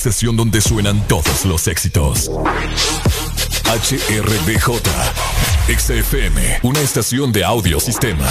estación donde suenan todos los éxitos. HRBJ. XFM, una estación de audiosistema.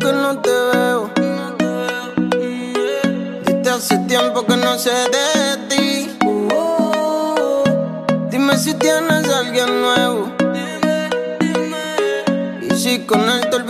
que no te veo. Desde hace tiempo que no sé de ti. Dime si tienes alguien nuevo. Y si con él te olvidas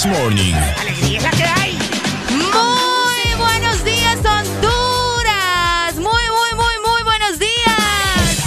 This Morning. Alegría la que hay. Muy buenos días, Honduras. Muy, muy, muy, muy buenos días.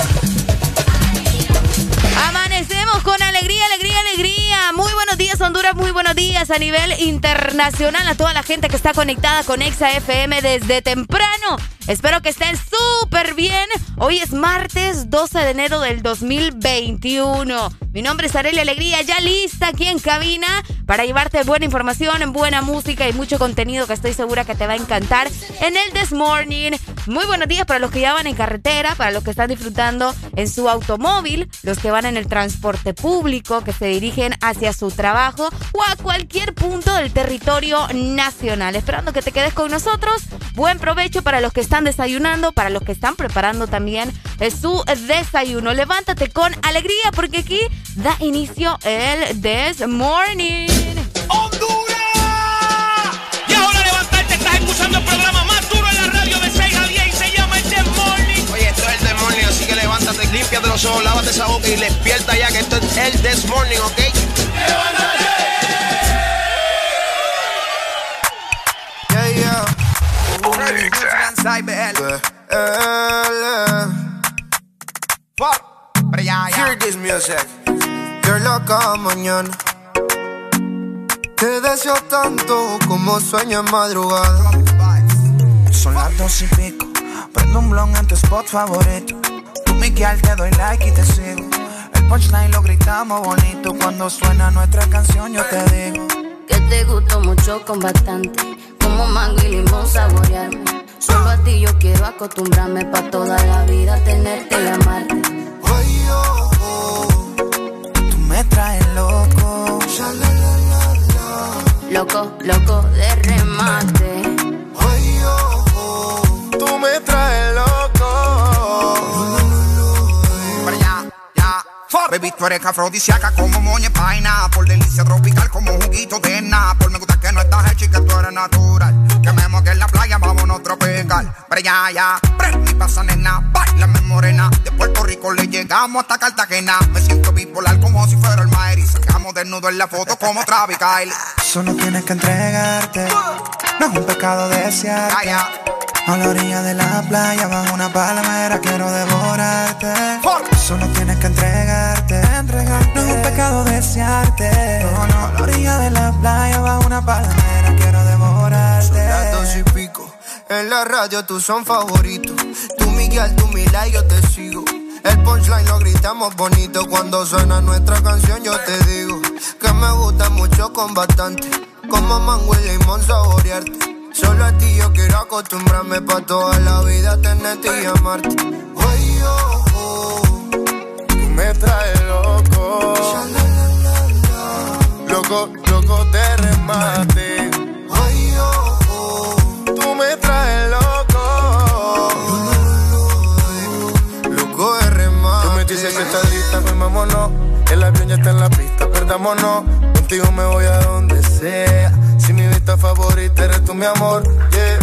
Amanecemos con alegría, alegría, alegría. Muy buenos días, Honduras. Muy buenos días a nivel internacional a toda la gente que está conectada con Exa FM desde temprano. Espero que estén súper bien. Hoy es martes 12 de enero del 2021. Mi nombre es Arely Alegría, ya lista aquí en cabina para llevarte buena información, buena música y mucho contenido que estoy segura que te va a encantar en el This Morning. Muy buenos días para los que ya van en carretera, para los que están disfrutando en su automóvil, los que van en el transporte público, que se dirigen hacia su trabajo o a cualquier punto del territorio nacional. Esperando que te quedes con nosotros. Buen provecho para los que están desayunando, para los que están preparando también eh, su desayuno. Levántate con alegría porque aquí da inicio el This Morning. ¡Honduras! Y ahora levantarte, estás escuchando el programa más duro en la radio de 6 a 10 y se llama el This Morning. Oye, esto es el This Morning, así que levántate, límpiate los ojos, lávate esa boca y despierta ya que esto es el This Morning, ¿ok? ¡Levántate! Hear this music. Te deseo tanto como sueño en madrugada. Son las dos y pico. Prendo un blog en tu spot favorito. Tú, Miguel, te doy like y te sigo. El punchline lo gritamos bonito. Cuando suena nuestra canción, yo te digo. Que te gustó mucho con bastante. Como mango y limón saborearme. Solo a ti yo quiero acostumbrarme pa' toda la vida tenerte y amarte. Ay, oh, oh, tú me traes loco. Loco, loco de remate. Ay, oh, oh, tú me traes loco. Para allá, ya. Baby, tú eres afrodisíaca como moña paina. Por delicia tropical como juguito de Por Me gusta que no estás hecha y que tú eres natural. Que me que en la playa, vámonos tropical. Allá, ya. Prende pasa nena, bailame morena. De Puerto Rico le llegamos hasta Cartagena. Me siento bipolar como si fuera el Maer. Y sacamos desnudo en la foto como Travis Kyle. Solo tienes que entregarte. No es un pecado desearte. A la orilla de la playa, bajo una palmera, quiero devorarte. Solo tienes que entregarte, entregarte. No es un pecado desearte. No, no. A la orilla de la playa, bajo una palmera, quiero devorarte. Son las dos y pico. En la radio tú son favoritos. Tú Miguel, tú Mila y yo te sigo. El punchline lo gritamos bonito. Cuando suena nuestra canción, yo te digo que me gusta mucho con bastante. Como mango y limón saborearte. Solo a ti yo quiero acostumbrarme pa' toda la vida tenerte y amarte. Tú me traes loco. Loco, loco de remate. Tú me traes loco. Loco de remate. Tú me dices que estás lista, pues vámonos. El avión ya está en la pista, perdámonos. Contigo me voy a donde sea si mi vista favorita eres tú, mi amor, yeah.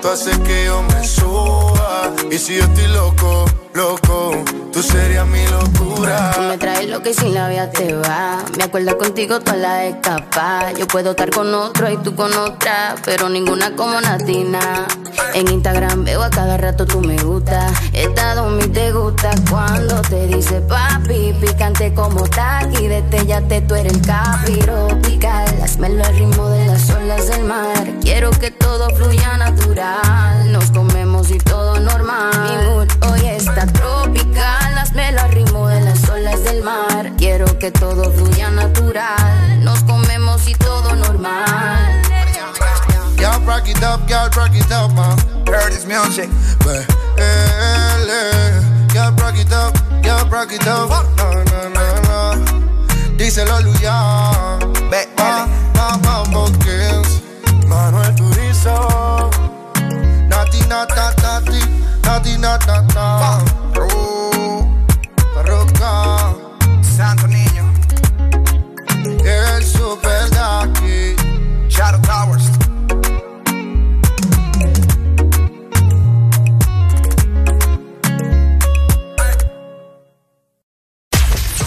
Tú haces que yo me suba. Y si yo estoy loco, loco, tú serías mi locura. Tú me traes lo que sin la vida te va. Me acuerdo contigo toda la escapa. Yo puedo estar con otro y tú con otra, pero ninguna como Natina. En Instagram veo a cada rato tú me gusta. Estado mi te gusta cuando te dice papi, picante como tal. Y desde ya te tú eres el capiro pical. Hazmelo al ritmo de las olas del mar. Quiero que todo fluya natural. Nos comemos y todo normal. Mi mood tropical. Hazmelo al ritmo de las olas del mar. Quiero que todo fluya natural. Nos comemos y todo normal. Y'all rock it up, y'all rock it up, man. Heard this music. Y'all rock it up, y'all rock it up. No, no, no, no. Díselo, Luyan. Vale. Mamá Kings. Manuel Turizo. Nati, nata, nati. Nati, nata, nata. Parroca. Santo Niño. El super Daki. Shadow Towers.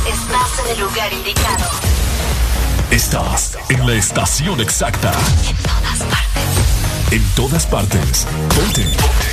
Estás en el lugar indicado. Estás en la estación exacta. En todas partes. En todas partes. Ponte.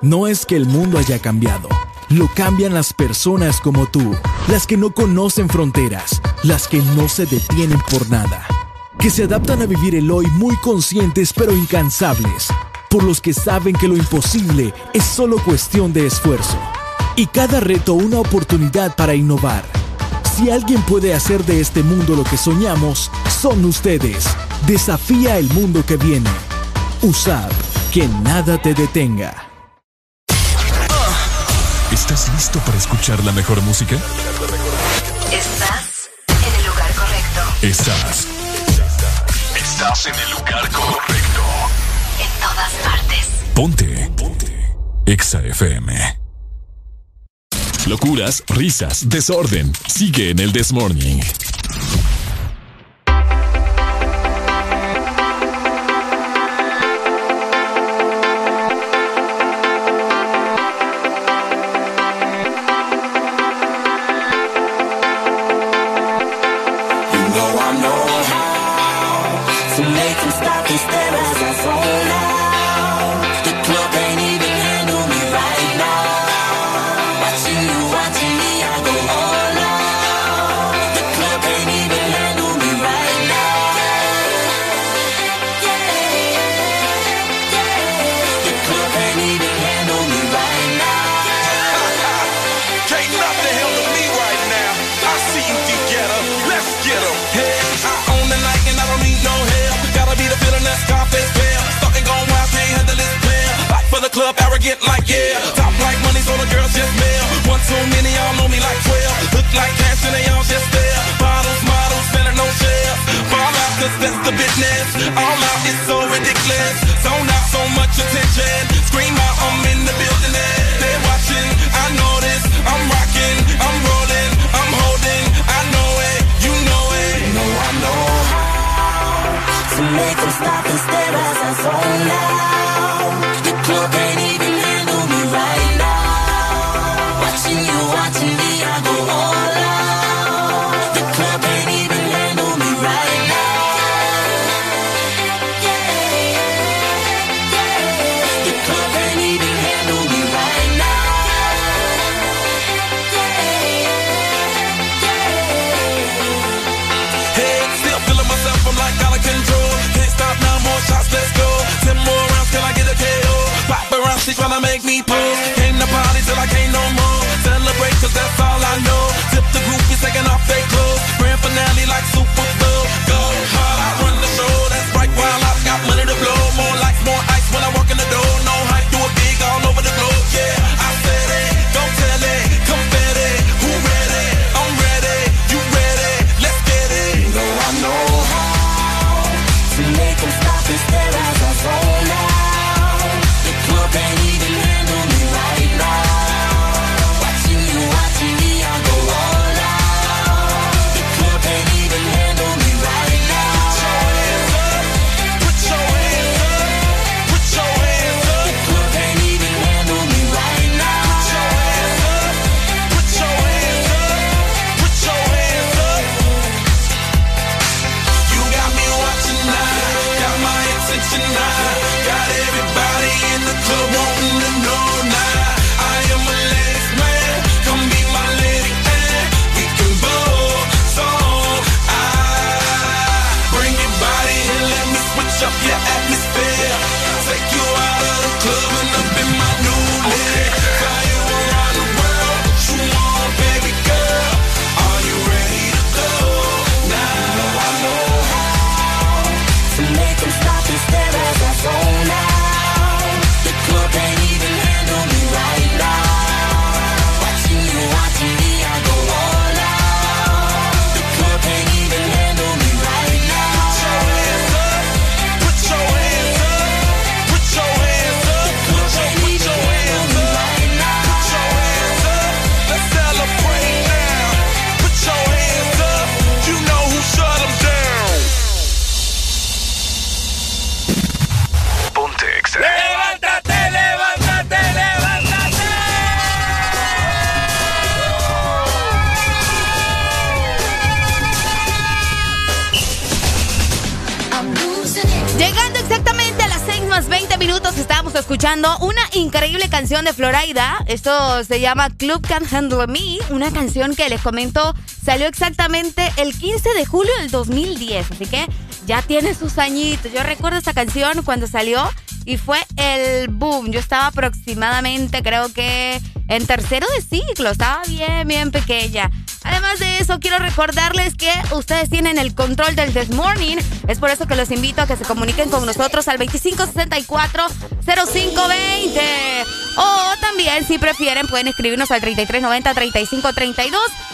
No es que el mundo haya cambiado. Lo cambian las personas como tú, las que no conocen fronteras, las que no se detienen por nada, que se adaptan a vivir el hoy muy conscientes pero incansables, por los que saben que lo imposible es solo cuestión de esfuerzo, y cada reto una oportunidad para innovar. Si alguien puede hacer de este mundo lo que soñamos, son ustedes. Desafía el mundo que viene. Usad que nada te detenga. ¿Estás listo para escuchar la mejor música? Estás en el lugar correcto. Estás. Estás en el lugar correcto. En todas partes. Ponte. Ponte. Exa FM. Locuras, risas, desorden. Sigue en el This arrogant like yeah. Top like money, so the girls just mail. One too many, y'all know me like 12. Look like cash and they all just there. Bottles, models, spending no shares. Fall out, cause that's the business. All out is so ridiculous. Zone out, so much attention. Canción de Florida. Esto se llama Club Can Handle Me, una canción que les comento salió exactamente el 15 de julio del 2010, así que ya tiene sus añitos. Yo recuerdo esta canción cuando salió y fue el boom. Yo estaba aproximadamente, creo que en tercero de ciclo, estaba bien, bien pequeña. Además de eso, quiero recordarles que ustedes tienen el control del This Morning. Es por eso que los invito a que se comuniquen con nosotros al 2564-0520. O también, si prefieren, pueden escribirnos al 3390-3532.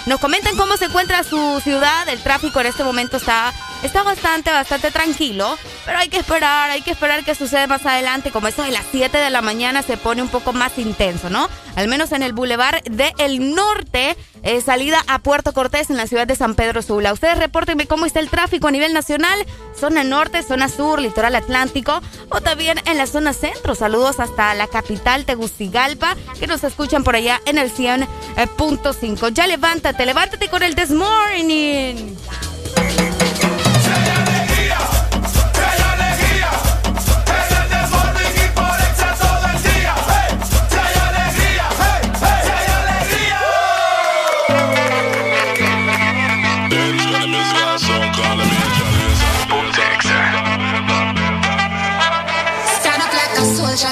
Nos comenten cómo se encuentra su ciudad. El tráfico en este momento está, está bastante, bastante tranquilo. Pero hay que esperar, hay que esperar que suceda más adelante. Como eso de las 7 de la mañana se pone un poco más intenso, ¿no? Al menos en el Boulevard del Norte, eh, salida a Puerto Cortés en la ciudad de San Pedro Sula. Ustedes repórtenme cómo está el tráfico a nivel nacional, zona norte, zona sur, litoral atlántico o también en la zona centro. Saludos hasta la capital Tegucigalpa, que nos escuchan por allá en el 100.5. Ya levántate, levántate con el This Morning.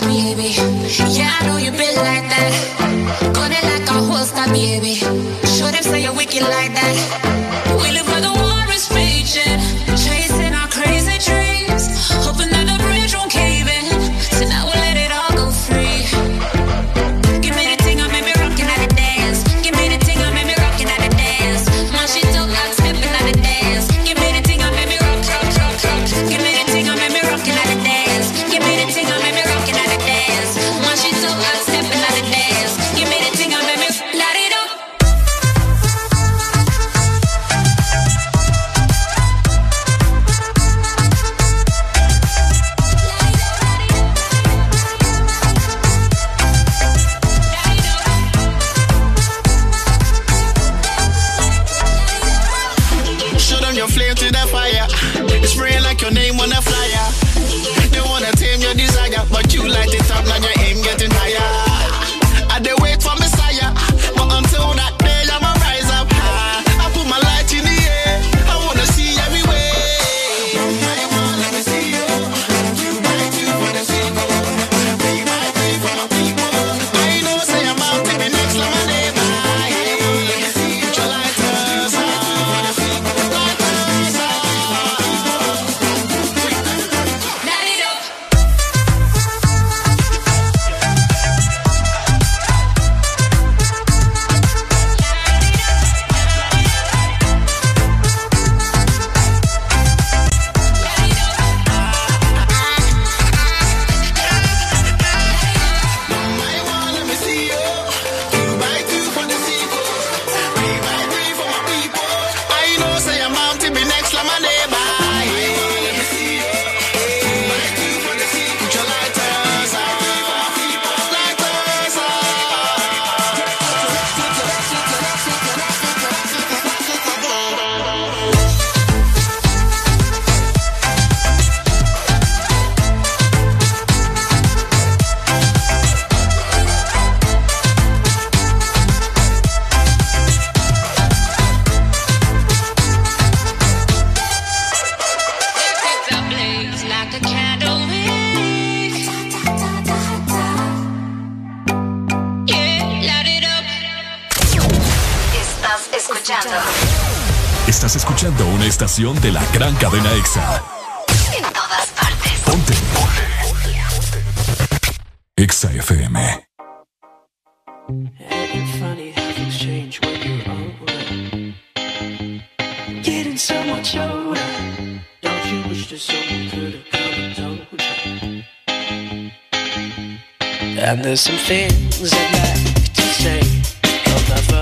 Baby. Yeah, I know you been like that. Got it like a holster, baby. Show them say you're wicked like that. Estación de la gran cadena EXA. en todas partes. Ponte. EXA FM. funny how things change when you're older. Getting so much older. Don't you wish that someone could have come and told you? And there's some things I'd like to say. Never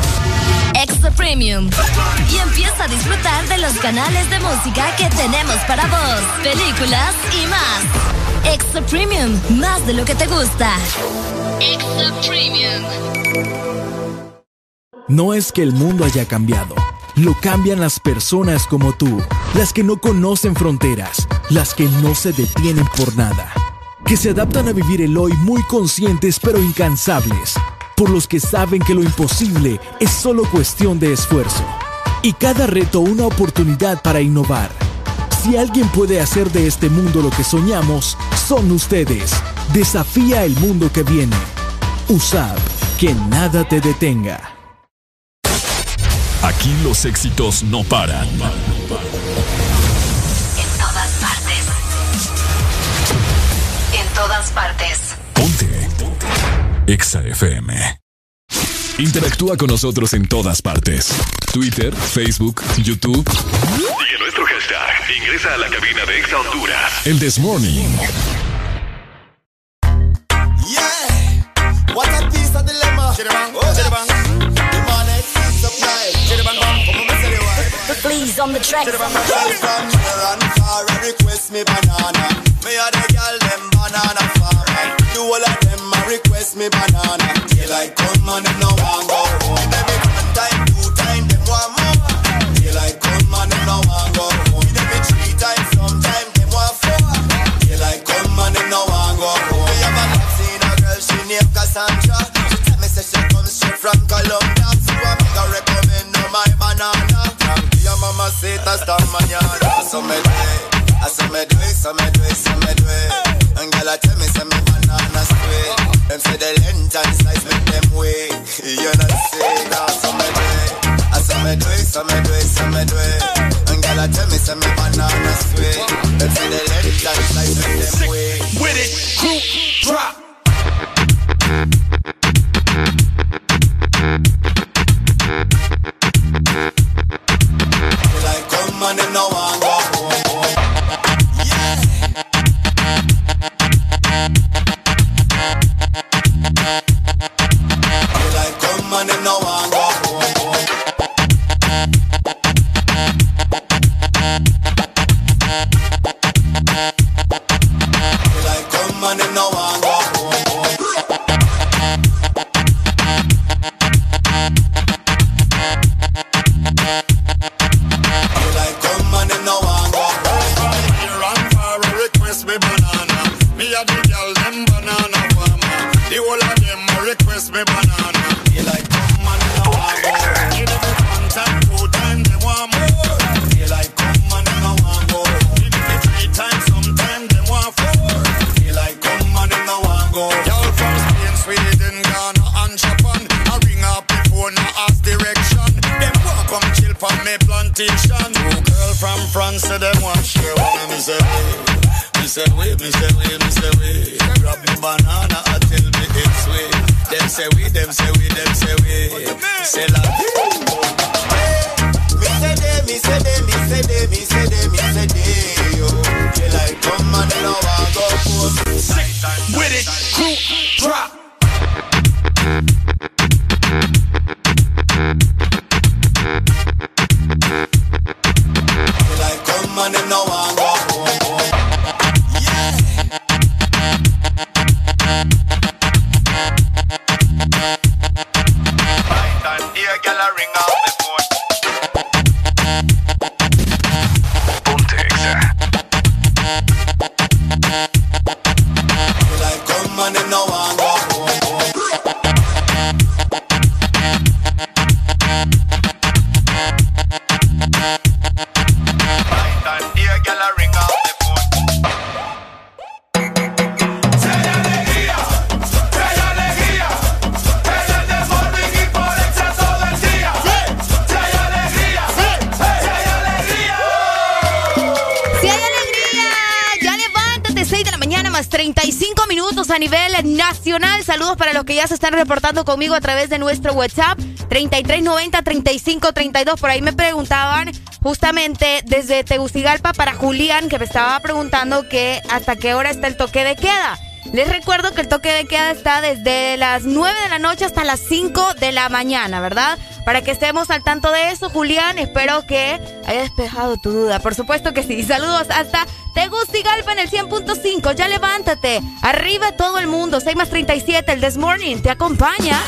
Extra Premium. Y empieza a disfrutar de los canales de música que tenemos para vos, películas y más. Extra Premium, más de lo que te gusta. Extra Premium. No es que el mundo haya cambiado, lo cambian las personas como tú, las que no conocen fronteras, las que no se detienen por nada, que se adaptan a vivir el hoy muy conscientes pero incansables, por los que saben que lo imposible es solo cuestión de esfuerzo, y cada reto una oportunidad para innovar. Si alguien puede hacer de este mundo lo que soñamos, son ustedes. Desafía el mundo que viene. USAP, que nada te detenga. Aquí los éxitos no paran. En todas partes. En todas partes. Exa FM. Interactúa con nosotros en todas partes. Twitter, Facebook, YouTube. Sigue nuestro hashtag. Ingresa a la cabina de Exa Honduras. El This Morning. Yeah, what a piece of dilemma. Chiribang, oh, chiribang. The money keeps supply. Chiribang, bang, como me sale guay. Please on the track. Chiribang, bang, están reportando conmigo a través de nuestro WhatsApp 3390-3532. Por ahí me preguntaban justamente desde Tegucigalpa para Julián, que me estaba preguntando que hasta qué hora está el toque de queda. Les recuerdo que el toque de queda está desde las 9 de la noche hasta las 5 de la mañana, ¿verdad? Para que estemos al tanto de eso, Julián, espero que haya despejado tu duda. Por supuesto que sí. Saludos hasta Tegucigalpa en el 100.5. Ya levántate. Arriba todo el mundo. 6 más 37, el This Morning te acompaña.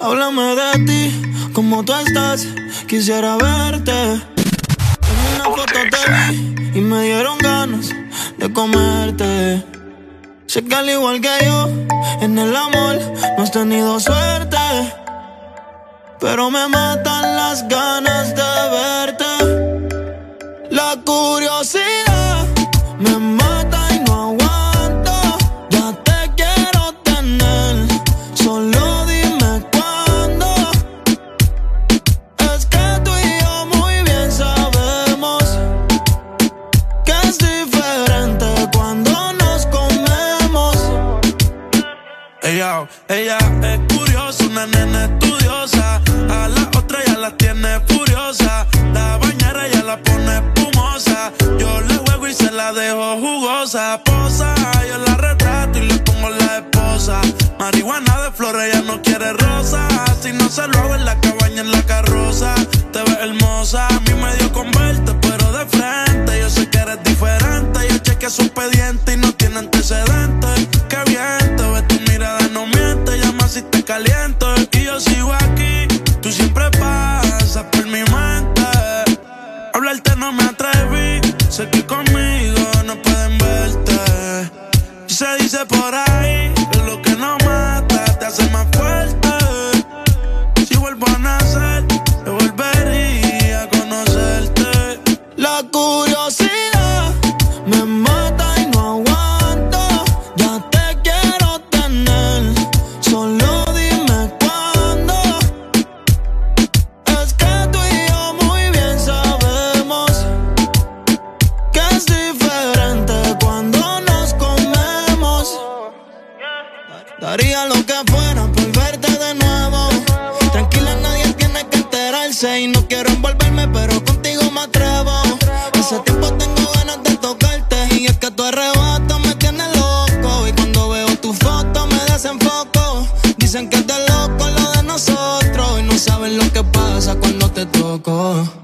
Háblame de ti, cómo tú estás. Quisiera verte. En una foto te vi y me dieron ganas de comerte. Sé que al igual que yo, en el amor no has tenido suerte. Pero me matan las ganas de verte. La curiosidad me mata y no aguanto. Ya te quiero tener. Solo dime cuándo. Es que tú y yo muy bien sabemos que es diferente cuando nos comemos. Ella, ella es jugosa. Posa, yo la retrato y le pongo la esposa. Marihuana de flores, ella no quiere rosa. Si no se lo hago en la cabaña, en la carroza. Te ves hermosa, a mí me dio con verte, pero de frente. Yo sé que eres diferente. Yo chequeé su expediente y no tiene antecedentes. Qué bien, te ves tu mirada, no miente. Llama si te caliento. Y yo sigo aquí, tú siempre pasas por mi mente. Hablarte no me atreví, sé que conmigo Y no quiero envolverme, pero contigo me atrevo. Hace tiempo tengo ganas de tocarte. Y es que tu arrebato me tiene loco. Y cuando veo tu foto me desenfoco. Dicen que de loco lo de nosotros. Y no saben lo que pasa cuando te toco.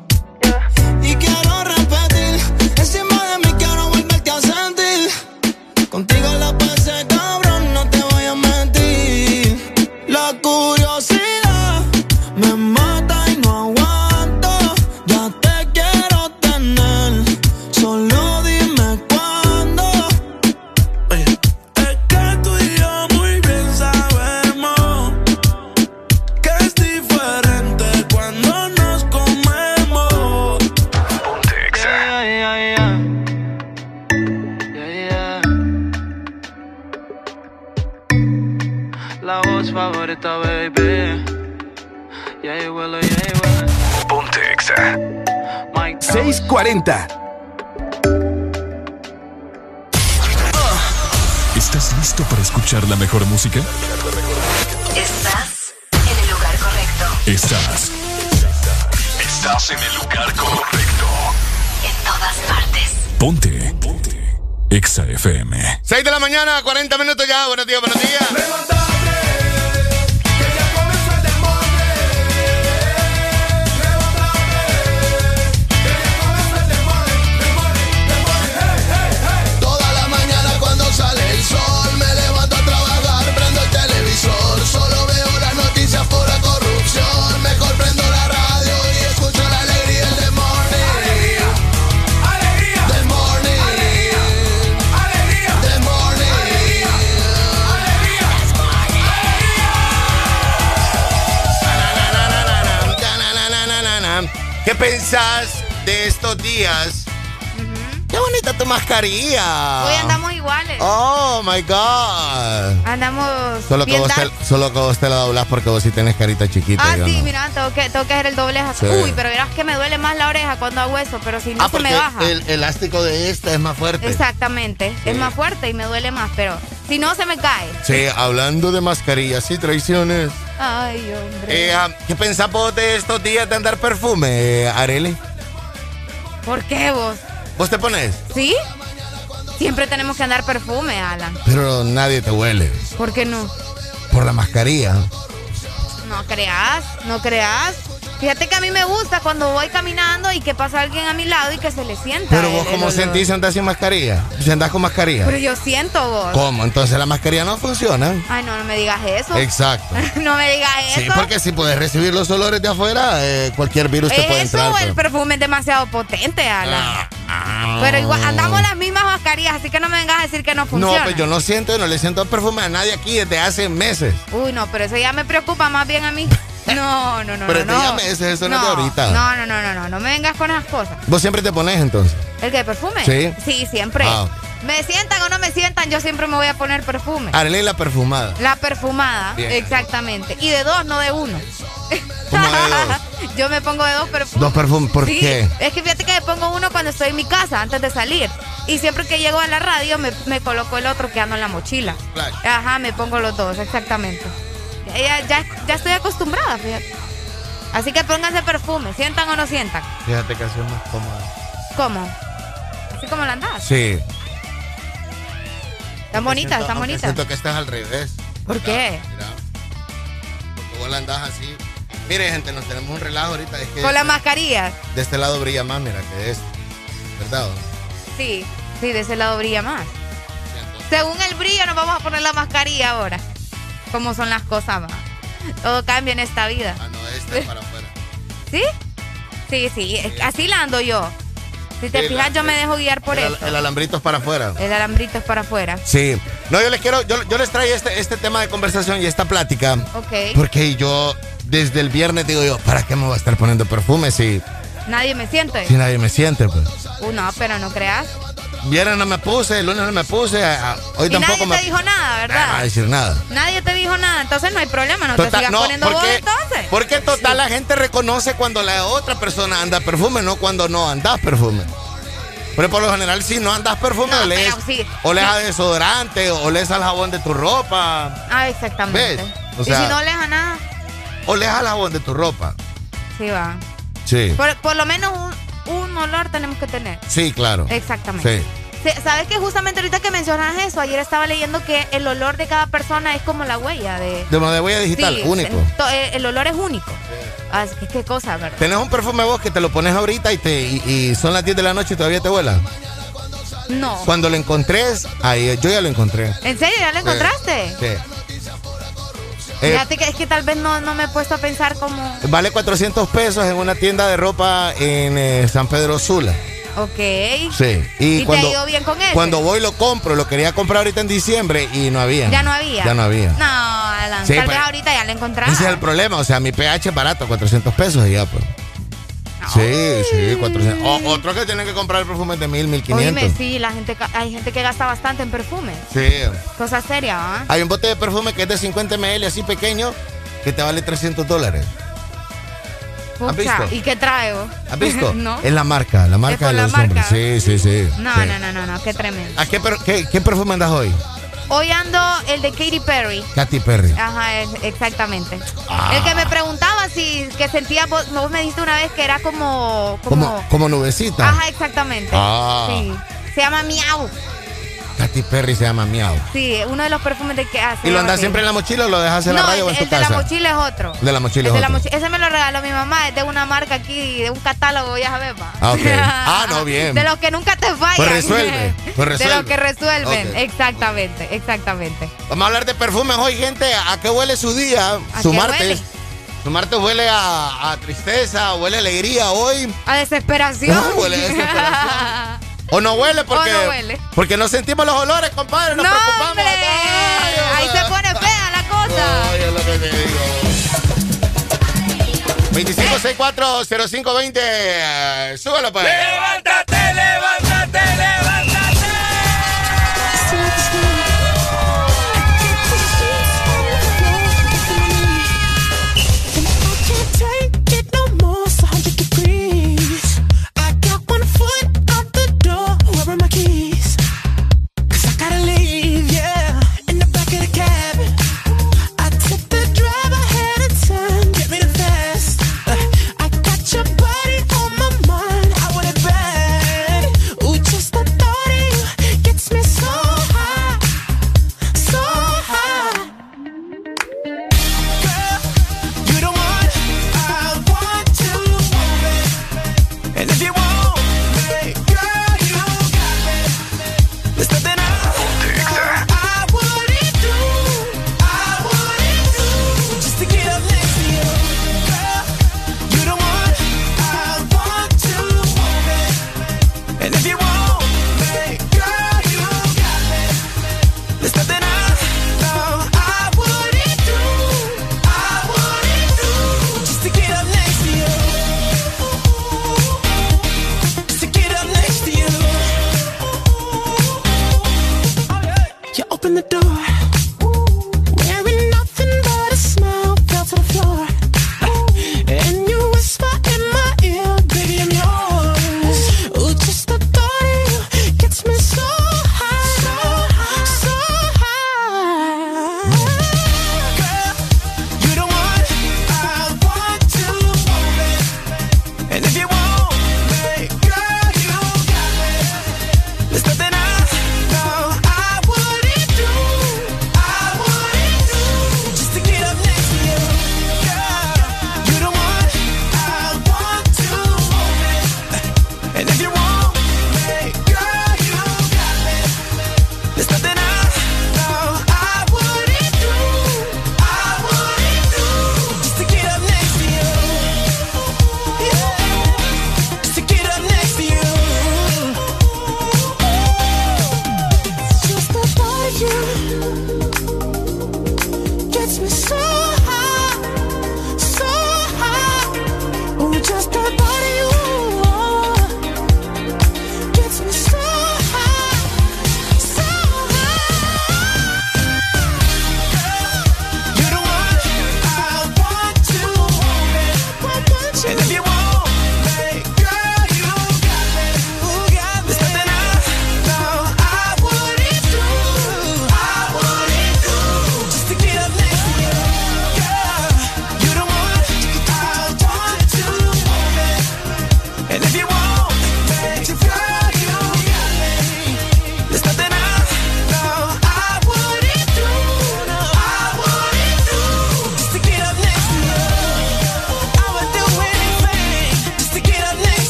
1640. ¿Estás listo para escuchar la mejor música? Estás en el lugar correcto. Estás. Estás en el lugar correcto. En todas partes. Ponte. Ponte. Exa FM. 6 de la mañana, 40 minutos ya. Buenos días, buenos días. ¿Qué pensás de estos días? Qué bonita tu mascarilla? Hoy andamos iguales. Oh my God. Andamos Solo que, bien vos te, darks. solo que vos te la doblás porque vos sí tenés carita chiquita. Ah, sí, no. mira, tengo que, tengo que hacer el doble Sí. Uy, pero verás que me duele más la oreja cuando hago eso, pero si no Ah, se me baja. el elástico de esta es más fuerte. Exactamente, Sí. es más fuerte y me duele más, pero si no se me cae. Sí, hablando de mascarillas y traiciones. Ay, hombre. Eh, ah, ¿Qué pensás vos de estos días de andar perfume, Areli? ¿Por qué vos? ¿Vos te pones? ¿Sí? Siempre tenemos que andar perfume, Alan. Pero nadie te huele. ¿Por qué no? Por la mascarilla. No creas, no creas. Fíjate que a mí me gusta cuando voy caminando y que pasa alguien a mi lado y que se le sienta. Pero el- vos, ¿cómo sentís si andás sin mascarilla? Si andás con mascarilla. Pero yo siento vos. ¿Cómo? Entonces la mascarilla no funciona. Ay, no, no me digas eso. Exacto. no me digas eso. Sí, porque si puedes recibir los olores de afuera, eh, cualquier virus te puede Eso entrar. o el pero- perfume es demasiado potente, Alan. Ah. Pero igual andamos las mismas mascarillas, así que no me vengas a decir que no No, funciona. pues yo no siento, no le siento perfume a nadie aquí desde hace meses. Uy, no, pero eso ya me preocupa más bien a mí. No, no, no. Pero no, no. meses, eso no es de ahorita. No, no, no, no, no, no me vengas con esas cosas. ¿Vos siempre te pones entonces? ¿El que perfume? Sí. Sí, siempre. Ah. Me sientan o no me sientan, yo siempre me voy a poner perfume. Arely la perfumada. La perfumada, Bien. exactamente. Y de dos, no de uno. ¿Cómo de dos? Yo me pongo de dos perfumes. Dos perfumes, ¿por Sí, qué? Es que fíjate que me pongo uno cuando estoy en mi casa, antes de salir. Y siempre que llego a la radio, me, me coloco el otro que ando en la mochila. Ajá, me pongo los dos, exactamente. Ya, ya, ya estoy acostumbrada, fíjate. Así que pónganse perfume, sientan o no sientan. Fíjate que así es más cómoda. ¿Cómo? Así como la andas. Sí. Están bonitas, están bonitas. Siento que estás al revés. ¿Por qué? Mira. Porque vos la andás así. Mire, gente, nos tenemos un relajo ahorita. Es que Con la mascarilla. de este lado brilla más, mira, que de este. ¿Verdad? Sí, sí, de ese lado brilla más. Según el brillo nos vamos a poner la mascarilla ahora. ¿Cómo son las cosas? Todo cambia en esta vida. Ah, no, este es para afuera. ¿Sí? Sí, sí, así la ando yo. Si te fijas, yo me dejo guiar por el, eso. el alambrito es para afuera. El alambrito es para afuera. Sí. No, yo les quiero, yo, yo les traigo este, este tema de conversación y esta plática. Ok. Porque yo, desde el viernes digo yo, ¿para qué me voy a estar poniendo perfume si, Nadie me siente. si nadie me siente? Pues? Uh, no, pero no creas. Viernes no me puse, el lunes no me puse, a- a- hoy y tampoco nadie me te dijo nada, no va a ¿verdad? decir nada. Nadie te dijo nada, entonces no hay problema, no te Total- sigas no, poniendo vos porque- entonces. Porque total la gente reconoce cuando la otra persona anda perfume, no cuando no andas perfume. Pero por lo general, si no andas perfume, No, oles, sí. oles a desodorante, oles al jabón de tu ropa, Ah, exactamente. ¿Ves? O y sea- si no lees a nada, oles al jabón de tu ropa. sí va. Sí. Por, por lo menos un, un olor tenemos que tener. Sí, claro. Exactamente. Sí. ¿Sabes que justamente ahorita que mencionas eso, ayer estaba leyendo que el olor de cada persona es como la huella de... De de huella digital, Sí, único. to- eh, El olor es único. Así que qué cosa, ¿verdad? Tenés un perfume vos que te lo pones ahorita y, te, y, y son las 10 de la noche y todavía te huela. No. Cuando lo encontrés, ahí, yo ya lo encontré. ¿En serio? ¿Ya lo encontraste? Sí. Fíjate que es que tal vez no, no me he puesto a pensar como... vale 400 pesos en una tienda de ropa en eh, San Pedro Sula. Ok. Sí. ¿Y te ha ido bien con ese? Cuando voy lo compro, lo quería comprar ahorita en diciembre y no había. Ya no había. Ya no había. No, Alan, Sí, tal pues, vez ahorita ya lo encontraste. Ese es el problema, o sea, mi pH es barato, 400 pesos y ya, pues. Sí, sí, 400. O, otros que tienen que comprar perfumes de 1000, 1500. Oíme, sí, la gente, hay gente que gasta bastante en perfumes. Sí. Cosa seria, ¿ah? Hay un bote de perfume que es de 50 ml, así pequeño, que te vale 300 dólares. ¿Has visto? ¿Y qué traigo? ¿Has visto? no. Es la marca, la marca de los hombres. Sí, sí, sí. No, sí. no, no, no, no, qué tremendo. ¿A qué, per- qué, qué perfume andas hoy? Hoy ando el de Katy Perry. Katy Perry. Ajá, es- exactamente. Ah. El que me preguntaba si que sentía, vos, vos me dijiste una vez que era como... como Como, como nubecita. Ajá, exactamente. Ah. Sí. Se llama Miau. Katy Perry se llama Miau. Sí, uno de los perfumes de que hace. ¿Y lo andas siempre en la mochila o lo dejas en la radio o el, en tu el de casa? la mochila es otro. De la mochila El es de la otro. mochila- ese me lo regaló mi mamá, es de una marca aquí, de un catálogo, ya sabes, va. Ah, ok. Ah, no, bien. De los que nunca te fallan. Pues resuelve, pues De resuelve. los que resuelven, exactamente, exactamente. Vamos a hablar de perfumes hoy, gente. ¿A qué huele su día? ¿A su qué martes. huele? Su martes huele a, a tristeza, huele a alegría hoy. A desesperación. Huele a desesperación. O no huele porque. O no huele. Porque no sentimos los olores, compadre. Nos ¡No, preocupamos. hombre! Ahí se pone fea la cosa. Ay, es lo que te digo. 25640520. eh, Súbalo, pues. Levántate, levántate, levántate.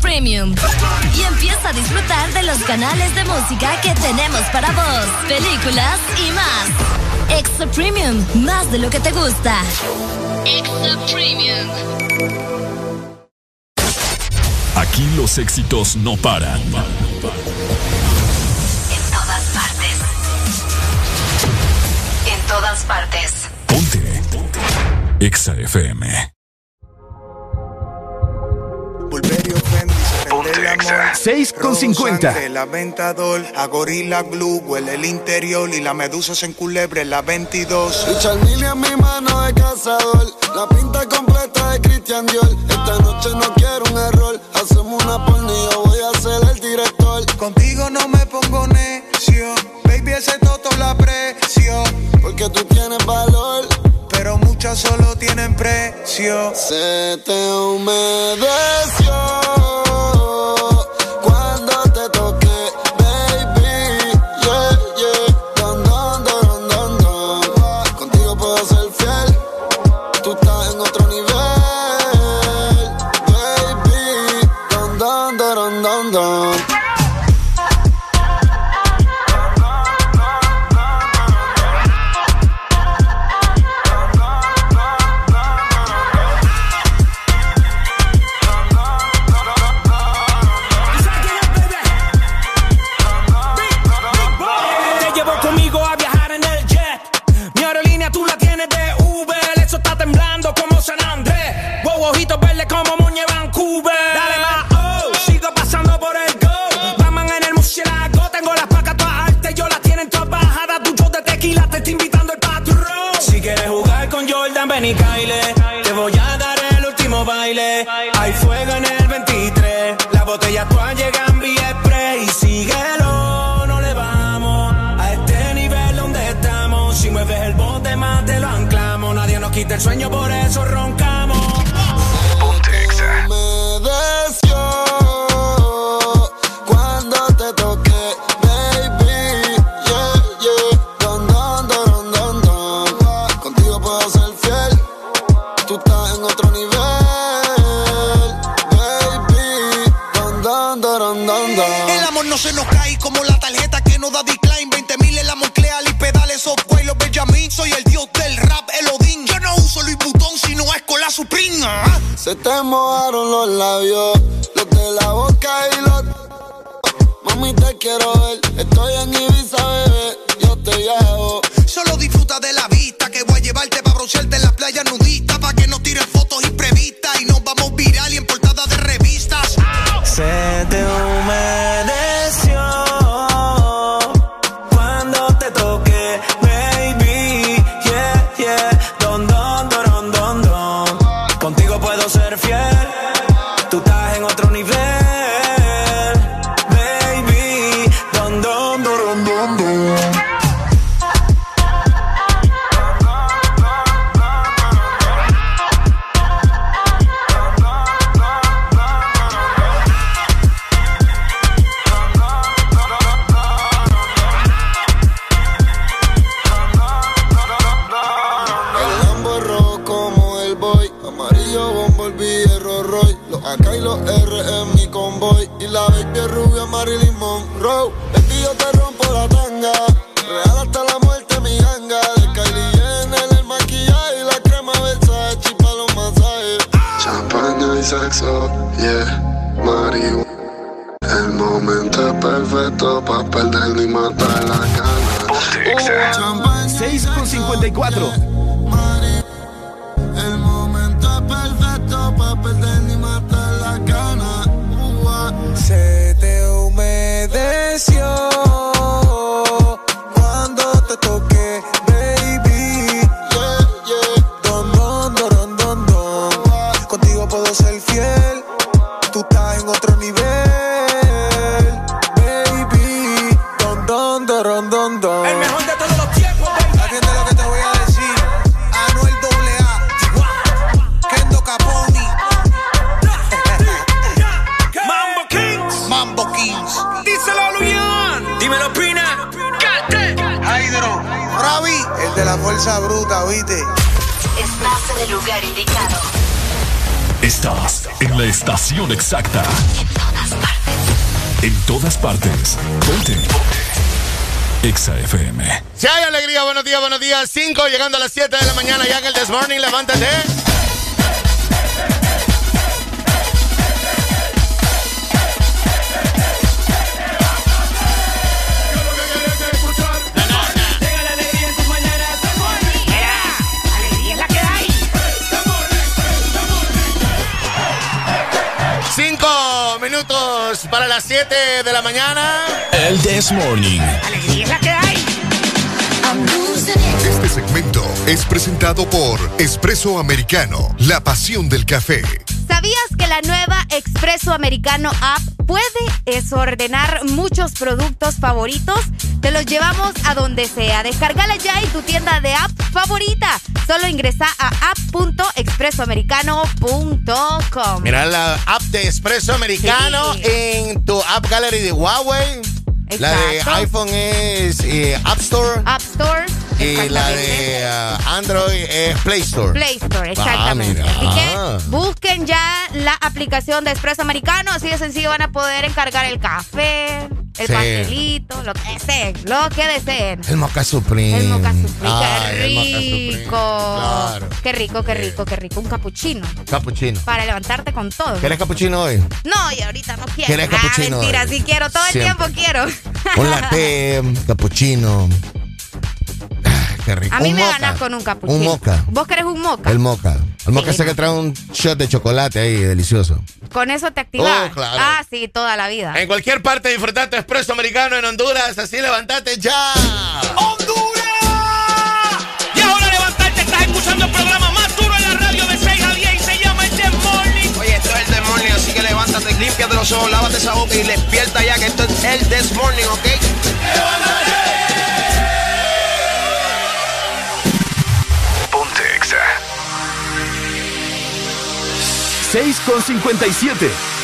Premium. Y empieza a disfrutar de los canales de música que tenemos para vos, películas y más. Extra Premium, más de lo que te gusta. Extra Premium. Aquí los éxitos no paran. En todas partes. En todas partes. Ponte. Ponte. Exa FM. 6,50. Lamentador, a Gorilla Glue huele el interior y la medusa se enculebre en la 22. Y Charmilia en mi mano de cazador, la pinta completa de Christian Dior. Esta noche no quiero un error, hacemos una pornilla, voy a ser el director. Contigo no me pongo necio, baby ese toto la precio. Porque tú tienes valor pero muchas solo tienen precio. Se te humedeció. Buenos días, buenos días. 5 llegando a las 7 de la mañana ya en el This Morning, levántate. Alegría es la que hay. Cinco minutos para las 7 de la mañana. El This Morning. Alegría es la que hay. Es presentado por Espresso Americano, la pasión del café. ¿Sabías que la nueva Expreso Americano App puedes ordenar muchos productos favoritos? Te los llevamos a donde sea. Descárgala ya en tu tienda de app favorita. Solo ingresa a app.expresoamericano.com. Mira la app de Espresso Americano Sí. en tu App Gallery de Huawei. La de iPhone es eh, App Store. App Store. Y la de ah, Android es Play Store. Play Store, Ah, exactamente. mira. Así que busquen ya la aplicación de Expreso Americano, así de sencillo van a poder encargar el café, el Sí. pastelito, lo que deseen, lo que deseen. El Mocha Supreme. El mocha supreme, Ay, qué rico. Claro. Qué rico, qué rico, qué rico. Un capuchino Capuchino. para levantarte con todo. ¿Quieres capuchino hoy? No, y ahorita no quiero. ¿Quieres ah, capuchino mentira, hoy? sí quiero. Todo el tiempo quiero. Un latte, capuchino. Qué rico. A mí un me mocha. ganas con un capuchino. Un moca. ¿Vos querés un moca? El moca. El moca Sí, ese no. que trae un shot de chocolate ahí, delicioso. Con eso te activas. Oh, claro. Ah, sí, toda la vida. En cualquier parte disfrutar tu expreso americano en Honduras. Así levántate ya. Y ahora levantarte, estás escuchando el programa más duro en la radio de 6 a 10 y se llama el The Morning. Oye, esto es el This Morning, así que levántate, límpiate los ojos, lávate esa boca y despierta ya que esto es el This Morning, ¿ok? Ponte 6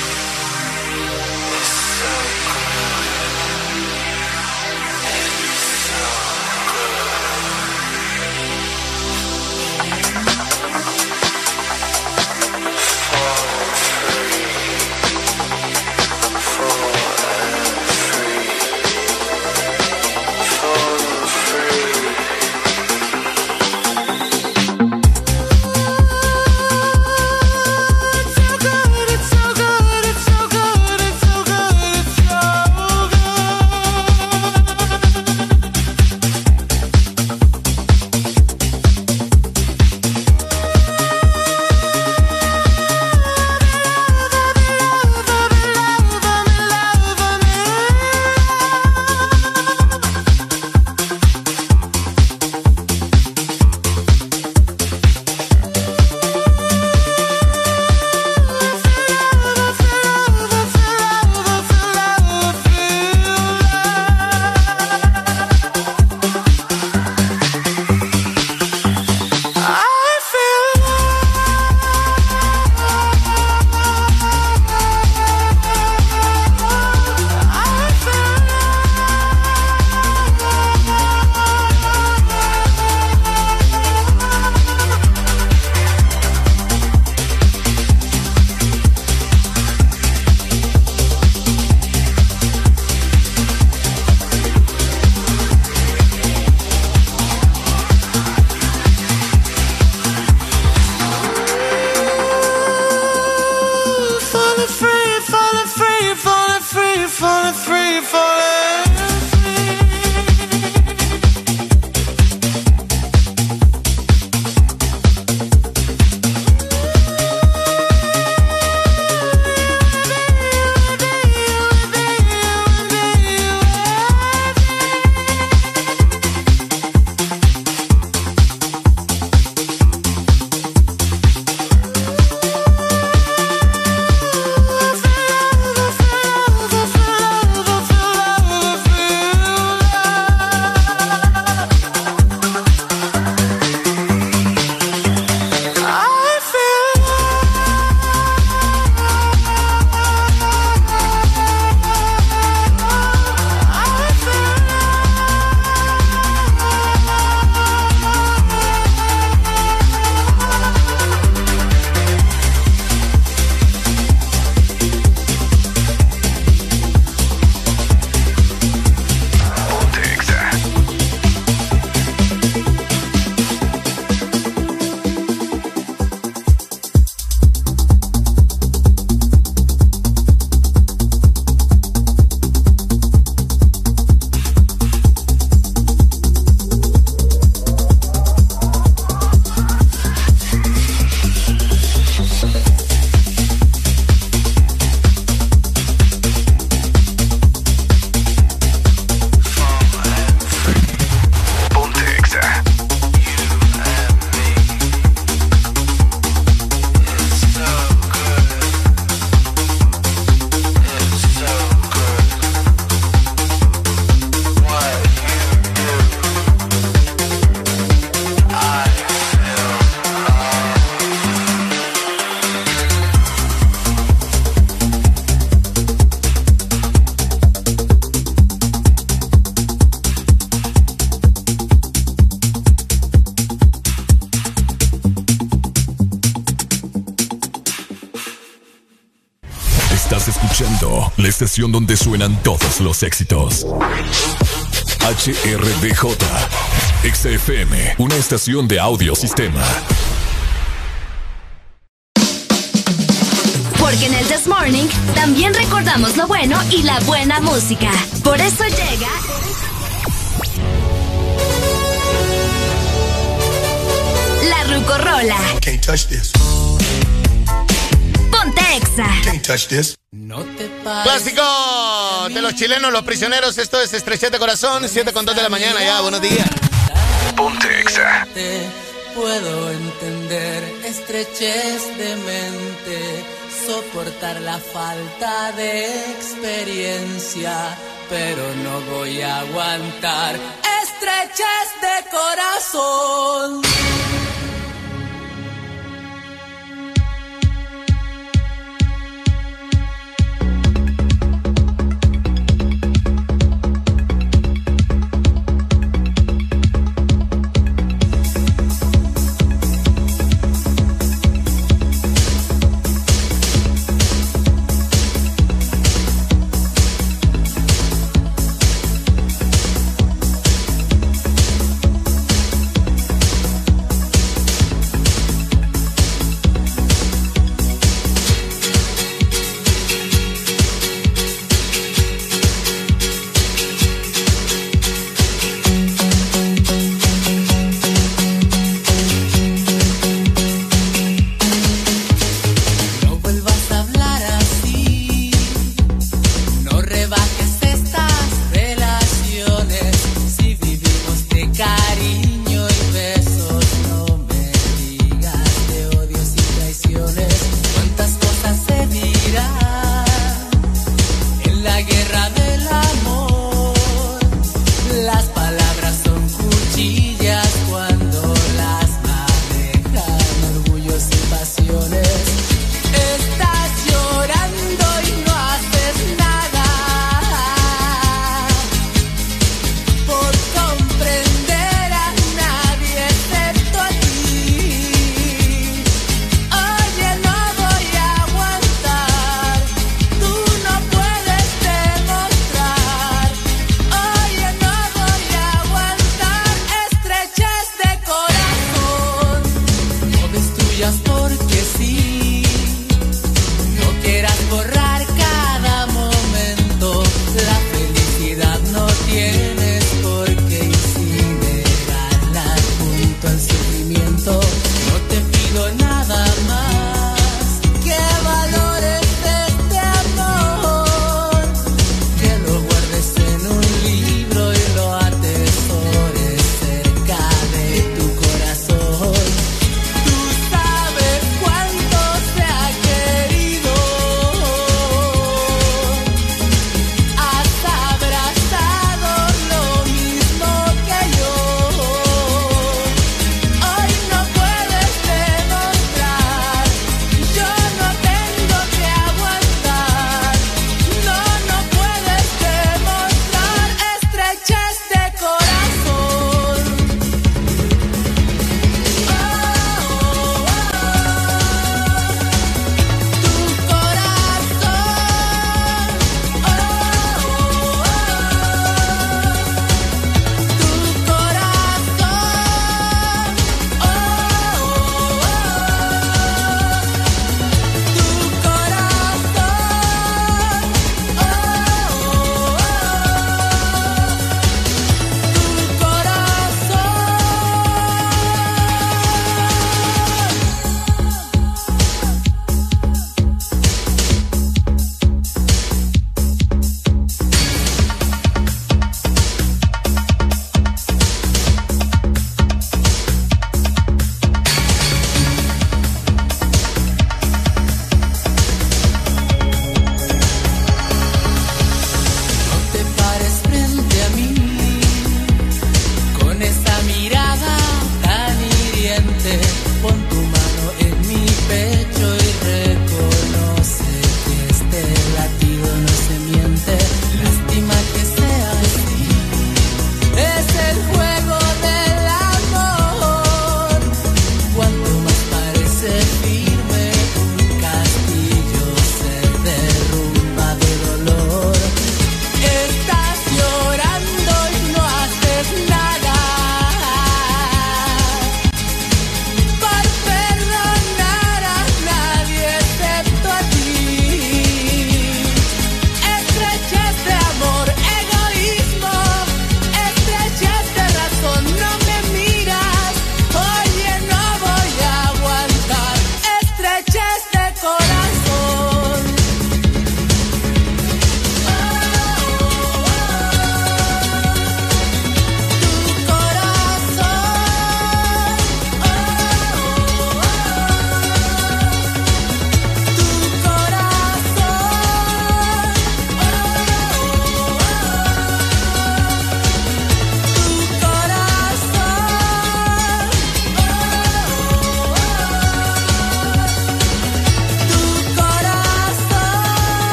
estación donde suenan todos los éxitos. HRDJ, XFM, una estación de audio sistema. Porque en el This Morning también recordamos lo bueno y la buena música. Por eso llega. La Rucorola. Can't touch this. Ponte Exa. Can't touch this. Clásico de los chilenos, los prisioneros. Esto es Estrechez de Corazón, 7 con 2 de la mañana. Ya, buenos días. Ponte Exa. Puedo entender estrechez de mente, soportar la falta de experiencia, pero no voy a aguantar estrechez de corazón.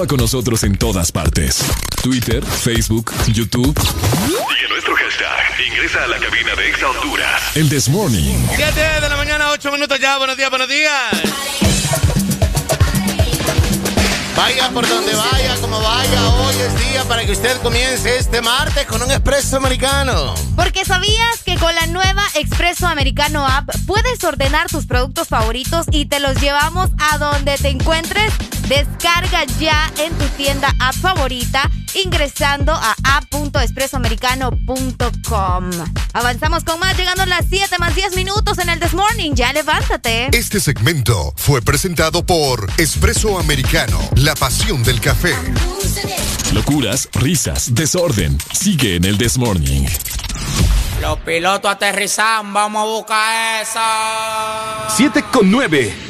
Interactúa con nosotros en todas partes. Twitter, Facebook, YouTube. Y en nuestro hashtag, ingresa a la cabina de Exa Honduras. El This Morning. 7 de la mañana, 8 minutos ya. Buenos días, buenos días. Vaya por donde vaya, como vaya, hoy es día para que usted comience este martes con un expreso americano. Porque sabías que con la nueva Expreso Americano App puedes ordenar tus productos favoritos y te los llevamos a donde te encuentres. Descarga ya en tu tienda app favorita ingresando a app.expresoamericano.com. Avanzamos con más, llegando a las 7 más 10 minutos en el This Morning. Ya levántate. Este segmento fue presentado por Espresso Americano, la pasión del café. Locuras, risas, desorden. Sigue en el This Morning. Los pilotos aterrizan, vamos a buscar esa. 7 con 9.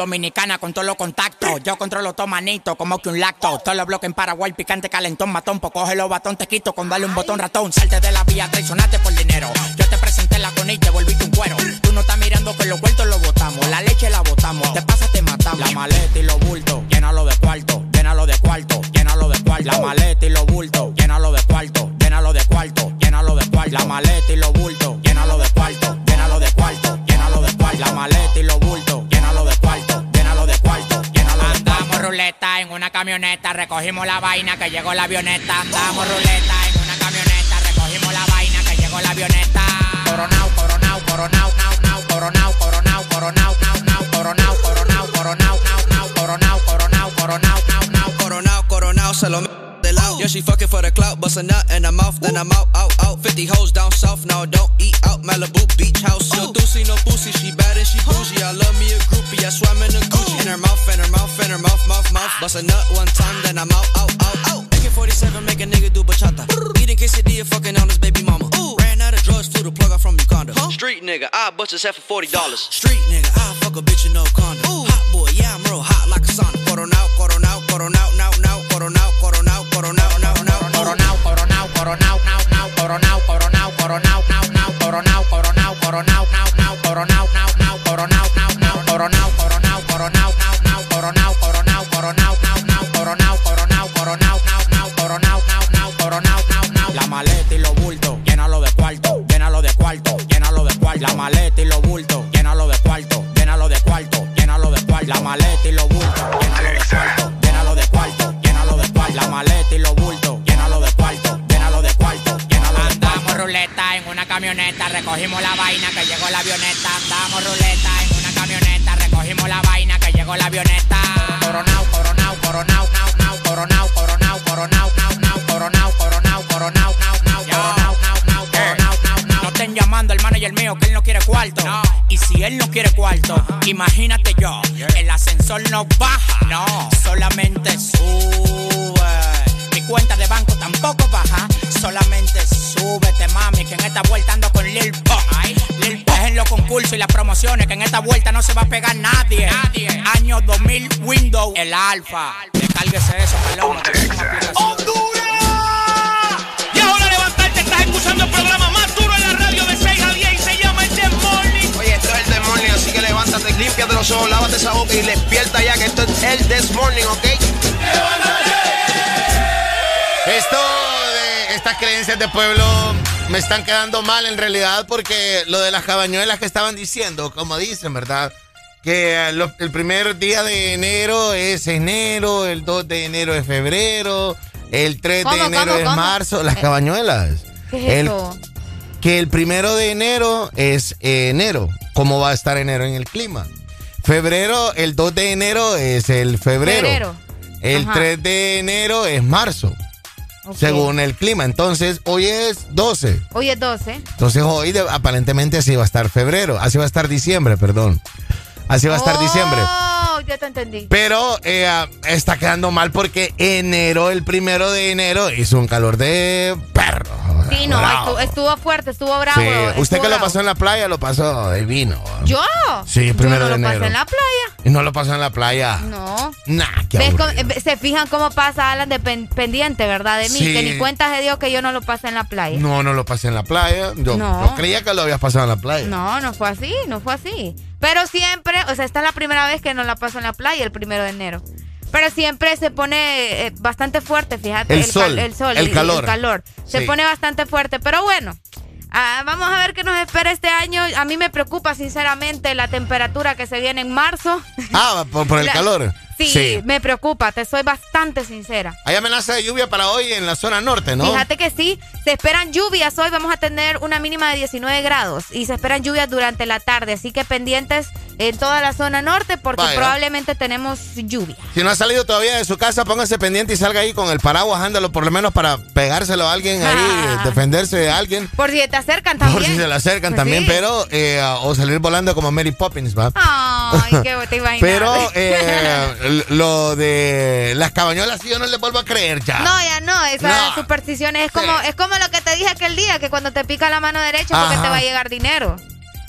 Dominicana con todos los contactos. Yo controlo todo manito, como que un lacto. Todos los bloques en Paraguay, picante, calentón, matón. Pues coge los batón, te quito con darle un botón ratón. Salte de la vía, traicionate por dinero. Yo te presenté la con y te volviste un cuero. Tú no estás mirando que los vueltos los botamos. La leche la botamos. Te pasa, te matamos. La maleta y los bultos, recogimos la vaina que llegó la avioneta. Andamos ruleta en una camioneta, recogimos la vaina que llegó la avioneta. Coronao, coronao, coronao, nao, nao, coronao, coronao, coronao, nao, nao, coronao, coronao, coronao, nao, nao, coronao, coronao, coronao, nao, nao. Coronao, coronao, se lo de lado. Yeah, she fucking for the clout, bust a nut in her mouth, then I'm out, out, out. 50 hoes down south, now don't eat out. Malibu beach house. Mouth. Bust a nut one time, then I'm out, out, out, out. AK-47, make a nigga do bachata. Eating quesadilla, fucking on his baby mama. Ooh. Ran out of drugs, flew the plug out from Uganda. Street nigga, I bust his head for $40. Street nigga, I fuck a bitch in no condom. Imagínate yo, el ascensor no baja, no, solamente sube. Mi cuenta de banco tampoco baja, solamente súbete, mami, que en esta vuelta ando con Lil Pump. Lil Pump es en los concursos y las promociones, que en esta vuelta no se va a pegar nadie. Año 2000 Windows, el alfa. Descárguese eso, pelón. Y despierta ya que esto es el This Morning, ¿ok? Esto de estas creencias de pueblo me están quedando mal en realidad porque lo de las cabañuelas que estaban diciendo, como dicen, ¿verdad? Que eh, lo- el primer día de enero es enero, el 2 de enero es febrero, el 3 de ¿Cómo, enero cómo, es cómo? marzo, las cabañuelas. ¿Qué es El- eso? que el primero de enero es enero. ¿Cómo va a estar enero en el clima? Febrero, el 2 de enero es el febrero. Febrero. El Ajá. 3 de enero es marzo. según el clima. Entonces, hoy es 12. Hoy es 12. Entonces, hoy de- aparentemente así va a estar febrero, así va a estar diciembre, perdón. Así va a estar diciembre. Oh, ya te entendí. Pero eh, está quedando mal porque enero, el primero de enero, hizo un calor de perro. Sí, no, estuvo, estuvo fuerte, estuvo bravo. Sí, estuvo usted que lo pasó en la playa, lo pasó de vino. ¿Yo? Sí, primero Yo no de lo pasé enero. en la playa. Y no lo pasó en la playa. No. Nah, qué ¿Ves cómo- eh, se fijan cómo pasa Alan de pen- pendiente, ¿verdad? De mí, Sí. que ni cuenta se dio que yo no lo pasé en la playa. No, no lo pasé en la playa. Yo, No. yo creía que lo habías pasado en la playa. No, no fue así, no fue así. Pero siempre, o sea, esta es la primera vez que no la paso en la playa, el primero de enero. Pero siempre se pone eh, bastante fuerte, fíjate. El cal- sol, el sol, el calor. El calor. Se Sí. pone bastante fuerte, pero bueno. ah, vamos a ver qué nos espera este año. A mí me preocupa, sinceramente, la temperatura que se viene en marzo. Ah, por, por el La- calor. Sí, me preocupa, te soy bastante sincera. Hay amenaza de lluvia para hoy en la zona norte, ¿no? Fíjate que sí, se esperan lluvias hoy, vamos a tener una mínima de 19 grados y se esperan lluvias durante la tarde, así que pendientes en toda la zona norte porque Vaya. probablemente tenemos lluvia. Si no ha salido todavía de su casa, póngase pendiente y salga ahí con el paraguas, ándalo por lo menos para pegárselo a alguien ahí, defenderse de alguien. Por si te acercan Por también. si se le acercan también, Sí. pero eh, o salir volando como Mary Poppins, ¿va? Ay, qué te imaginas. Pero eh, lo de las cabañuelas sí yo no le vuelvo a creer ya. No, ya no, esas No. supersticiones es como, es como lo que te dije aquel día, que cuando te pica la mano derecha porque Ajá. te va a llegar dinero.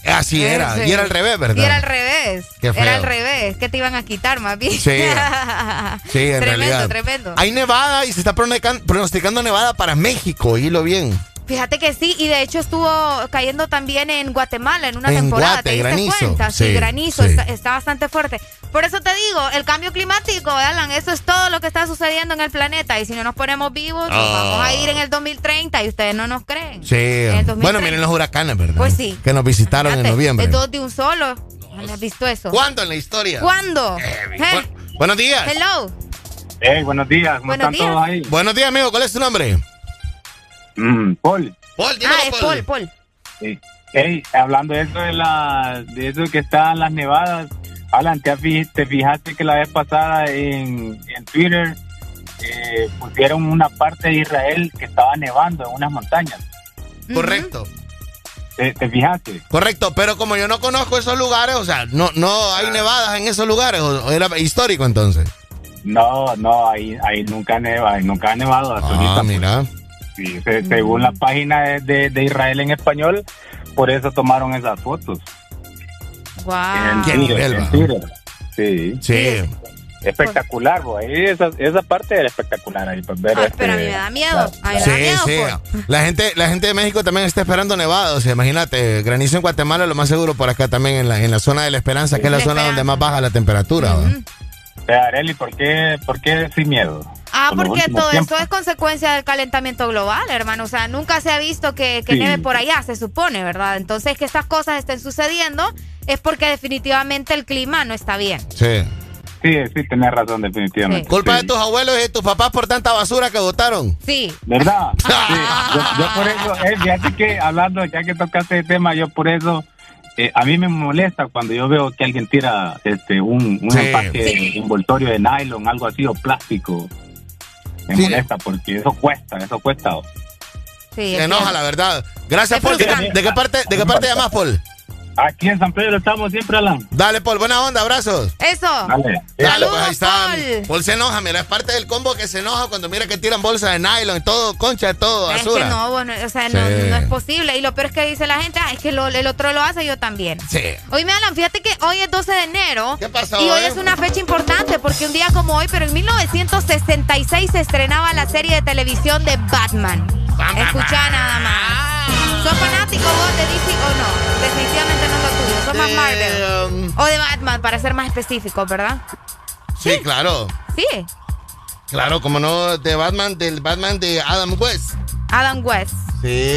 Así era, Sí. y era al revés, ¿verdad? Y era al revés. Qué feo. Era al revés, que te iban a quitar más bien. Sí. Sí, en tremendo, realidad. tremendo. Hay nevada y se está pronostican- pronosticando nevada para México, oílo bien. Fíjate que sí, y de hecho estuvo cayendo también en Guatemala en una En temporada. Guate, ¿Te diste granizo. cuenta? Sí, Sí, granizo, sí. Está, está bastante fuerte. Por eso te digo, el cambio climático, Alan, eso es todo lo que está sucediendo en el planeta. Y si no nos ponemos vivos, nos Ah. vamos a ir en el 2030 y ustedes no nos creen. Sí. En el 2030. Bueno, miren los huracanes, ¿verdad? Pues sí. Que nos visitaron en noviembre. Es dos de un solo. ¿No has visto eso? ¿Cuándo en la historia? ¿Cuándo? ¿Eh? Buenos días. Hello. Hey, buenos días, ¿cómo Buenos están días. todos ahí? Buenos días, amigo. ¿Cuál es tu nombre? Mm, Paul. Paul, Ah, es Paul, Paul. Sí. Hey, hablando de eso de la, de eso que están las nevadas, Alan, ¿te, fijaste que la vez pasada en, en Twitter eh, pusieron una parte de Israel que estaba nevando en unas montañas? Correcto. ¿Te, te fijaste? Correcto, pero como yo no conozco esos lugares, o sea, no, no hay nevadas en esos lugares, o, o era histórico entonces. No, no, ahí, ahí nunca neva, ahí nunca ha nevado. Ah, mira. Sí, se- según la página de, de- de Israel en español, por eso tomaron esas fotos. En Qué Twitter, nivel, en va. Twitter. Sí. Sí. Espectacular, bo. Ahí esa, esa parte era espectacular ahí, pues ver Ah, este- pero a mí me da miedo. Me da miedo, sí. La gente, la gente de México también está esperando nevado. O sea, imagínate, granizo en Guatemala, lo más seguro por acá también en la, en la zona de la Esperanza, que es la La zona donde más baja la temperatura. Areli, ¿por qué, ¿por qué sin miedo? Ah, porque todo tiempos. esto es consecuencia del calentamiento global, hermano. O sea, nunca se ha visto que, que Sí. nieve por allá, se supone, ¿verdad? Entonces, que estas cosas estén sucediendo es porque definitivamente el clima no está bien. Sí. Sí, sí, tenés razón, definitivamente. Culpa Sí. de tus abuelos y de tus papás por tanta basura que botaron. Sí. ¿Verdad? Sí. Yo, yo por eso, eh, fíjate que hablando, ya que tocaste el tema, yo por eso, eh, a mí me molesta cuando yo veo que alguien tira este un, un Sí. empaque Sí. envoltorio de nylon, algo así, o plástico. Me Sí. molesta porque eso cuesta, eso cuesta. Sí, Se enoja, la verdad. Gracias, Paul. ¿De, frustrante. de qué parte, ¿De qué parte llamas, Paul? Aquí en San Pedro estamos siempre, Alan. Dale, Paul. Buena onda. Abrazos. Eso. Dale. Dale, pues ahí está. Paul. Paul se enoja, mira, es parte del combo que se enoja cuando mira que tiran bolsas de nylon y todo, concha, todo, Es basura. que no, bueno, o sea, Sí. no, no es posible. Y lo peor es que dice la gente, ah, es que lo- el otro lo hace, yo también. Sí. Hoy me Alan, fíjate que hoy es 12 de enero. ¿Qué pasó Y hoy hoy? es una fecha importante porque un día como hoy, pero en 1966 se estrenaba la serie de televisión de Batman. Escucha nada más. ¿Sos fanático vos de DC o no? Definitivamente no es lo tuyo. ¿Sos más De, Marvel? um, O de Batman, para ser más específicos, ¿verdad? Sí, claro. Sí. Claro, como no, de Batman, del Batman de Adam West. Adam West. Sí.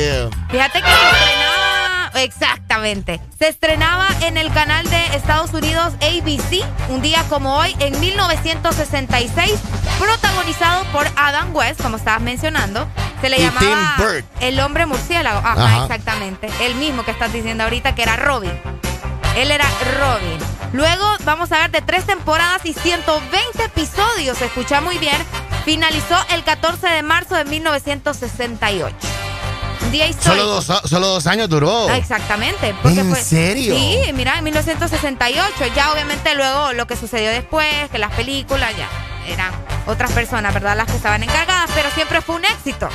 Fíjate que se estrenaba, exactamente, se estrenaba en el canal de Estados Unidos ABC un día como hoy en 1966, protagonizado por Adam West, como estabas mencionando. Se le Y llamaba Tim el hombre murciélago. Ajá, Ajá. exactamente. El mismo que estás diciendo ahorita que era Robin. Él era Robin. Luego vamos a ver de tres temporadas y 120 episodios. Se escucha muy bien. finalizó el 14 de marzo de 1968. Un día histórico. Solo dos, solo dos años duró. Ah, exactamente. Porque ¿En fue- serio? Sí, mira, en 1968. Ya obviamente luego lo que sucedió después, que las películas ya eran otras personas, ¿verdad? Las que estaban encargadas, pero siempre fue un éxito.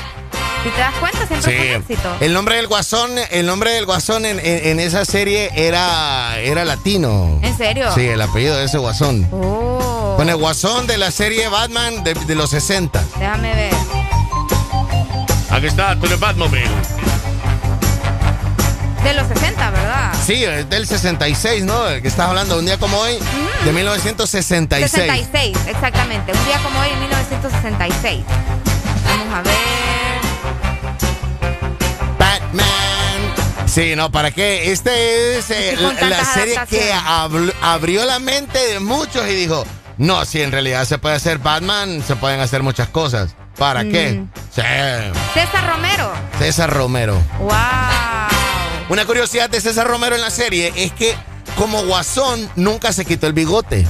Si te das cuenta, siempre fue un éxito. El nombre del guasón, el nombre del guasón en, en- en esa serie era, era latino. ¿En serio? Sí, el apellido de ese guasón. Oh, Con el guasón de la serie Batman de, de los 60. déjame ver. Aquí está, tú eres Batmobile. De los 60, ¿verdad? Sí, es del 66, ¿no? El que estás hablando un día como hoy, de 1966. 66, exactamente. Un día como hoy, en 1966. Vamos a ver. Batman. Sí, no, ¿para qué? Este es eh, la, serie que abrió la mente de muchos y dijo, no, si en realidad se puede hacer Batman, se pueden hacer muchas cosas. ¿Para qué? Sí, César Romero. César Romero. ¡Wow! Una curiosidad de César Romero en la serie es que como guasón nunca se quitó el bigote.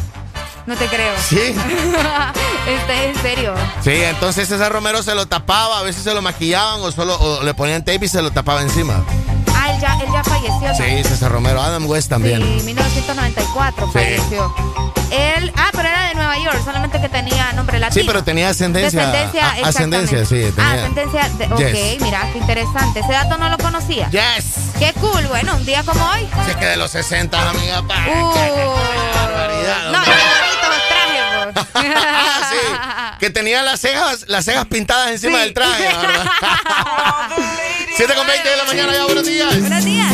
No te creo. Sí. este es en serio. Sí, entonces César Romero se lo tapaba, a veces se lo maquillaban o solo o le ponían tape y se lo tapaba encima. Ah, él ya, él ya falleció. Sí, César Romero, Adam West también. Sí, 1994 Sí. falleció. Él, ah, pero era de Nueva York, solamente que tenía nombre latino. Sí, pero tenía ascendencia. Descendencia, a- ascendencia, sí, exactamente. tenía. Ah, ascendencia, de- ok, Yes. mira, qué interesante. Ese dato no lo conocía. Yes. Qué cool, bueno, un día como hoy. Es que de los 60, amiga. pa- Uh, barbaridad, no, qué bonitos los Ah, Que tenía las cejas, las cejas pintadas encima del traje, ¿verdad? 7 con 20 de la mañana, ya, buenos días. Buenos días.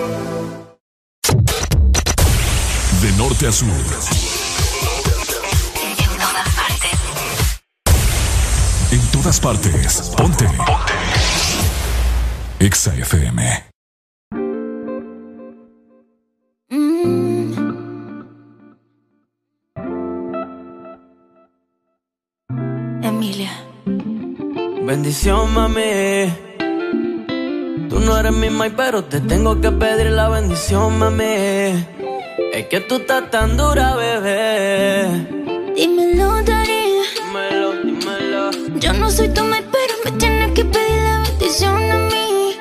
Norte a sur. En todas partes. Ponte. Ponte. Exa FM. Emilia. Bendición, mami. Tú no eres mi mai, pero te tengo que pedir la bendición, mami. Es que tú estás tan dura, bebé. Dímelo, Dari. Dímelo, dímelo. Yo no soy tu mai, pero me tienes que pedir la bendición a mí.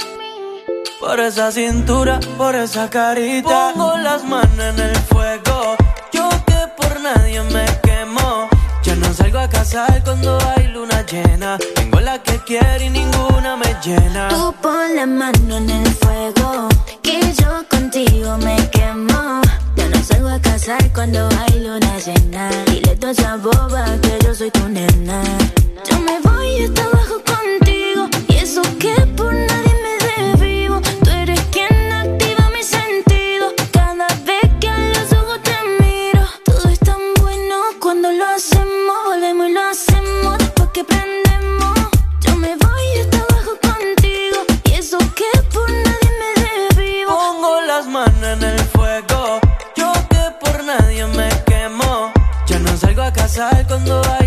Por esa cintura, por esa carita. Pongo las manos en el fuego. Yo que por nadie me casar cuando hay luna llena. Tengo la que quiero y ninguna me llena. Tú pon la mano en el fuego. Que yo contigo me quemo. Yo no salgo a casar cuando hay luna llena. Dile toda esa boba que yo soy tu nena. Yo me voy hasta abajo contigo. Y eso que por nadie salgo a casar cuando hay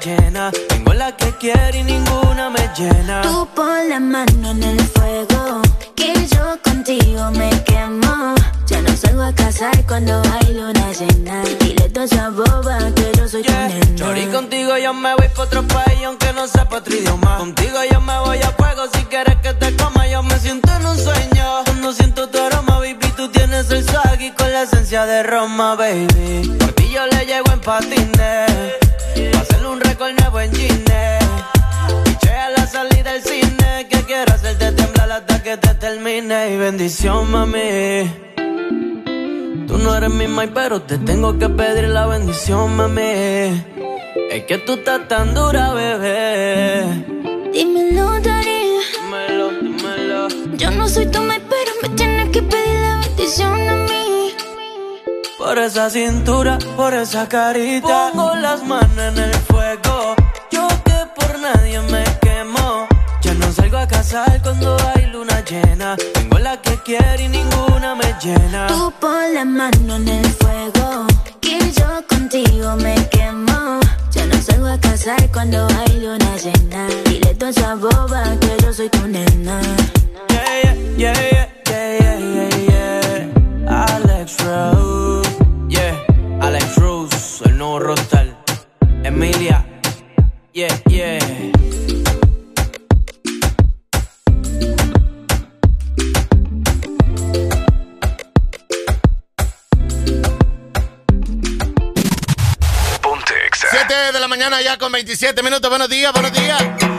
llena. Tengo la que quiero y ninguna me llena. Tú pon la mano en el fuego. Que yo contigo me quemo. Ya no salgo a casar cuando hay luna llena. Dile toda esa boba que yo soy tu nena. Chori, contigo yo me voy pa' otro país aunque no sepa otro idioma. Contigo yo me voy a fuego si quieres que te coma. Yo me siento en un sueño. Cuando siento tu aroma, baby, tú tienes el swag y con la esencia de Roma, baby. Por ti yo le llego en patines. Un récord nuevo en. Piché a la salida del cine. Que quiero hacerte temblar hasta que te termine. Y bendición, mami. Tú no eres mi mai, pero te tengo que pedir la bendición, mami. Es que tú estás tan dura, bebé. Dímelo, Dari. Dímelo, dímelo. Yo no soy tu mai, pero me tienes que pedir la bendición a mí. Por esa cintura, por esa carita. Pongo las manos en el fuego. Yo que por nadie me quemo. Ya no salgo a casar cuando hay luna llena. Tengo la que quiero y ninguna me llena. Tú pon la mano en el fuego. Que yo contigo me quemo. Ya no salgo a casar cuando hay luna llena. Dile toda esa boba que yo soy tu nena. Yeah, yeah, yeah, yeah, yeah, yeah, yeah. Alex Rose. Rose, el nuevo rostal. Emilia. Yeah, yeah. Ponte Exa. 7 de la mañana ya con 27 minutos. Buenos días, buenos días.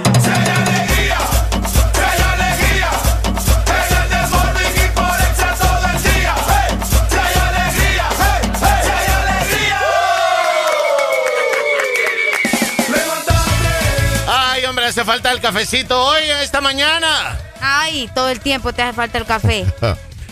Hace falta el cafecito hoy, esta mañana. Ay, todo el tiempo te hace falta el café.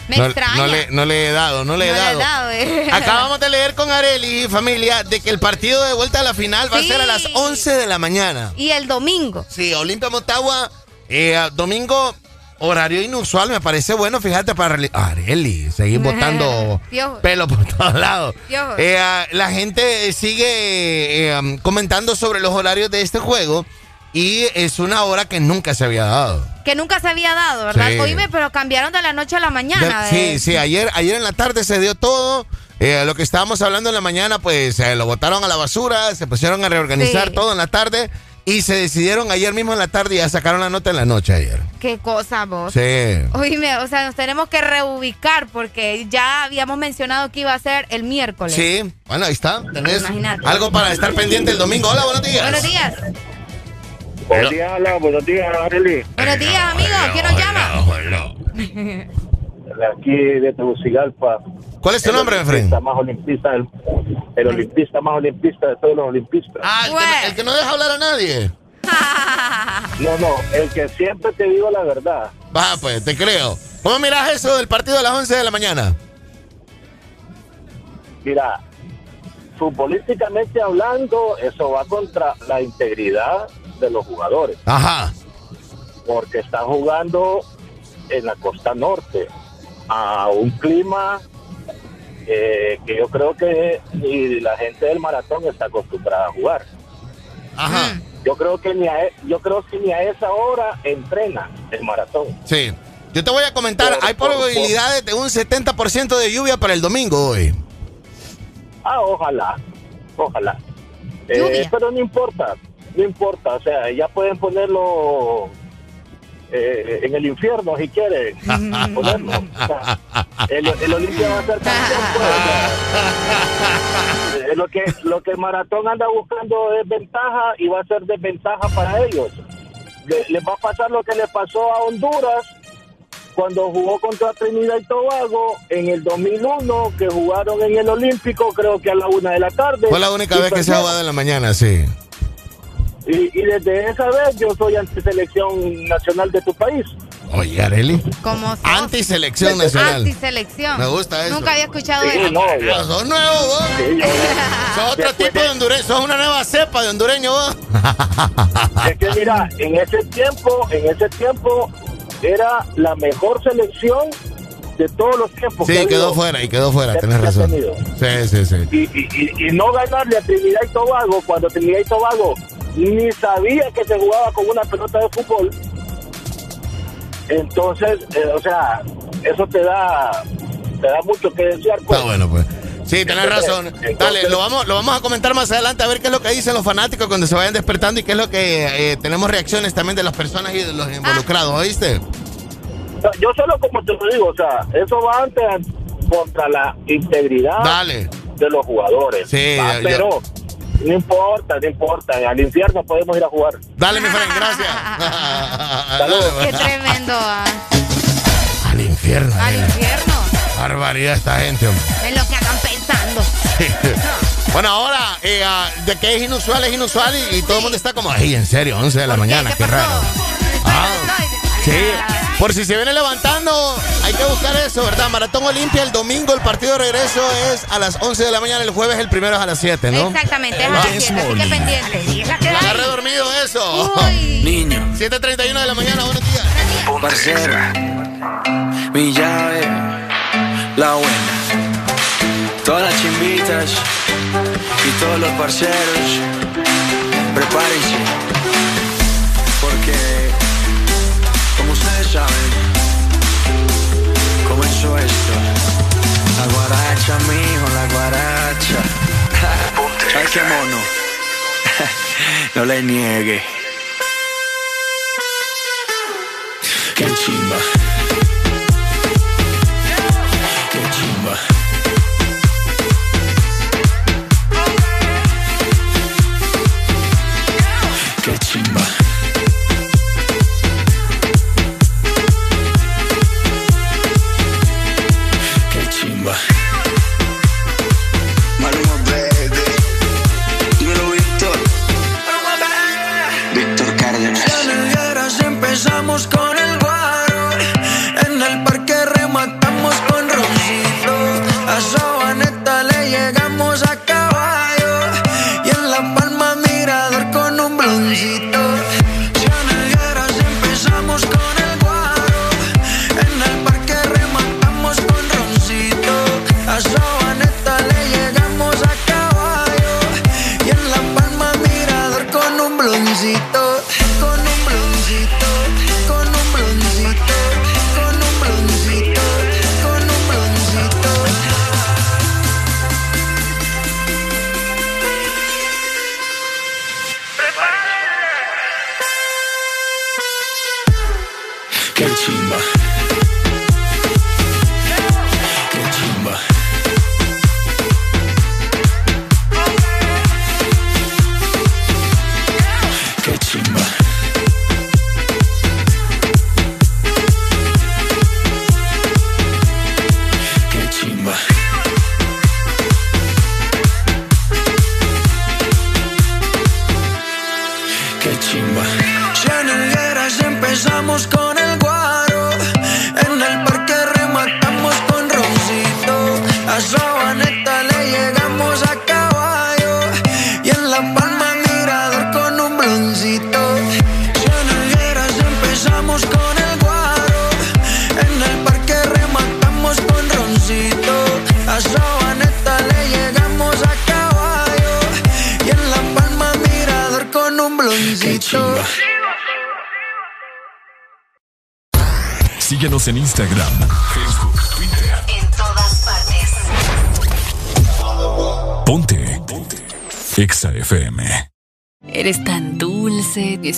Me no, extraña. No le, no le he dado, no le he No le he dado. eh. Acabamos de leer con Areli, familia, de que el partido de vuelta a la final va a ser a las 11 de la mañana. Y el domingo. Sí, Olimpia Motagua, eh, domingo, horario inusual, me parece bueno, fíjate, para Areli, seguir botando pelo por todos lados. Eh, ah, la gente sigue comentando sobre los horarios de este juego y es una hora que nunca se había dado. Que nunca se había dado, ¿verdad? Sí. Oíme, pero cambiaron de la noche a la mañana. Ya- eh. sí, sí, ayer, ayer en la tarde se dio todo. eh, lo que estábamos hablando en la mañana, pues eh, lo botaron a la basura, se pusieron a reorganizar Sí. todo en la tarde y se decidieron ayer mismo en la tarde y ya sacaron la nota en la noche ayer. Qué cosa, vos. Sí. Oíme, o sea, nos tenemos que reubicar porque ya habíamos mencionado que iba a ser el miércoles. Sí, bueno, ahí está. Tenés Imagínate. algo para estar pendiente el domingo. Hola, buenos días. Buenos días. Buenos días, Ala. Buenos días, Arely. Buenos días, amigo. ¿Quién nos llama? Aquí de Tegucigalpa. ¿Cuál es tu nombre, El olimpista más olimpista, el, el olimpista más olimpista de todos los olimpistas. Ah, el que, no, el que no deja hablar a nadie. No, no, el que siempre te digo la verdad. Va, pues, te creo. ¿Cómo miras eso del partido a las 11 de la mañana? Mira, futbolísticamente hablando, eso va contra la integridad de los jugadores. Ajá. Porque están jugando en la costa norte a un clima eh, que yo creo que ni la gente del maratón está acostumbrada a jugar. Ajá. Yo creo que ni a, e- yo creo que ni a esa hora entrena el maratón. Sí. Yo te voy a comentar, hay probabilidades de un 70% de lluvia para el domingo hoy. Ah, ojalá, ojalá. Eh, pero no importa, no importa, o sea, ya pueden ponerlo eh, en el infierno si quieren. ponerlo. O sea, el, el Olimpia va a ser campeón, pues, o sea, eh, lo que lo que el maratón anda buscando es ventaja y va a ser desventaja para ellos. Le- les va a pasar lo que le pasó a Honduras cuando jugó contra Trinidad y Tobago en el 2001, que jugaron en el Olímpico, creo que a la una de la tarde. Fue la única vez que se ha jugado en la mañana, sí. Y, y desde esa vez yo soy antiselección nacional de tu país. Oye, Areli. Como? Antiselección nacional. Antiselección. Me gusta eso. Nunca había escuchado Sí, eso. no, Ah, sos nuevo, vos. sos otro tipo de hondureño. Sos una nueva cepa de hondureño, vos. Es que mira, en ese tiempo, en ese tiempo era la mejor selección de todos los tiempos. Sí, quedó habido. fuera y quedó fuera, que- tenés razón. tenido. Sí, sí, sí. Y, y- y- y no ganarle a Trinidad y Tobago cuando Trinidad y Tobago ni sabía que se jugaba con una pelota de fútbol. Entonces, eh, o sea, eso te da, te da mucho que desear. Pues. Está bueno, pues. Sí, tenés Entonces, razón. entonces- Dale, lo vamos, lo vamos a comentar más adelante a ver qué es lo que dicen los fanáticos cuando se vayan despertando y qué es lo que eh, tenemos reacciones también de las personas y de los involucrados, ¿oíste? Yo solo como te lo digo, o sea, eso va antes contra la integridad Dale. de los jugadores. Sí, Va, ya- pero no importa, no importa, al infierno podemos ir a jugar. Dale, mi friend, gracias. Saludos. Qué tremendo. ah. Al infierno. Al nena. infierno. Barbaridad esta gente, hombre. Es lo que andan pensando. Bueno, ahora, eh, ah, de que es inusual, es inusual y, y todo el mundo está como, ay, en serio, 11 de la mañana, qué, raro. Ah, sí, por si se viene levantando, hay que buscar eso, ¿verdad? Maratón Olimpia el domingo, el partido de regreso es a las 11 de la mañana, el jueves el primero es a las 7, ¿no? Exactamente, es a las siete, así que pendiente. Agarre dormido eso. Niño. 7.31 de la mañana, buenos días. Parcero, mi llave, la buena. Todas las chimbitas y todos los parceros, prepárense. Saben, comenzó esto. La guaracha, mijo, la guaracha. Ay, qué mono. no le niegue. Qué chimba.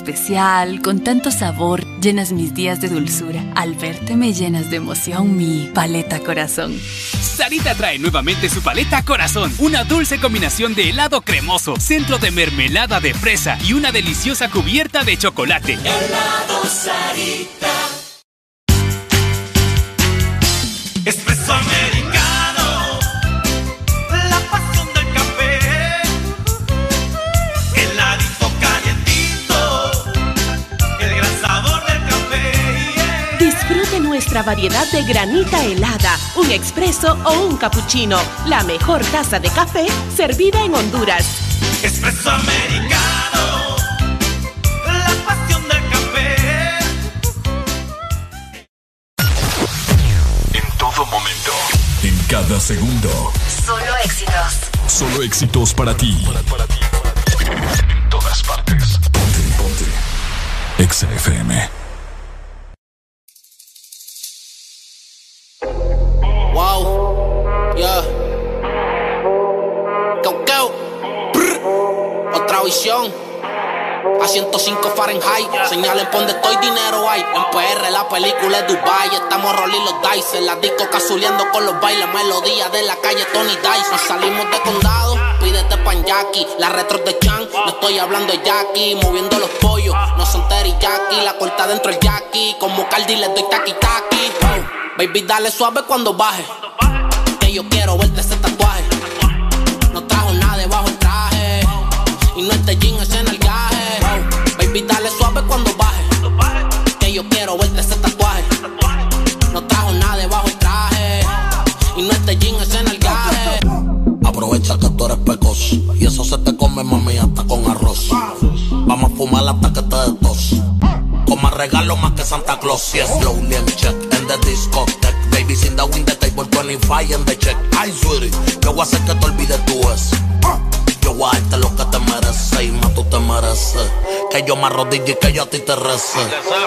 Especial, con tanto sabor, llenas mis días de dulzura. Al verte me llenas de emoción mi paleta corazón. Sarita trae nuevamente su paleta corazón, una dulce combinación de helado cremoso, centro de mermelada de fresa y una deliciosa cubierta de chocolate. Helado Sarita. Variedad de granita helada, un expreso o un cappuccino. La mejor taza de café servida en Honduras. Espresso americano, la pasión del café. En todo momento. En cada segundo. Solo éxitos. Solo éxitos para ti. En todas partes. Ponte, ponte. Exa A 105 Fahrenheit. Señalen por donde estoy, dinero hay. En PR la película es Dubai. Estamos rolling los dice. La disco cazuleando con los bailes. Melodía de la calle Tony. Nos salimos de condado. Pídete pan Jackie. La retro de Chan. No estoy hablando de Jackie. Moviendo los pollos. No son teriyaki. La corta dentro el Jackie. Como Cardi le doy taki. Oh, Baby, dale suave cuando baje. Que yo quiero verte ese tatuaje. No trajo nada debajo el traje. Y no este. Dale suave cuando baje. Que yo quiero verte ese tatuaje. No trajo nada debajo el traje. Y no este jean, ese nalgaje. Aprovecha que tú eres pecoso Y eso se te come, mami, hasta con arroz Vamos a fumar hasta que te des tos Como regalo más que Santa Claus Yes, slowly and check in the discotheque Baby, sin the win the table 25 en the check Ay, sweetie, yo voy a hacer que te olvides tú es Yo voy a darte lo que te mereces Y más tú te mereces Que yo me arrodille y que yo a ti te rece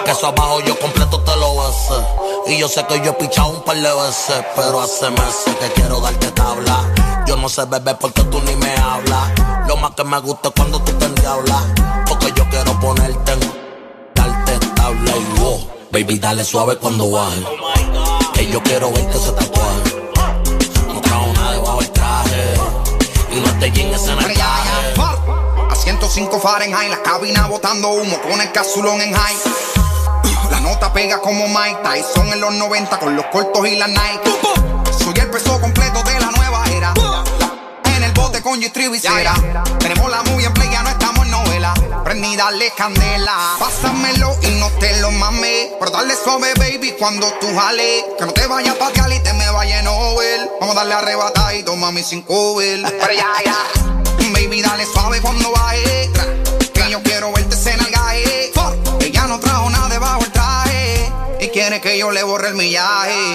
Que eso abajo yo completo te lo bese Y yo sé que yo he pichado un par de veces Pero hace meses que quiero darte tabla yo no sé beber porque tú ni me hablas. Lo más que me gusta es cuando tú te endiablas. Porque yo quiero ponerte en darte tabla y wow. Baby, dale suave cuando baje. Que yo quiero verte ese tatuaje. Y no te llenes en el traje. A 105 Fahrenheit, la cabina botando humo con el casulón en high. La nota pega como Mike Tyson en los 90 con los cortos y la Nike. Soy el peso completo de la nueva era. En el bote con G-Tree visera. Tenemos la muy en play, ya no estamos Prendí, dale candela. Pásamelo y no te lo mames. Pero dale suave, baby, cuando tú jale. Que no te vayas a patear y te me vaya en. Vamos a darle arrebatadito, mami, sin cover. Pero ya, ya. Baby, dale suave cuando baje. Que yo quiero verte en el gaje. Ya no trajo nada debajo el traje. Y quiere que yo le borre el millaje.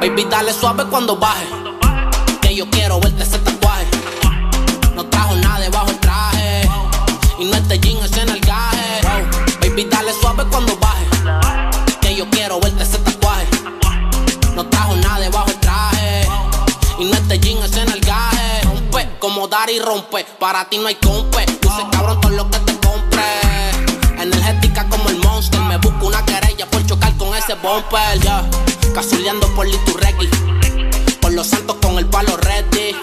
Baby, dale suave cuando baje. Que yo quiero verte ese Y no este jean, ese nalgaje. Baby, dale suave cuando baje. Que yo quiero verte ese tatuaje. No trajo nada debajo el traje. Y no este jean, ese nalgaje. Rompe como dar y rompe. Para ti no hay compe. Luce cabrón todo lo que te compre. Energética como el monster. Me busco una querella por chocar con ese bumper, ya. Cazuleando por Liturregui. Por los santos con el palo ready.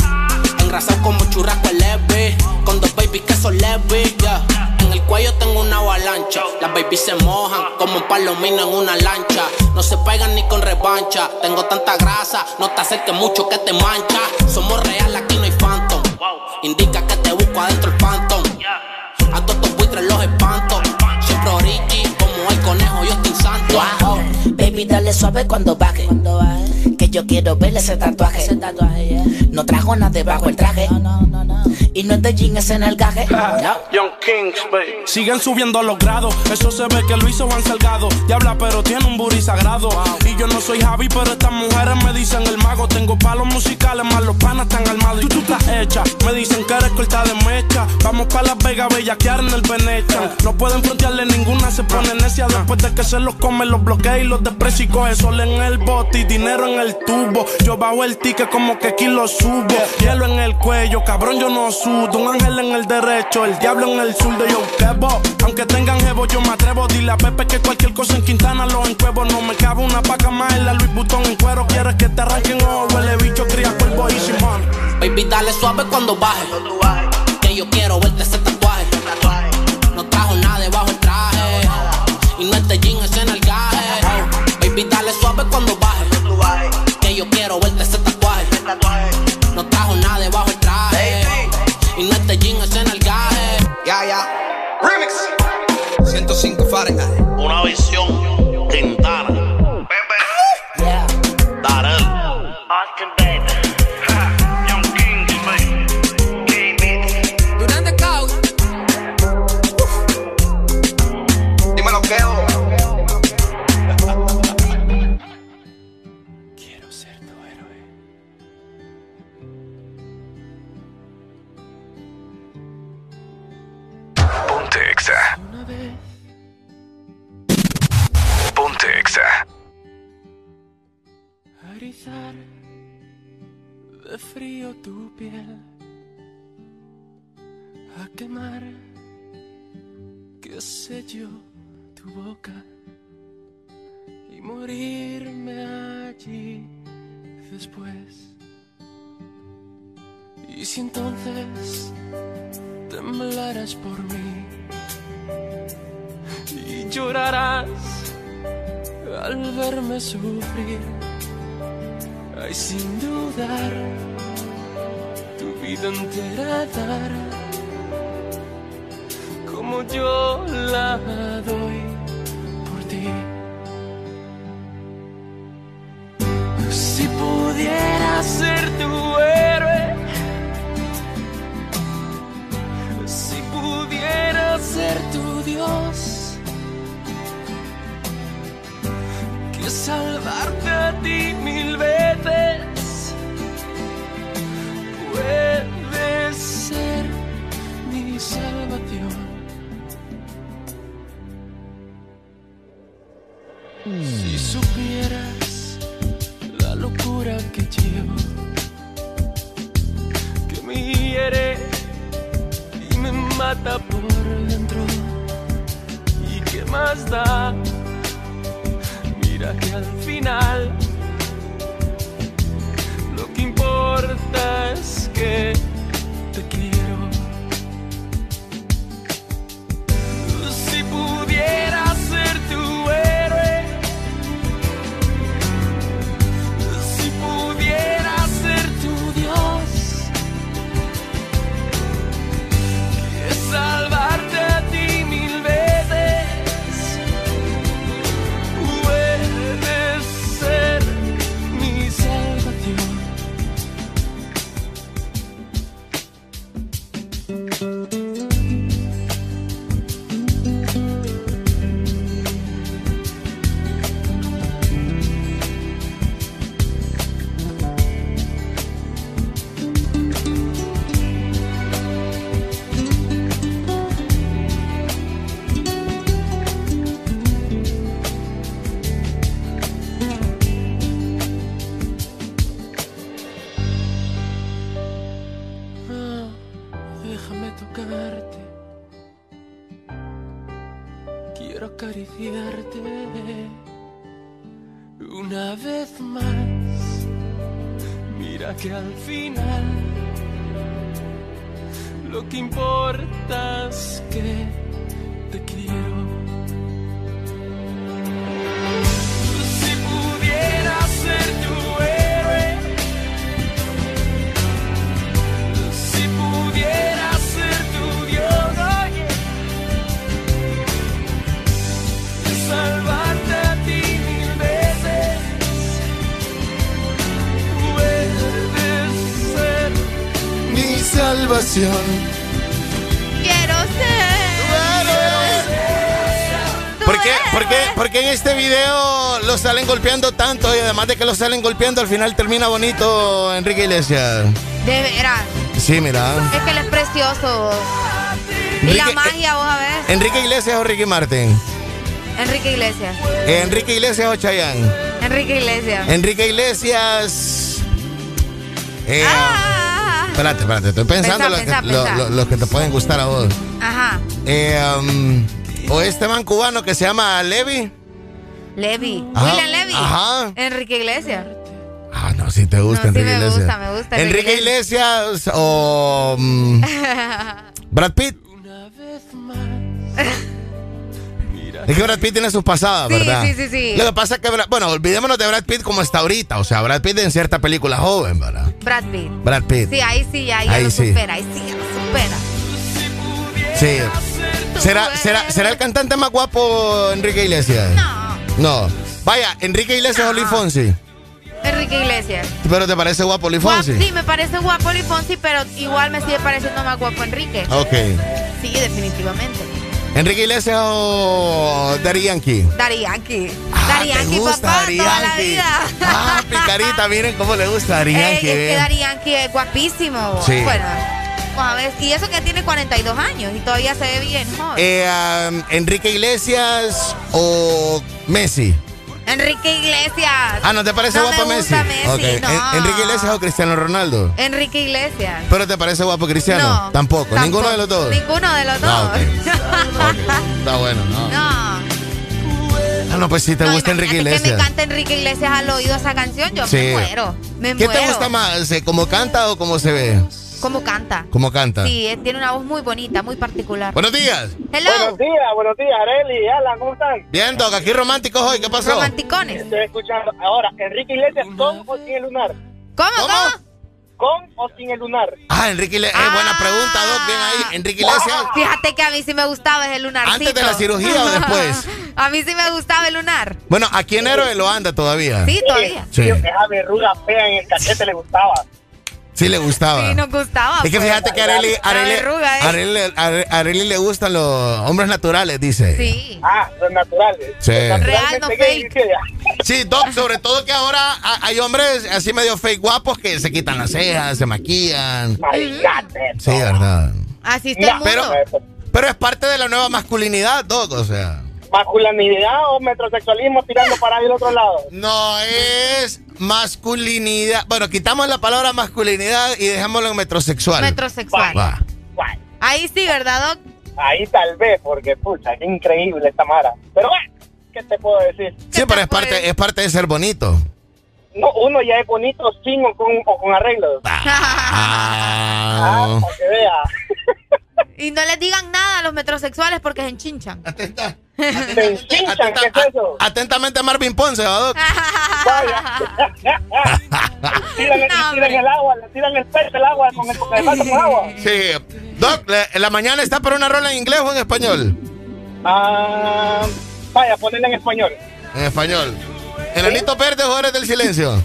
Engrasado como churrasco leve. Con dos babies que son leves, ya. En el cuello tengo una avalancha. Las babies se mojan como un palomino en una lancha. No se pegan ni con revancha. Tengo tanta grasa, no te acerques mucho que te mancha. Somos real, aquí no hay phantom. Indica que te busco adentro el phantom. A todos tus buitres los espanto. Siempre origi, como el conejo, yo estoy santo. Baby, dale suave cuando baje. Que yo quiero ver ese tatuaje. No trajo nada debajo el traje. Y no es de jean, es en el gaje. Young Kings, baby. Siguen subiendo los grados. Eso se ve que lo hizo Juan Salgado. Diabla, pero tiene un booty sagrado. Y yo no soy Javi, pero estas mujeres me dicen el mago. Tengo palos musicales, más los panas están armados. Y tú estás hecha. Me dicen que eres corta de mecha. Vamos pa' Las Vegas, bellaquear en el Venecia. No pueden frontearle ninguna, se pone necia. Después de que se los come, los bloquea y los desprecia. Y coge sol en el bote y dinero en el tubo. Yo bajo el ticket como que aquí lo subo. Hielo en el cuello, cabrón, yo no sudo. Un ángel en el derecho, el diablo en el sur de yo quebo. Aunque tengan jevo, yo me atrevo. Dile a Pepe que cualquier cosa en Quintana lo encuevo. No me cabe una paca más en la Louis Vuitton en cuero. Quieres que te arranquen ojo, huele bicho, cría cuervo y Simón. Baby, dale suave cuando baje. Que yo quiero verte ese tatuaje. No trajo nada debajo el traje. Y no es de jean, Baby, dale suave cuando baje. Que yo quiero verte ese tatuaje. No trajo nada debajo el traje. Y no es de jean, es en el gaje. Ya, ya. Remix. 105 Fahrenheit. Salvación. Quiero ser. ¿Por qué, por, qué, por qué en este video lo salen golpeando tanto y además de que lo salen golpeando al final termina bonito Enrique Iglesias? De veras. Sí, mira. Es que él es precioso. Y la Enrique- magia, vos a ver. Enrique Iglesias o Ricky Martin. Enrique Iglesias. Eh, Enrique Iglesias o Chayanne. Enrique Iglesias. Enrique Iglesias. Eh, Ah. Espérate, espérate, estoy pensando Pensá, los, pensá, que, lo- pensá. lo- los que te pueden gustar a vos. Ajá. Eh, um, o este man cubano que se llama Levi. Levi. Ajá. William Levi. Ajá. Enrique Iglesias. Ah, no, si te gusta No, sí Enrique me Iglesias. gusta, me gusta Enrique Enrique Iglesias o mm, Brad Pitt. Es que Brad Pitt tiene sus pasadas, Sí, ¿verdad? sí, sí, sí. Lo que pasa es que, bueno, olvidémonos de Brad Pitt como está ahorita. O sea, Brad Pitt en cierta película joven, ¿verdad? Brad Pitt. Brad Pitt. Sí, ahí sí, ahí ya Ahí lo sí. supera, ahí sí ya lo supera. Sí. ¿Será, será, ¿Será el cantante más guapo Enrique Iglesias? No. No. Vaya, Enrique Iglesias o Luis Fonsi. Enrique Iglesias. ¿Pero te parece guapo Luis Guap- Fonsi? sí, me parece guapo Luis Fonsi, pero igual me sigue pareciendo más guapo Enrique. Ok. Sí, definitivamente. ¿Enrique Iglesias o Daddy Yankee? Daddy Yankee. Ah, Daddy ¿te Yankee, gusta papá, toda la vida. Ah, picarita, miren cómo le gusta Ey, Yankee. es que ¿eh? Es guapísimo. Sí. Bueno, vamos a ver. Y eso que tiene 42 años y todavía se ve bien, joven. Eh, um, ¿Enrique Iglesias o Messi? Enrique Iglesias. Ah, ¿no te parece No guapo me Messi? gusta Messi, Ok. no. ¿En- ¿Enrique Iglesias o Cristiano Ronaldo? Enrique Iglesias. ¿Pero te parece guapo Cristiano? No, Tampoco. Tampoco. ¿Ninguno de los dos? Ninguno de los dos. Ah, Está bueno, ¿no? no. No, pues sí te No, gusta Enrique imagínate que me Iglesias. canta Enrique Iglesias al oído esa canción, yo Sí. me muero. Me ¿Qué muero. te gusta más? eh, ¿Cómo canta o cómo se ve? ¿Cómo canta? ¿Cómo canta? Sí, eh, tiene una voz muy bonita, muy particular. Buenos días. Hello. Buenos días, buenos días, Areli, Alan, ¿cómo están? Bien, Doc, aquí románticos hoy. ¿Qué pasó? Romanticones. Estoy escuchando. Ahora, Enrique Iglesias, ¿con o sin el lunar? ¿Cómo, cómo? ¿Con o sin el lunar? Ah, Enrique Iglesias. Eh, buena pregunta, Doc. Bien ahí. Enrique Iglesias. Fíjate que a mí sí me gustaba ese lunarcito. ¿Antes de la cirugía o después? a mí sí me gustaba el lunar. Bueno, aquí en Héroe lo anda todavía. Sí, todavía. Sí. Esa verruga fea en el cachete le gustaba. Sí le gustaba. Sí, nos gustaba. Es que pues. fíjate que a Areli, Areli- verruga, ¿eh? Areli- Are- Areli le gustan los hombres naturales, dice. Sí. Ah, los naturales. Sí. Real, no fake. Sí, Doc, sobre todo que ahora ha- hay hombres así medio fake guapos que se quitan las cejas, se maquillan. Sí, verdad. Así está el mundo. Pero, pero es parte de la nueva masculinidad, Doc, o sea. ¿Masculinidad o metrosexualismo tirando para el otro lado? No es masculinidad. Bueno, quitamos la palabra masculinidad y dejémoslo en metrosexual. Metrosexual. Va. Ahí sí, ¿verdad, Doc? Ahí tal vez, porque pucha, qué increíble esta Mara. Pero bueno, ¿qué te puedo decir? Sí, pero es parte, es parte de ser bonito. No, uno ya es bonito sin o con, o con arreglos. Ah. para que vea. Y no les digan nada a los metrosexuales porque se enchinchan. Se enchinchan, ¿qué es eso? Atentamente Marvin Ponce, ¿va, Doc? Tiran, el agua, le tiran el pecho el agua con el, con el vaso con agua. Sí. Doc, la- la mañana está para una rola en inglés o en español? Ah, vaya, ponerla en español. En español. ¿Enanitos verdes o eres del silencio?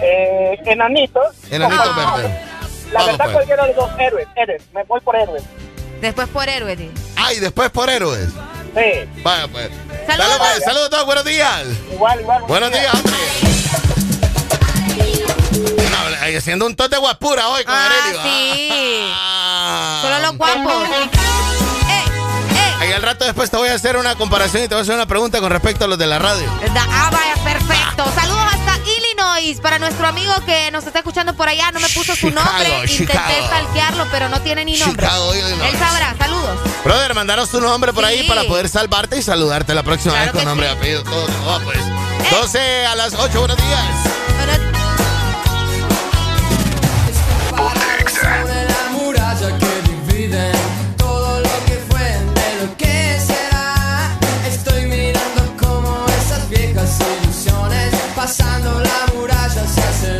Eh, enanitos. Enanitos Ah, verdes. La Vamos, verdad, pues. cualquiera de los dos héroes. Héroes, me voy por héroes. Después por héroe, tío. Ah, y después por héroes. Sí. Vaya, pues. Saludos. Dale, pues. Saludos, Doc. Buenos días. Igual, igual. Buenos días, hombre. No, ahí haciendo un tote de guapura hoy con Ah, Aurelio. sí. Ah. Solo los guapos. Ahí al rato después te voy a hacer una comparación y te voy a hacer una pregunta con respecto a los de la radio. Da- Ah, vaya, perfecto. Saludos hasta Illinois. Para nuestro amigo que nos está escuchando por allá, no me puso su nombre. Intenté stalkearlo, pero no tiene ni nombre. Chicago, Illinois. Él sabrá. Saludos. Brother, mandanos tu nombre por ahí Sí. para poder salvarte y saludarte la próxima Claro vez con nombre y sí. apellido. Todo, todo, pues. 12 a las 8, buenos días. Sobre la muralla que divide todo lo que fue de lo que será. Estoy mirando como esas viejas ilusiones pasando la muralla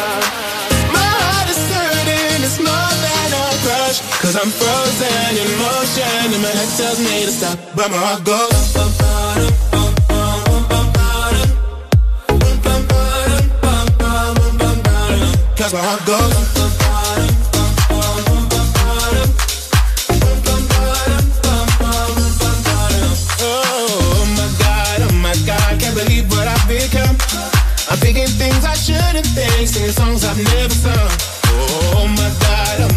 Cause I'm frozen in motion, and my head tells me to stop, but my heart goes. bum, ba-dum, bum, bum, bum, bum, ba-dum. Bum, bum, ba-dum, bum, bum, bum, bum, ba-dum. Cause my heart goes. Oh my god, oh my god, can't believe what I've become. I'm thinking things I shouldn't think, singing songs I've never sung. Oh my god, oh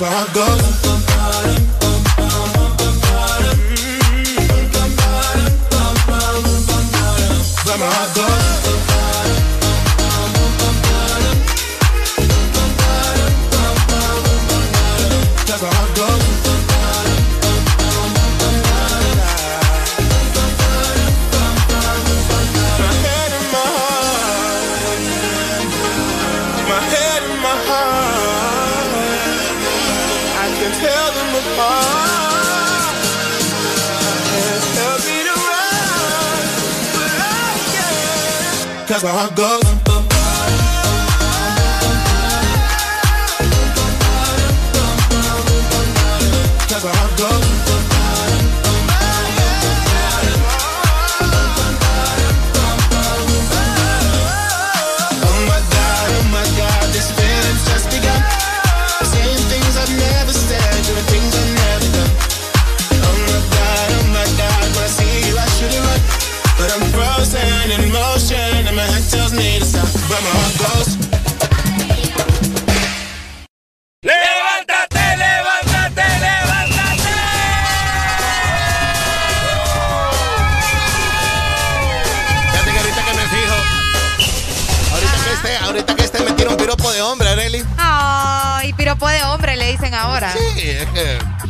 Bum, ba-dum. But my heart goes. Can't. Cause my heart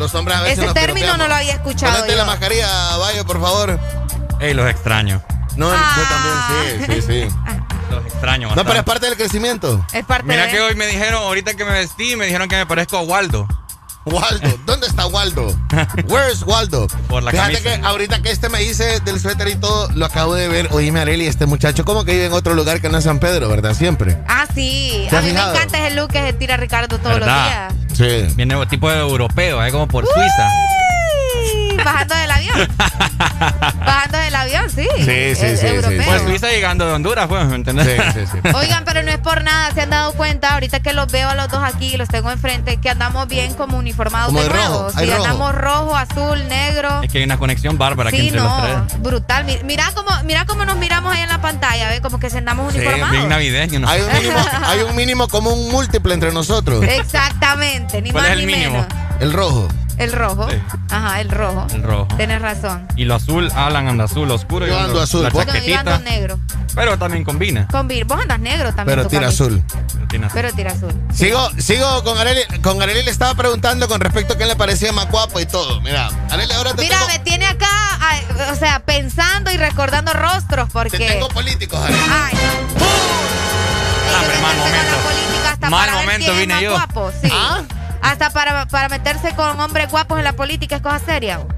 los hombres a veces Ese nos término piropeamos. no lo había escuchado Ponete yo. la mascarilla, Bayo, por favor. Ey, los extraño. No, Ah. yo también, sí, sí, sí. Los extraño. No, pero es bastante. parte del crecimiento. Es parte Mira de... que hoy me dijeron, ahorita que me vestí, me dijeron que me parezco a Waldo. Waldo, ¿dónde está Waldo? Where's Waldo? Por la Fíjate camisa. que ahorita que este me dice del suéter y todo, lo acabo de ver. Oíme, Areli, este muchacho como que vive en otro lugar que no es San Pedro, ¿verdad? Siempre. Ah, sí. ¿Te A mí me encanta ese look que se tira Ricardo todos ¿Verdad? los días. Sí. Viene tipo de europeo, es como por Suiza. Bajando del avión. Bajando del avión, sí. Sí, sí, Es sí, sí, europeo. Pues Suiza llegando de Honduras, pues, ¿me entendés? Sí, sí, sí. Oigan, pero no es por nada, se han dado cuenta, ahorita que los veo a los dos aquí los tengo enfrente, que andamos bien como uniformados Como de de rojo, nuevo. Sí, rojo. andamos rojo, azul, negro. Es que hay una conexión bárbara aquí Sí, entre no, los tres. brutal. Mi- Mira cómo, mira cómo nos miramos ahí en la pantalla, ¿ves? Como que se andamos Sí, uniformados. bien navideño, ¿no? Hay un mínimo, hay un mínimo como un múltiple entre nosotros. Exactamente, ni ¿Cuál más es el ni mínimo? menos. El rojo. El rojo. Sí. Ajá, el rojo. El rojo. Tienes razón. Y lo azul, Alan anda azul oscuro. Yo ando azul. La ¿Vos? No, yo chaquetita. ando negro. Pero también combina. Con vir. Vos andas negro también. Pero tira azul. Pero tiene azul. Pero tira azul. Sigo, sigo con Areli. Con Areli le estaba preguntando con respecto a quién le parecía más guapo y todo. Mira, Areli, ahora te Mira, tengo, me tiene acá, o sea, pensando y recordando rostros te porque. tengo políticos, Areli. Ay, no. Ah, que pero mal momento. Mal momento vine yo. guapo, sí. ¿Ah? Hasta para, para meterse con hombres guapos en la política es cosa seria. bo.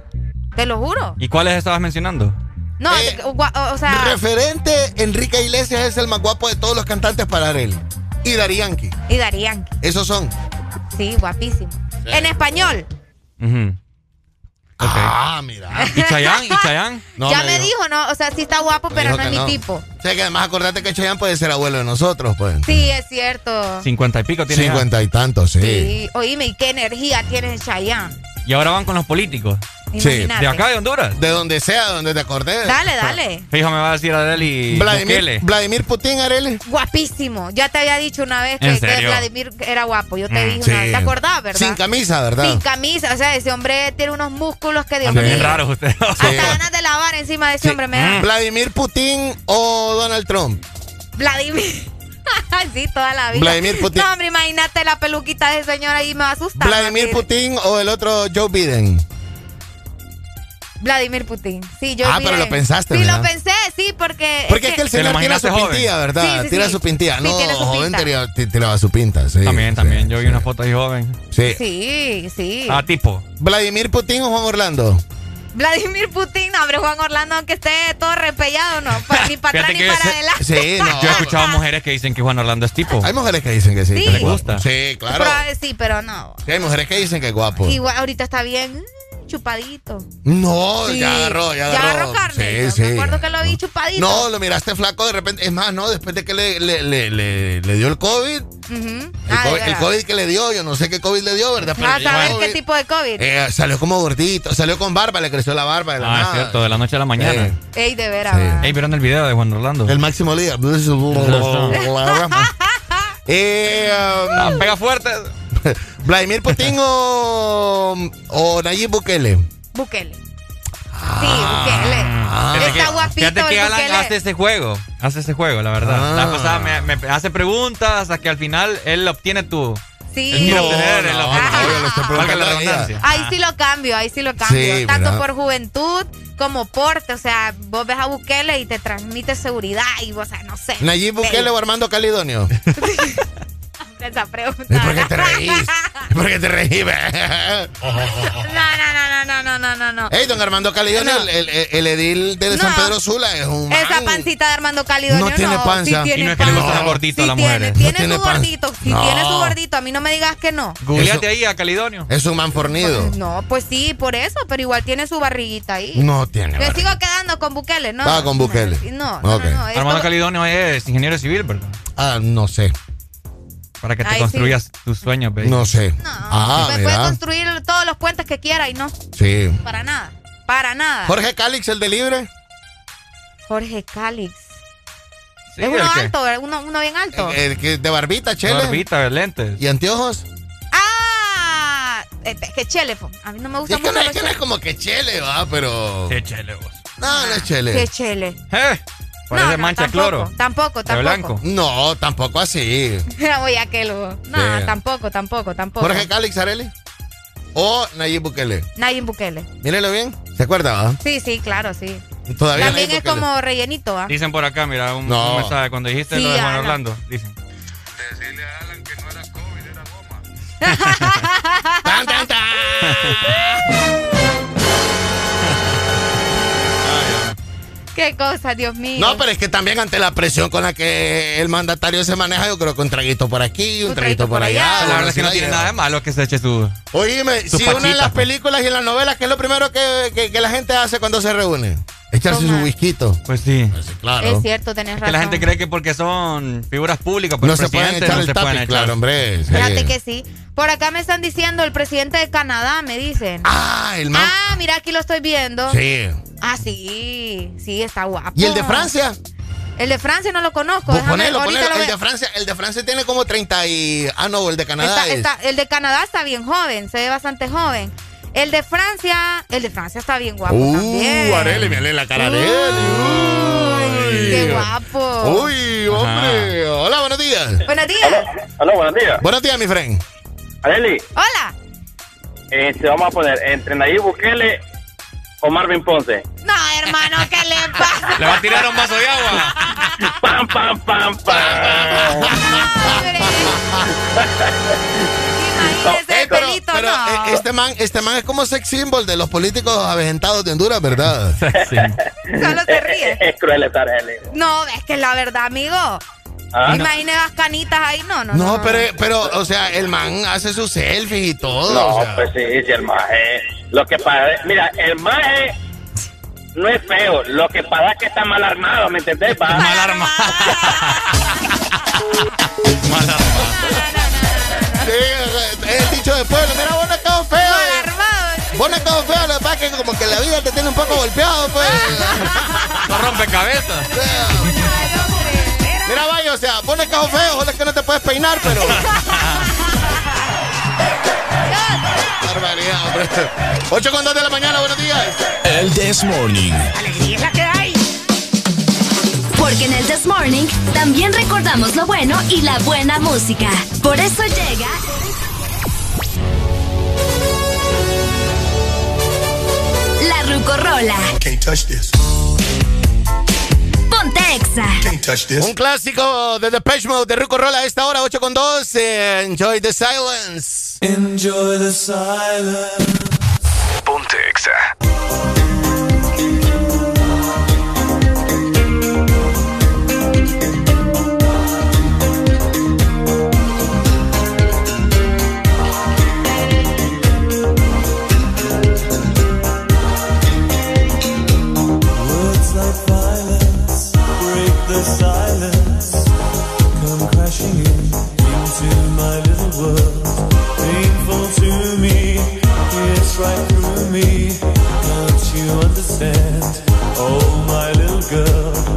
Te lo juro. ¿Y cuáles estabas mencionando? No, Eh, o, o sea, Referente, Enrique Iglesias es el más guapo de todos los cantantes para Areli. Y Darianki. y Darían. Esos son. Sí, guapísimo. En español. Ah, mira. ¿Y Chayanne? ¿Y Chayanne? No, ya me dijo. ¿no? O sea, sí está guapo, Me pero dijo no es que mi tipo. O sea que además acordate que Chayanne puede ser abuelo de nosotros, pues. Sí, es cierto. Cincuenta y pico tiene. ya. Cincuenta y tantos, sí. Sí. Oíme, ¿y qué energía tiene Chayanne? Y ahora van con los políticos. Imagínate. ¿De acá, de Honduras? De donde sea, donde te acordés. Dale, dale. Fijo, me va a decir Adeli Vladimir, Bukele. Vladimir Putin, Areli. Guapísimo. Ya te había dicho una vez que, ¿En que? Vladimir era guapo. Yo te Mm, dije sí. una vez. ¿Te acordás, verdad? Sin camisa, ¿verdad? Sin camisa. O sea, ese hombre tiene unos músculos que Dios mío. bien raros ustedes. Hasta ganas de lavar encima de ese Sí. hombre me da. Vladimir Putin o Donald Trump. Vladimir. sí, toda la vida. Vladimir Putin. No, hombre, imagínate la peluquita de ese señor ahí me va a asustar. Vladimir. Putin o el otro Joe Biden. Vladimir Putin. Sí, yo Ah, pero lo pensaste, Sí, ¿verdad? lo pensé, sí, porque. Porque es que el ¿Te lo señor tira su joven? pintilla, ¿verdad? Sí, sí, tira sí. su pintilla. Sí, no, tiene su joven pinta. tiraba, ti- tiraba su pinta. Sí, También, sí, también. Yo vi sí. una foto ahí joven. Sí. Sí, sí. Ah, tipo. Vladimir Putin o Juan Orlando. Vladimir Putin, no, hombre, Juan Orlando, aunque esté todo repellado, no, pa- ni para atrás ni para ese- adelante. Sí, no. Yo he escuchado mujeres que dicen que Juan Orlando es tipo. Hay mujeres que dicen que sí. Sí. que es ¿Te guapo. gusta? Sí, claro. Pero, sí, pero no. Sí, hay mujeres que dicen que es guapo. Igual ahorita está bien. Chupadito. No, Sí. ya agarró, ya Ya agarró. agarró carne. Sí, Me sí. acuerdo que lo vi chupadito. No, lo miraste flaco de repente. Es más, no, después de que le, le, le, le- le dio el COVID. El, Ah, COVID el veras. COVID que le dio, yo no sé qué COVID le dio, ¿verdad? Pero A dio saber qué tipo de COVID. Eh, salió como gordito, salió con barba, le creció la barba de la Ah, es cierto, de la noche a la mañana. Ey, de veras. Ey, ¿vieron el video de Juan Orlando? El máximo líder. eh, Ah, pega fuerte. Vladimir Putin o, o Nayib Bukele. Bukele. Sí, Bukele. Que- Está guapito Fíjate que Alan Bukele. hace ese juego. Hace ese juego, la verdad. Ah. La vez pasada me, me hace preguntas hasta que al final él obtiene tu. Sí. No, obtener. Ahí sí lo cambio, ahí sí lo cambio. Sí, Tanto mira. por juventud como porte. O sea, vos ves a Bukele y te transmite seguridad y vos, o sea, no sé. Nayib Bukele o Armando Calidonio. Esa pregunta. ¿Y por qué te reís? ¿Y por qué te reís? No, no, no, no, no, no, no, no. Ey, don Armando Calidonio, No. el, el- el edil de San No. Pedro Sula, es un Esa man. pancita de Armando Calidonio No tiene panza. Sí Y tiene no es que le panza. gustan gorditos a Sí tiene, mujeres. tiene No tiene su panza. gordito. Si No. tiene su gordito, a mí no me digas que no. Googleate ahí a Calidonio. Es un man fornido. No, pues sí, por eso, pero igual tiene su barriguita ahí. No tiene. Me sigo quedando con Bukele, ¿no? Va con Bukele. No, no, Ok. no, no, Armando Calidonio es ingeniero civil, ¿verdad? Ah, no sé. Para que te Ay, sí. construyas tus sueños, baby. No sé. No, ah, me puede mira. construir todos los puentes que quiera y no, Sí. para nada, para nada. Jorge Calix, el de libre. Jorge Calix. Sí, es uno que- alto, uno, uno bien alto. El, el que de barbita, chele. Barbita, lentes. ¿Y anteojos? Ah, es que chele, a mí no me gusta es que mucho no es, que no es como que chele, va, pero. Qué chele vos. No, no es chele. Qué chele. Eh, parece No, no, mancha tampoco, cloro. Tampoco, De tampoco. blanco. No, tampoco así. Voy a que lo. No, Sí. tampoco, tampoco, tampoco. Jorge Calix, Areli. O Nayib Bukele. Nayib Bukele. Mírelo bien. ¿Se acuerda, va? Sí, sí, claro, sí. Todavía También Nayib es Bukele. como rellenito, ¿va? Dicen por acá, mira, un, No. un mensaje. Cuando dijiste Sí, lo de Juan Alan. Orlando, dicen. Tan, tan, tan. Qué cosa, Dios mío. No, pero es que también ante la presión con la que el mandatario se maneja, yo creo que un traguito por aquí, un, traguito, por allá. La verdad es que no tiene nada de malo que se eche su. Oíme, Su si una de pachita, las pues. películas y en las novelas, ¿qué es lo primero que, que- que la gente hace cuando se reúne? Echarse Toma. su whisky. Pues sí. claro. Es cierto, tenés razón. Que la gente cree que porque son figuras públicas, pues No se pueden echar no el se pueden tapi, echar. claro, hombre. sí. Fíjate que sí. Por acá me están diciendo el presidente de Canadá, me dicen. Ah, el man. Ah, mira, aquí lo estoy viendo. Sí. Ah, sí, sí, está guapo. ¿Y el de Francia? El de Francia no lo conozco. Pues déjame- ponelo, ponelo. lo El de Francia, el de Francia tiene como 30 y. Ah, no, el de Canadá Está- es. está- el de Canadá está bien joven, se ve bastante joven. El de Francia, el de Francia está bien guapo también. Uh, Areli, mírale la cara de él. Uy. Qué guapo. Uy, hombre. Hola, buenos días. Buenos días. Hola, buenos días. Buenos días, mi friend. Areli, Hola. este, vamos a poner entre Nayib Bukele o Marvin Ponce. No, hermano, ¿qué le pasa? Le va a tirar un vaso de agua. Pam, pam, pam, pam. Hombre. El Pero, pelito, pero, no. eh, este man, este man es como sex symbol de los políticos aventados de Honduras, ¿verdad? Solo se ríe. Es cruel esta Areli. No, es que la verdad, amigo. Ah. Las canitas ahí, no, no. No, pero, pero, o sea, el man hace sus selfies y todo. No, o sea. pues sí, sí, el maje. Lo que pasa, mira, el maje no es feo. Lo que pasa es que está mal armado, ¿me entendés? Va? Mal armado. Mal armado. Sí, es el dicho de pueblo. Mira, vos no has quedado feo. Vos no has quedado feo, lo que pasa es que como que la vida te tiene un poco golpeado, pues. No rompe cabezas. Mira, vaya, o sea, vos no has quedado feo, solo es que no te puedes peinar, pero... Barbaridad, hombre. 8 con 2 de la mañana, buenos días. El This Morning. Alegría es la que hay. Porque en el This Morning también recordamos lo bueno y la buena música. Por eso llega. La Rucorola. Can't touch this. Ponte Exa. Can't touch this. Un clásico de Depeche Mode de Ruco Rola a esta hora, 8 con 2. eh, enjoy the silence. Enjoy the silence. Ponte understand. Oh, my little girl.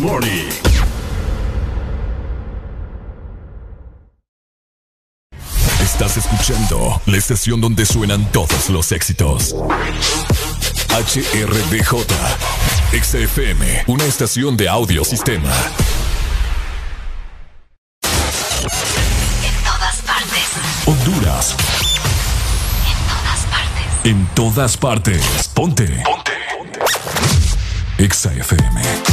Morning. Estás escuchando la estación donde suenan todos los éxitos. HRDJ, XFM, una estación de audio sistema. En todas partes. Honduras. En todas partes. En todas partes. Ponte. Ponte. Ponte. XFM.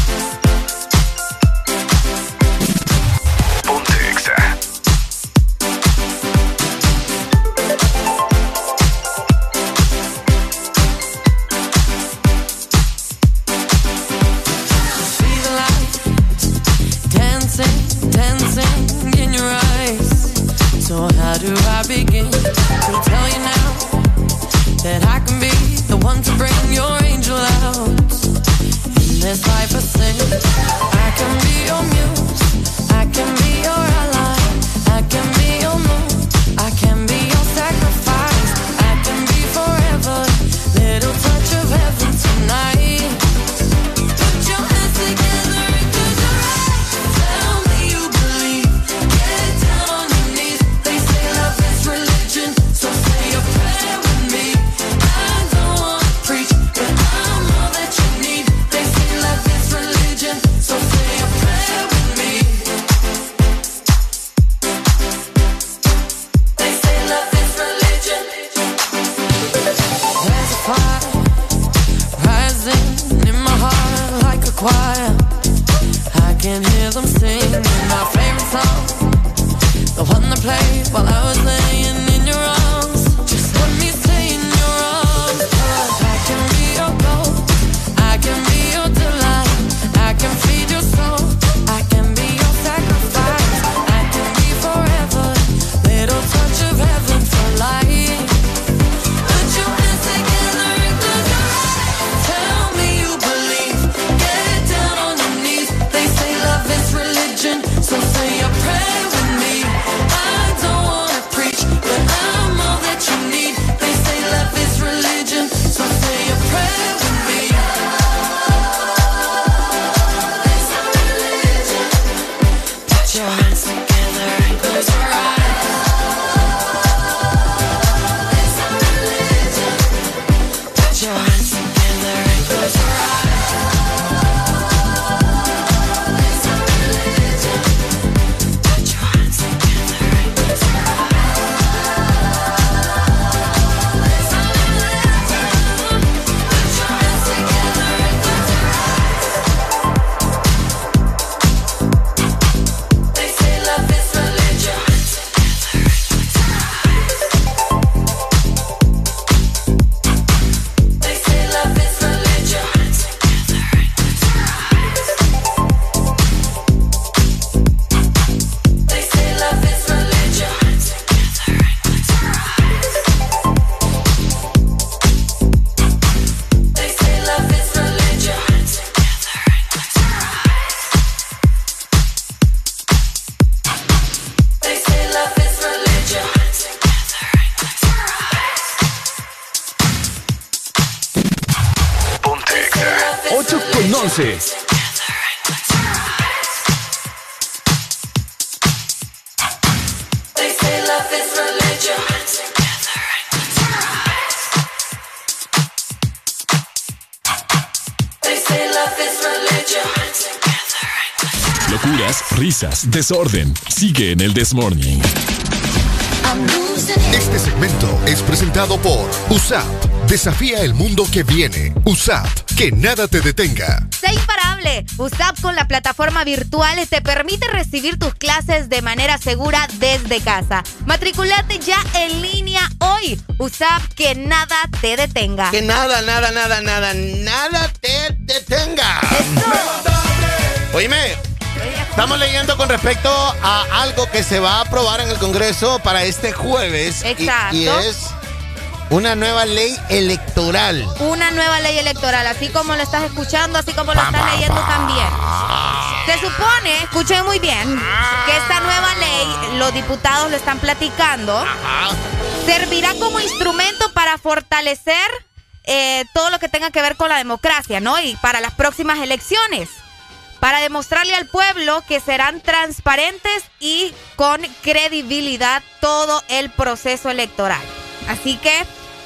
Desorden. Sigue en el This Morning. Este segmento es presentado por USAP. Desafía el mundo que viene. USAP. Que nada te detenga. Sé imparable. USAP con la plataforma virtual te permite recibir tus clases de manera segura desde casa. Matriculate ya en línea hoy. USAP, que nada te detenga. Que nada, nada, nada, nada, nada te detenga. Oíme, estamos leyendo con respecto a algo que se va a aprobar en el Congreso para este jueves. y- Exacto. Y, es una nueva ley electoral. Una nueva ley electoral, así como lo estás escuchando, así como lo estás leyendo también. Se supone, escuchen muy bien, que esta nueva ley, los diputados lo están platicando, servirá como instrumento para fortalecer eh, todo lo que tenga que ver con la democracia, ¿no? Y para las próximas elecciones. Para demostrarle al pueblo que serán transparentes y con credibilidad todo el proceso electoral. Así que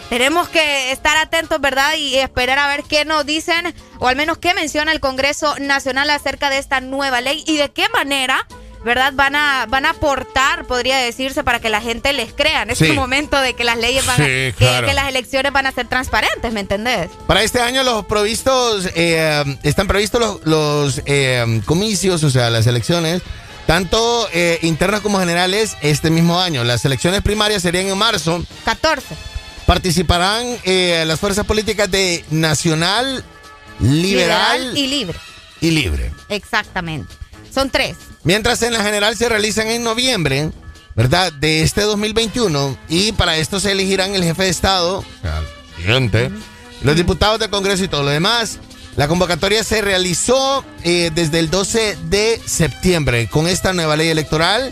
tenemos que estar atentos, ¿verdad? Y esperar a ver qué nos dicen, o al menos qué menciona el Congreso Nacional acerca de esta nueva ley y de qué manera, ¿verdad? Van a, van a aportar, podría decirse, para que la gente les crea en este Sí. momento de que las leyes van a, Sí, que- claro. que, las elecciones van a ser transparentes, ¿me entendés? Para este año los provistos, eh, están previstos los, los, eh, comicios, o sea, las elecciones, tanto eh, internas como generales, este mismo año. Las elecciones primarias serían en marzo. 14. Participarán eh, las fuerzas políticas de Nacional, Liberal, y libre. y Libre. Exactamente. Son tres. Mientras en la general se realizan en noviembre, ¿verdad? De este 2021. Y para esto se elegirán el jefe de Estado, siguiente, los diputados del Congreso y todo lo demás. La convocatoria se realizó eh, desde el 12 de septiembre con esta nueva ley electoral.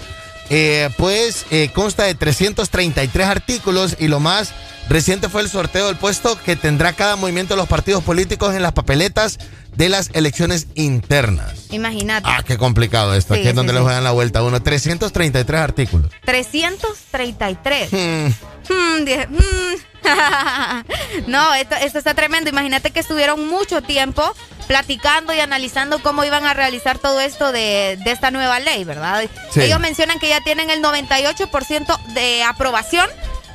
eh, pues eh, consta de 333 artículos y lo más reciente fue el sorteo del puesto que tendrá cada movimiento de los partidos políticos en las papeletas de las elecciones internas. Imagínate. Ah, qué complicado esto. Sí, Aquí es sí, donde sí. les dan la vuelta a uno. 333 artículos. 333. Hmm. Hmm, dije, hmm. no, esto, esto está tremendo. Imagínate que estuvieron mucho tiempo platicando y analizando cómo iban a realizar todo esto de, de esta nueva ley, ¿verdad? Sí. Ellos mencionan que ya tienen el 98% de aprobación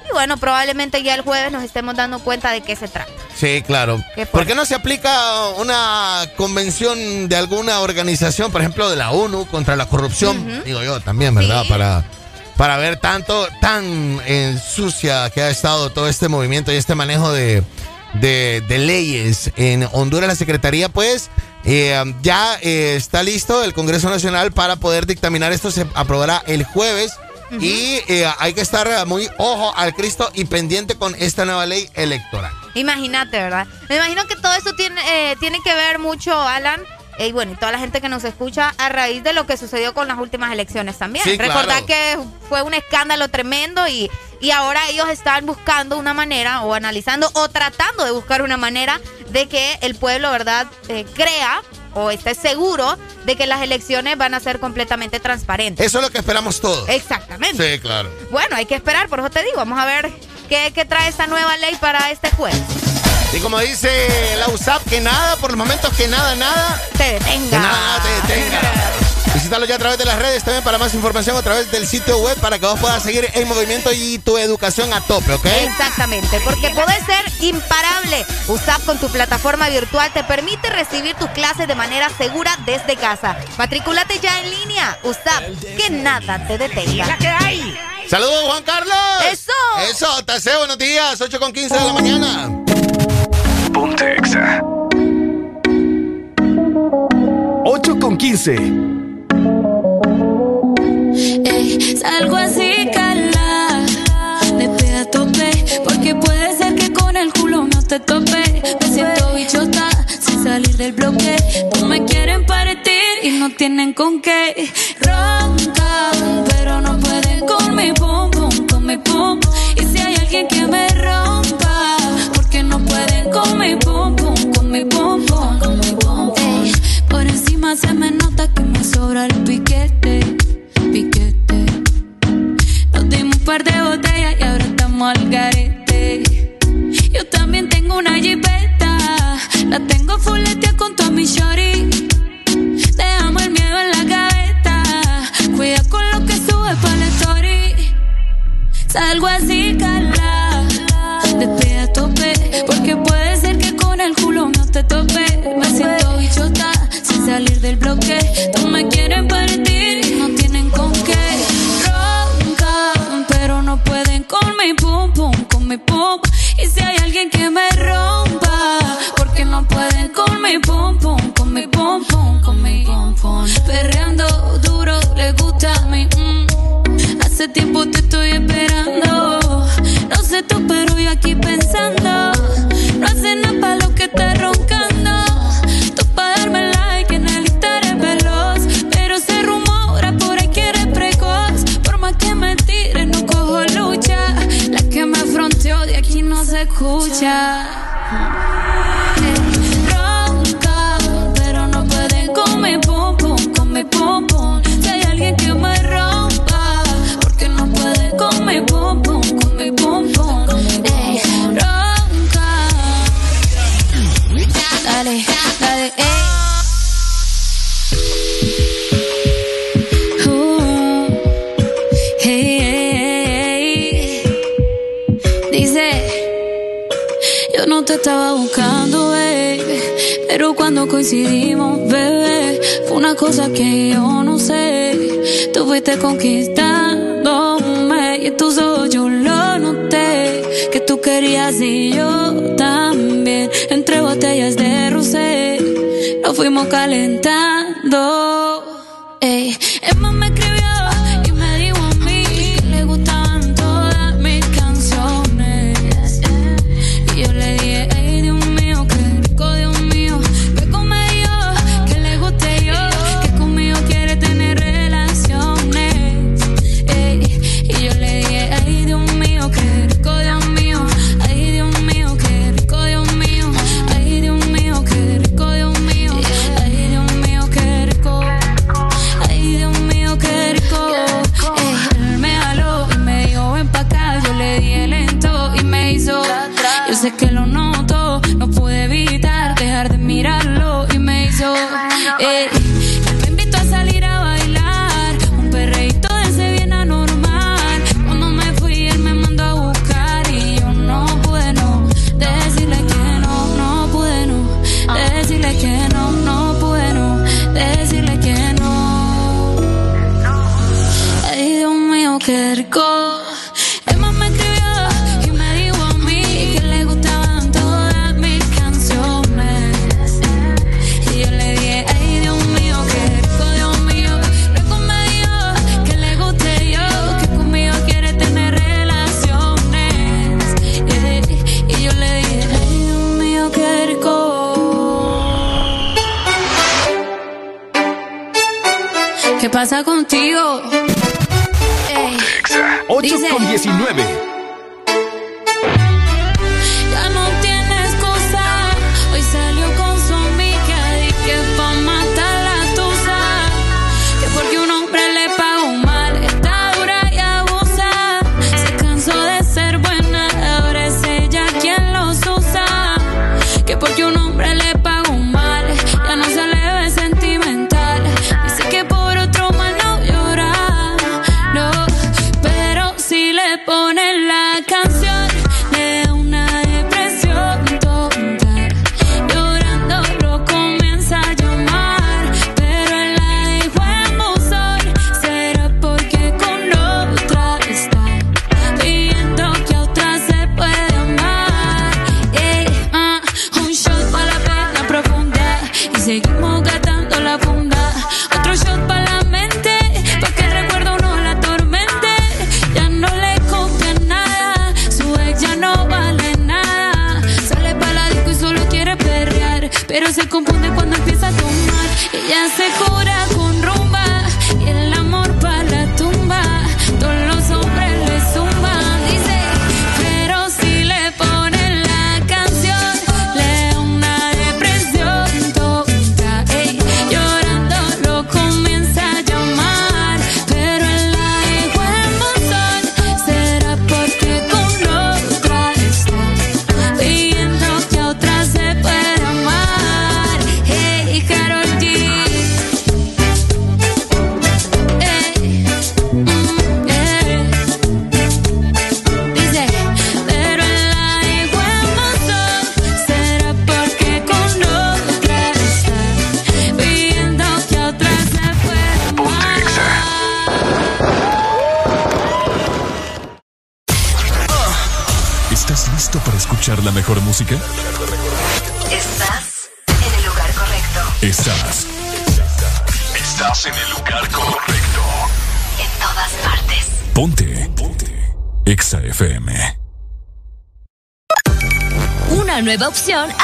y bueno, probablemente ya el jueves nos estemos dando cuenta de qué se trata. Sí, claro. Qué ¿Por qué no se aplica una convención de alguna organización, por ejemplo, de la ONU contra la corrupción? Digo yo también, ¿verdad? Sí. Para para ver tanto, tan eh, sucia que ha estado todo este movimiento y este manejo de, de, de leyes en Honduras. La Secretaría, pues, eh, ya eh, está listo el Congreso Nacional para poder dictaminar esto. Se aprobará el jueves. Y eh, hay que estar muy ojo al Cristo y pendiente con esta nueva ley electoral. Imagínate, ¿verdad? Me imagino que todo esto tiene, eh, tiene que ver mucho, Alan. eh, Y bueno, y toda la gente que nos escucha a raíz de lo que sucedió con las últimas elecciones también. Sí, Recordad claro. que fue un escándalo tremendo y, y ahora ellos están buscando una manera o analizando o tratando de buscar una manera de que el pueblo, ¿verdad?, Eh, crea o esté seguro de que las elecciones van a ser completamente transparentes. Eso es lo que esperamos todos. Exactamente. Sí, claro. Bueno, hay que esperar, por eso te digo, vamos a ver qué, qué trae esta nueva ley para este jueves. Y como dice la USAP, que nada, por los momentos que nada, nada. Te detenga. Que nada, te detenga. Visítalo ya a través de las redes también para más información a través del sitio web para que vos puedas seguir en movimiento y tu educación a tope, ¿ok? Exactamente, porque podés ser imparable. USAP con tu plataforma virtual te permite recibir tus clases de manera segura desde casa. Matricúlate ya en línea. USAP, que nada te detenga. que hay! Saludos, Juan Carlos. Eso. Eso, Taseo, buenos días. 8 con 15 de la mañana. Ponte Exa. 8 con 15. Ey, salgo así, cala. Pega a tope. Porque puede ser que con el culo no te tope. Me siento bichota sin salir del bloque. No me quieren partir y no tienen con qué. Roncan, pero no pueden con mi pum pum, con mi pum. Y si hay alguien que me mi pum, con mi. Ey, por encima se me nota que me sobra el piquete, piquete. Nos dimos un par de botellas y ahora estamos al garete. Yo también tengo una jipeta, la tengo fuletea con toda mi shorty. Dejamos el miedo en la gaveta, cuida con lo que sube para la story. Salgo así, cala, te tope. Me siento bichota sin salir del bloque. No me quieren partir no tienen con qué. Roncan, pero no pueden con mi pum pum, con mi pum. Y si hay alguien que me rompa, porque no pueden con mi pum pum, con mi pum pum, con mi pum pum. Perreando duro, le gusta a mi mm. Hace tiempo te estoy esperando. No sé tú, pero yo aquí pensando. No hace nada para lo que está roncando. Se te estaba buscando, baby, pero cuando coincidimos, bebé, fue una cosa que yo no sé. Tú fuiste conquistándome y en tus ojos yo lo noté, que tú querías y yo también. Entre botellas de rosé, nos fuimos calentando. Ey, Emma me hace que lo no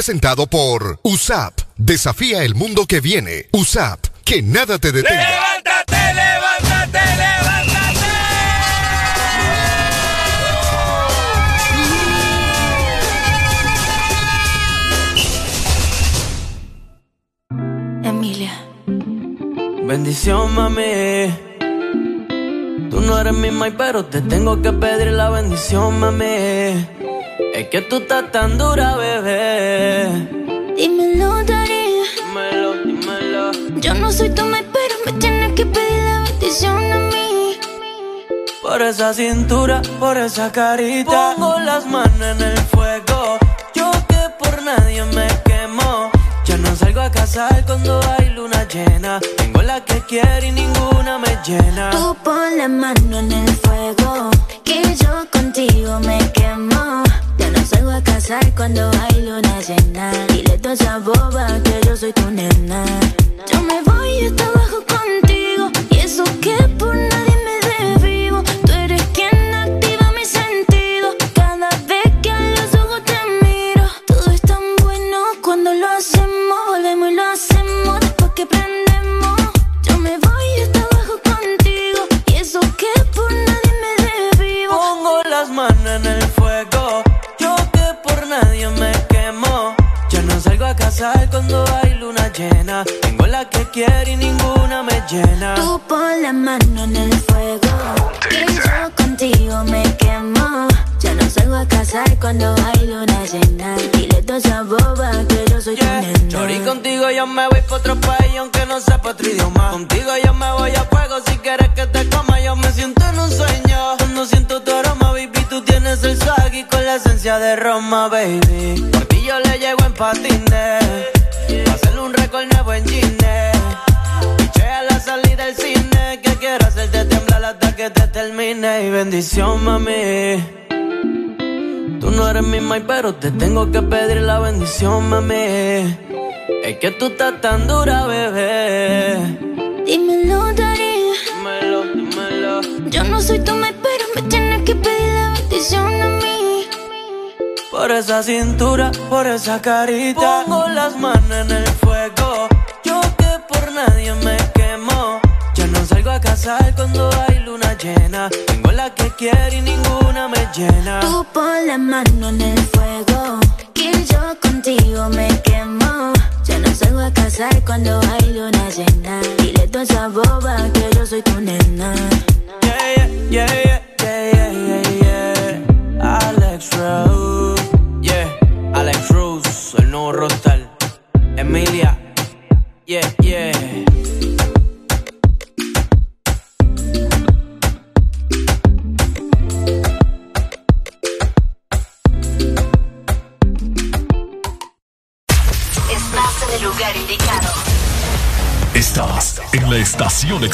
presentado por USAP. Desafía el mundo que viene. USAP, que nada te detenga. ¡Levántate, levántate, levántate! Emilia. Bendición, mami. Tú no eres mi mai, pero te tengo que pedir la bendición, mami. Es que tú estás tan dura, bebé Por esa cintura, por esa carita. Pongo las manos en el fuego. Yo que por nadie me quemo. Ya no salgo a casar cuando hay luna llena. Tengo la que quiero y ninguna me llena. Tú pon la mano en el fuego. Que yo contigo me quemo. Mami. Es que tú estás tan dura, bebé. Dímelo, Dari. Dímelo, dímelo. Yo no soy tu mai, pero me tienes que pedir la bendición a mí. Por esa cintura, por esa carita. Pongo las manos en el fuego. Yo que por nadie me quemo. Ya no salgo a casar cuando hay luna llena. Tengo la que quiero y ninguna me llena. Tú pon la mano en el fuego. Yo me quemo. Ya no salgo a casar cuando hay luna llena. Dile toda esa boba que yo soy tu nena. Yeah, yeah, yeah, yeah, yeah, yeah, yeah. Alex Rose. Yeah, Alex Rose, el nuevo rostal.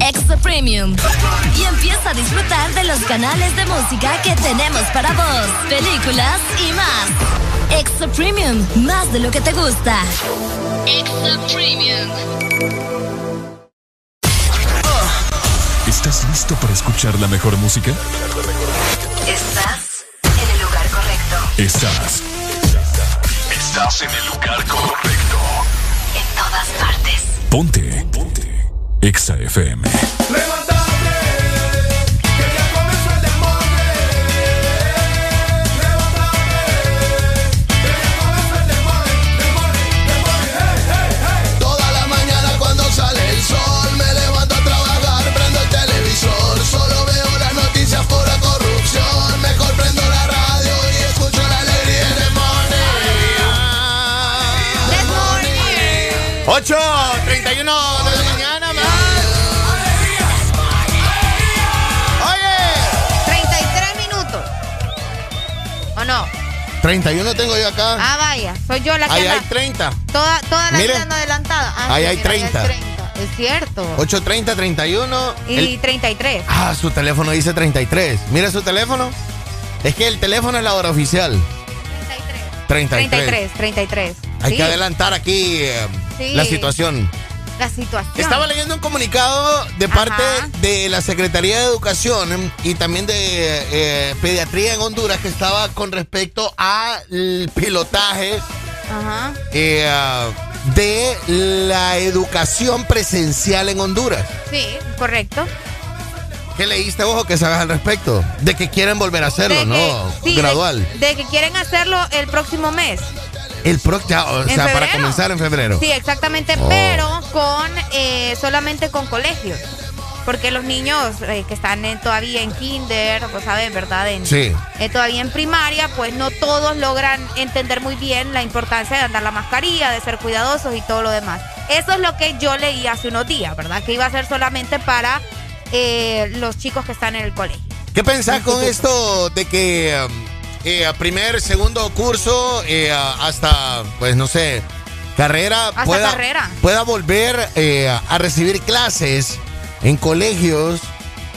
Extra Premium. Y empieza a disfrutar de los canales de música que tenemos para vos, películas y más. Extra Premium, más de lo que te gusta. Extra Premium. ¿Estás listo para escuchar la mejor música? Estás en el lugar correcto. Estás. Estás en el lugar correcto. En todas partes. Ponte. Ponte. XFM. Levántame que ya comienza el de morne. Que ya comienza el de de morne, de morne, hey, hey, hey. Toda la mañana cuando sale el sol me levanto a trabajar, prendo el televisor solo veo las noticias por la corrupción mejor prendo la radio y escucho la alegría de morne. De morne. Ocho treinta y uno. 31 tengo yo acá. Ah, vaya. Soy yo la que Ahí hay anda- 30. Toda, toda la vida adelantada. Ah, Ahí hay mira, ahí 30. Es cierto. 830 31. Y El- 33. Ah, su teléfono dice 33. Mira su teléfono. Es que el teléfono es la hora oficial. 33. 33, 33. Hay Sí, que adelantar aquí eh, Sí. la situación. La situación. Estaba leyendo un comunicado de parte Ajá. de la Secretaría de Educación em, y también de eh, Pediatría en Honduras que estaba con respecto al pilotaje Ajá. eh, de la educación presencial en Honduras. Sí, correcto. ¿Qué leíste vos o qué sabes al respecto? De que quieren volver a hacerlo, De que- ¿no? sí, de- Gradual. De, que quieren hacerlo el próximo mes. El pro, ya, o ¿En sea, para comenzar en febrero. Sí, exactamente, Oh. pero con eh, solamente con colegios. Porque los niños eh, que están en- todavía en kinder, pues saben, ¿verdad? En, Sí. eh, todavía en primaria, pues no todos logran entender muy bien la importancia de andar la mascarilla, de ser cuidadosos y todo lo demás. Eso es lo que yo leí hace unos días, ¿verdad? Que iba a ser solamente para eh, los chicos que están en el colegio. ¿Qué pensás con esto de que um, eh, a primer, segundo curso, eh, hasta, pues no sé, carrera, Hasta pueda, carrera. pueda volver eh, a recibir clases en colegios?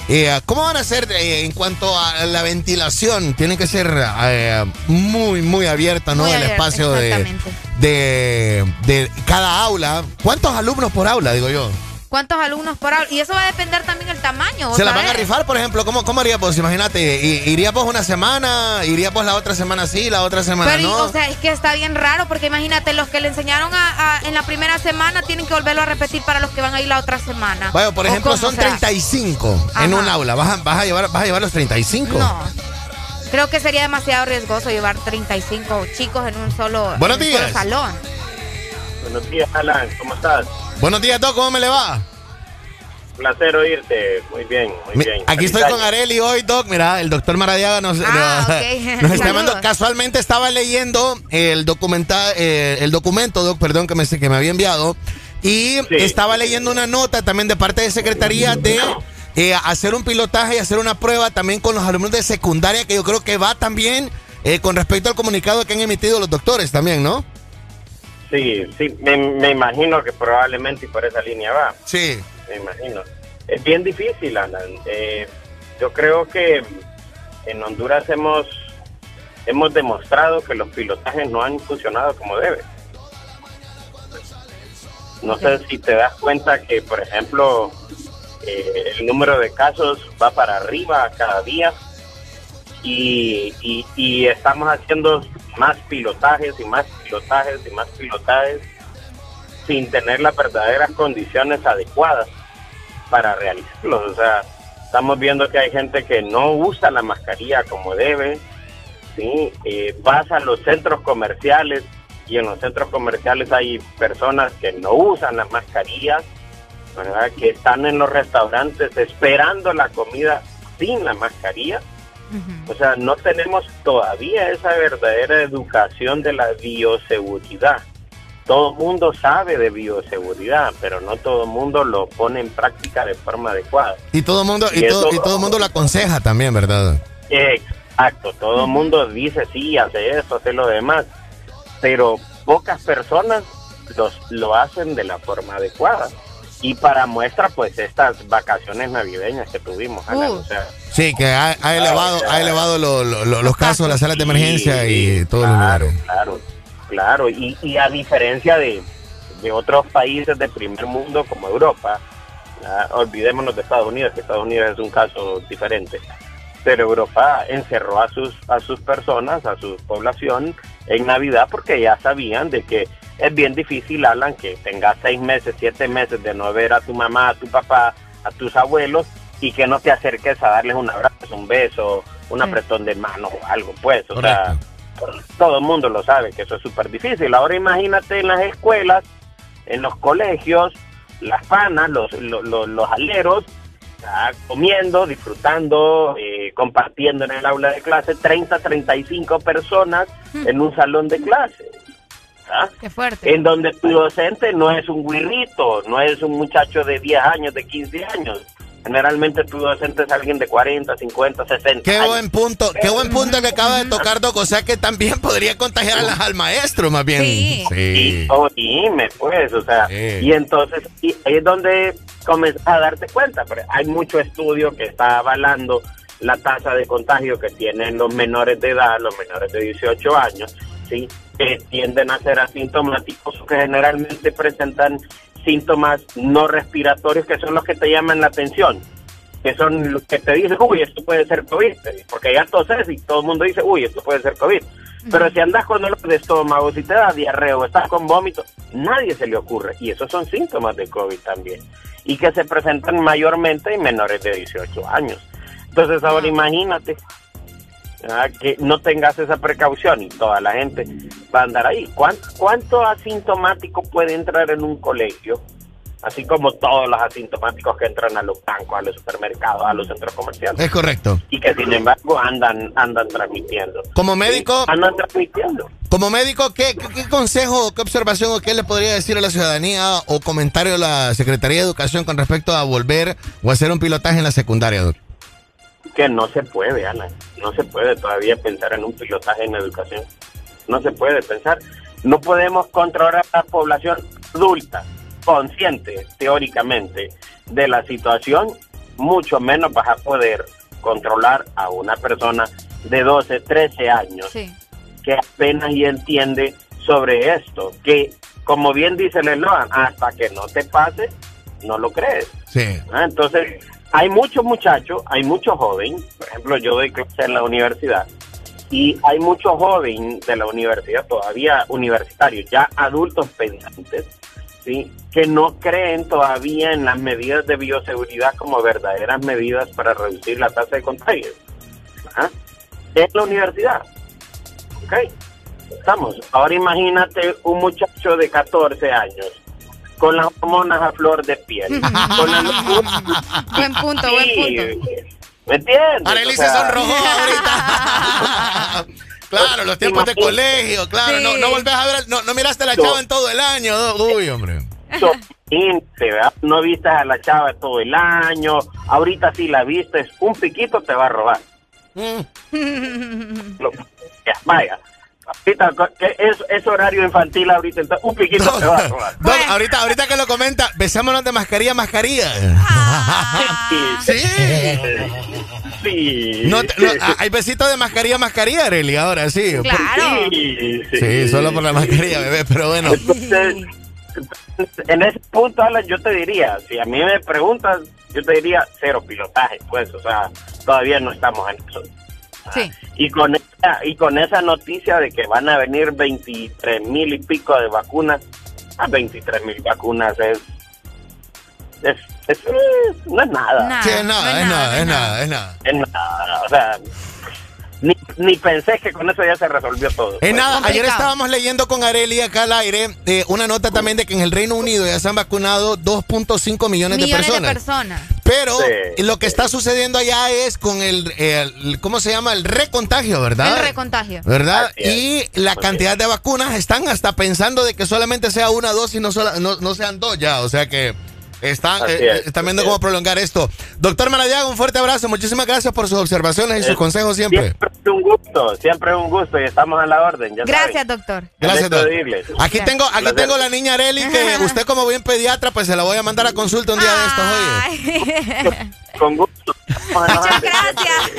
Eh, ¿Cómo van a ser eh, en cuanto a la ventilación? Tiene que ser eh, muy, muy abierta, ¿no? Muy el espacio de, de, de cada aula. ¿Cuántos alumnos por aula, digo yo? ¿Cuántos alumnos por aula? Y eso va a depender también del tamaño. ¿vos ¿Se la van a rifar, por ejemplo? ¿Cómo, cómo harías vos? Imagínate, irías vos una semana, irías vos la otra semana sí, la otra semana Pero, no. o sea, es que está bien raro porque imagínate, los que le enseñaron a, a- en la primera semana tienen que volverlo a repetir para los que van a ir la otra semana. Vaya, por ¿O ejemplo, son será? 35 en Ajá. un aula. ¿Vas a, vas, a llevar, ¿Vas a llevar los 35? No. Creo que sería demasiado riesgoso llevar 35 chicos en un solo, Buenos en un solo días. salón. Buenos días, Alan. ¿Cómo estás? Buenos días, Doc. ¿Cómo me le va? placer oírte. Muy bien, muy bien. Aquí estoy con Areli hoy, Doc. Mira, el doctor Maradiaga nos, Ah, nos- ok. nos está llamando. Casualmente estaba leyendo el, documenta, eh, el documento, Doc, perdón, que me, que me había enviado. Y estaba leyendo una nota también de parte de Secretaría de eh, hacer un pilotaje y hacer una prueba también con los alumnos de secundaria, que yo creo que va también eh, con respecto al comunicado que han emitido los doctores también, ¿no? Sí, sí, me, me imagino que probablemente por esa línea va. Sí. Me imagino. Es bien difícil, Alan. Eh, yo creo que en Honduras hemos, hemos demostrado que los pilotajes no han funcionado como debe. No sé si te das cuenta que, por ejemplo, eh, el número de casos va para arriba cada día y, y, y estamos haciendo más pilotajes y más pilotajes y más pilotajes sin tener las verdaderas condiciones adecuadas para realizarlos. O sea, estamos viendo que hay gente que no usa la mascarilla como debe, ¿sí? Eh, vas a los centros comerciales y en los centros comerciales hay personas que no usan las mascarillas, ¿verdad? Que están en los restaurantes esperando la comida sin la mascarilla. O sea, no tenemos todavía esa verdadera educación de la bioseguridad. Todo el mundo sabe de bioseguridad, pero no todo el mundo lo pone en práctica de forma adecuada. Y todo el mundo, y, Y todo, y todo mundo lo aconseja también, ¿verdad? Exacto, todo el mundo dice sí, hace eso, hace lo demás, pero pocas personas los, lo hacen de la forma adecuada. Y para muestra, pues estas vacaciones navideñas que tuvimos, Alan, o sea, Sí, que ha, ha elevado, ha elevado lo- lo- lo- los casos, las salas de emergencia y todos los lugares. Claro, claro. Y, y a diferencia de, de otros países de primer mundo como Europa, olvidémonos de Estados Unidos, que Estados Unidos es un caso diferente. Pero Europa encerró a sus, a sus personas, a su población en Navidad porque ya sabían de que es bien difícil, Alan, que tengas seis meses, siete meses de no ver a tu mamá, a tu papá, a tus abuelos y que no te acerques a darles un abrazo, un beso, un apretón de mano o algo, pues. O sea, todo el mundo lo sabe que eso es súper difícil. Ahora imagínate en las escuelas, en los colegios, las panas, los, los, los, los aleros, comiendo, disfrutando, eh, compartiendo en el aula de clase, 30, 35 personas en un salón de clase. ¿Ah? Qué fuerte. En donde tu docente no es un guirrito, no es un muchacho de 10 años, de 15 años. Generalmente tu docente es alguien de 40, 50, 60 Qué años. buen punto, qué buen punto que acaba de tocar, Doc. O sea que también podría contagiar a las- al maestro, más bien. Sí. Sí. Oh, dime, pues, o sea, y entonces y ahí es donde comienzas a darte cuenta, pero hay mucho estudio que está avalando la tasa de contagio que tienen los menores de edad, los menores de 18 años, ¿sí? que tienden a ser asintomáticos o que generalmente presentan síntomas no respiratorios que son los que te llaman la atención que son los que te dicen, uy, esto puede ser COVID, porque ya toses y todo el mundo dice, uy, esto puede ser COVID. Pero si andas con dolor de estómago, si te da diarrea o estás con vómito, nadie se le ocurre. Y esos son síntomas de COVID también. Y que se presentan mayormente en menores de 18 años. Entonces ahora imagínate ah, que no tengas esa precaución y toda la gente va a andar ahí. ¿Cuánto, ¿Cuánto asintomático puede entrar en un colegio? Así como todos los asintomáticos que entran a los bancos, a los supermercados, a los centros comerciales. Es correcto. Y que sin embargo andan, andan transmitiendo. Como médico, Andan transmitiendo. como médico, ¿qué, qué, qué consejo, qué observación o qué le podría decir a la ciudadanía o comentario a la Secretaría de Educación con respecto a volver o hacer un pilotaje en la secundaria, Doc? Que no se puede, Alan. No se puede todavía pensar en un pilotaje en educación. No se puede pensar. No podemos controlar a la población adulta, consciente, teóricamente, de la situación. Mucho menos vas a poder controlar a una persona de 12, 13 años que apenas y entiende sobre esto. Que, como bien dice el eslogan, hasta que no te pase, no lo crees. Sí. Ah, Entonces, hay muchos muchachos, hay muchos jóvenes, por ejemplo, yo doy clase en la universidad, y hay muchos jóvenes de la universidad, todavía universitarios, ya adultos pensantes, ¿sí? que no creen todavía en las medidas de bioseguridad como verdaderas medidas para reducir la tasa de contagio. Ajá. Es la universidad. ¿Ok? Estamos. Ahora imagínate un muchacho de 14 años con las hormonas a flor de piel. con la locura. Buen punto, buen punto. ¿Me entiendes? Arely O se sea, sonrojó ahorita. claro, los tiempos de colegio, claro. No, no volvés a ver, no, no miraste a la No. chava en todo el año. no, Uy, hombre. No viste a la chava todo el año. Ahorita si la vistes, un piquito te va a robar. Ya, vaya. Ahorita, que es, es horario infantil ahorita, entonces un piquito te va a robar. Doc, ahorita, ahorita que lo comenta, besámonos de mascarilla mascarilla. sí. Sí. No te- no, ah, hay besitos de mascarilla mascarilla, Arely, ahora sí. Claro. Sí, sí. Sí, solo por la mascarilla, bebé, pero bueno. Entonces, en ese punto, Alan, yo te diría, si a mí me preguntas, yo te diría cero pilotaje, pues, o sea, todavía no estamos en eso. Sí. Y con esa, y con esa noticia de que van a venir 23 mil y pico de vacunas, a 23 mil vacunas es, es, es- es- no es nada. Sí, es nada, es nada, es nada, es nada. Es nada, o sea, ni, ni pensé que con eso ya se resolvió todo. Es pues. nada, ayer estábamos leyendo con Areli acá al aire eh, una nota también de que en el Reino Unido ya se han vacunado 2.5 millones, de Millones personas. de personas. Pero Sí. lo que está sucediendo allá es con el, el- ¿cómo se llama? El recontagio, ¿verdad? El recontagio. ¿Verdad? Y la cantidad de vacunas están hasta pensando de que solamente sea una dosis, no, sola- no, no sean dos ya. O sea que están, eh, están viendo cómo prolongar esto. Doctor Maradiaga, un fuerte abrazo. Muchísimas gracias por sus observaciones y sus Eh, consejos siempre. Siempre es un gusto, siempre es un gusto y estamos a la orden. Ya Gracias, saben. doctor. Gracias, doctor. Aquí Gracias. tengo, aquí tengo la niña Areli que usted como buen pediatra, pues se la voy a mandar a consulta un día de estos, oye. Con gusto. Muchas gracias.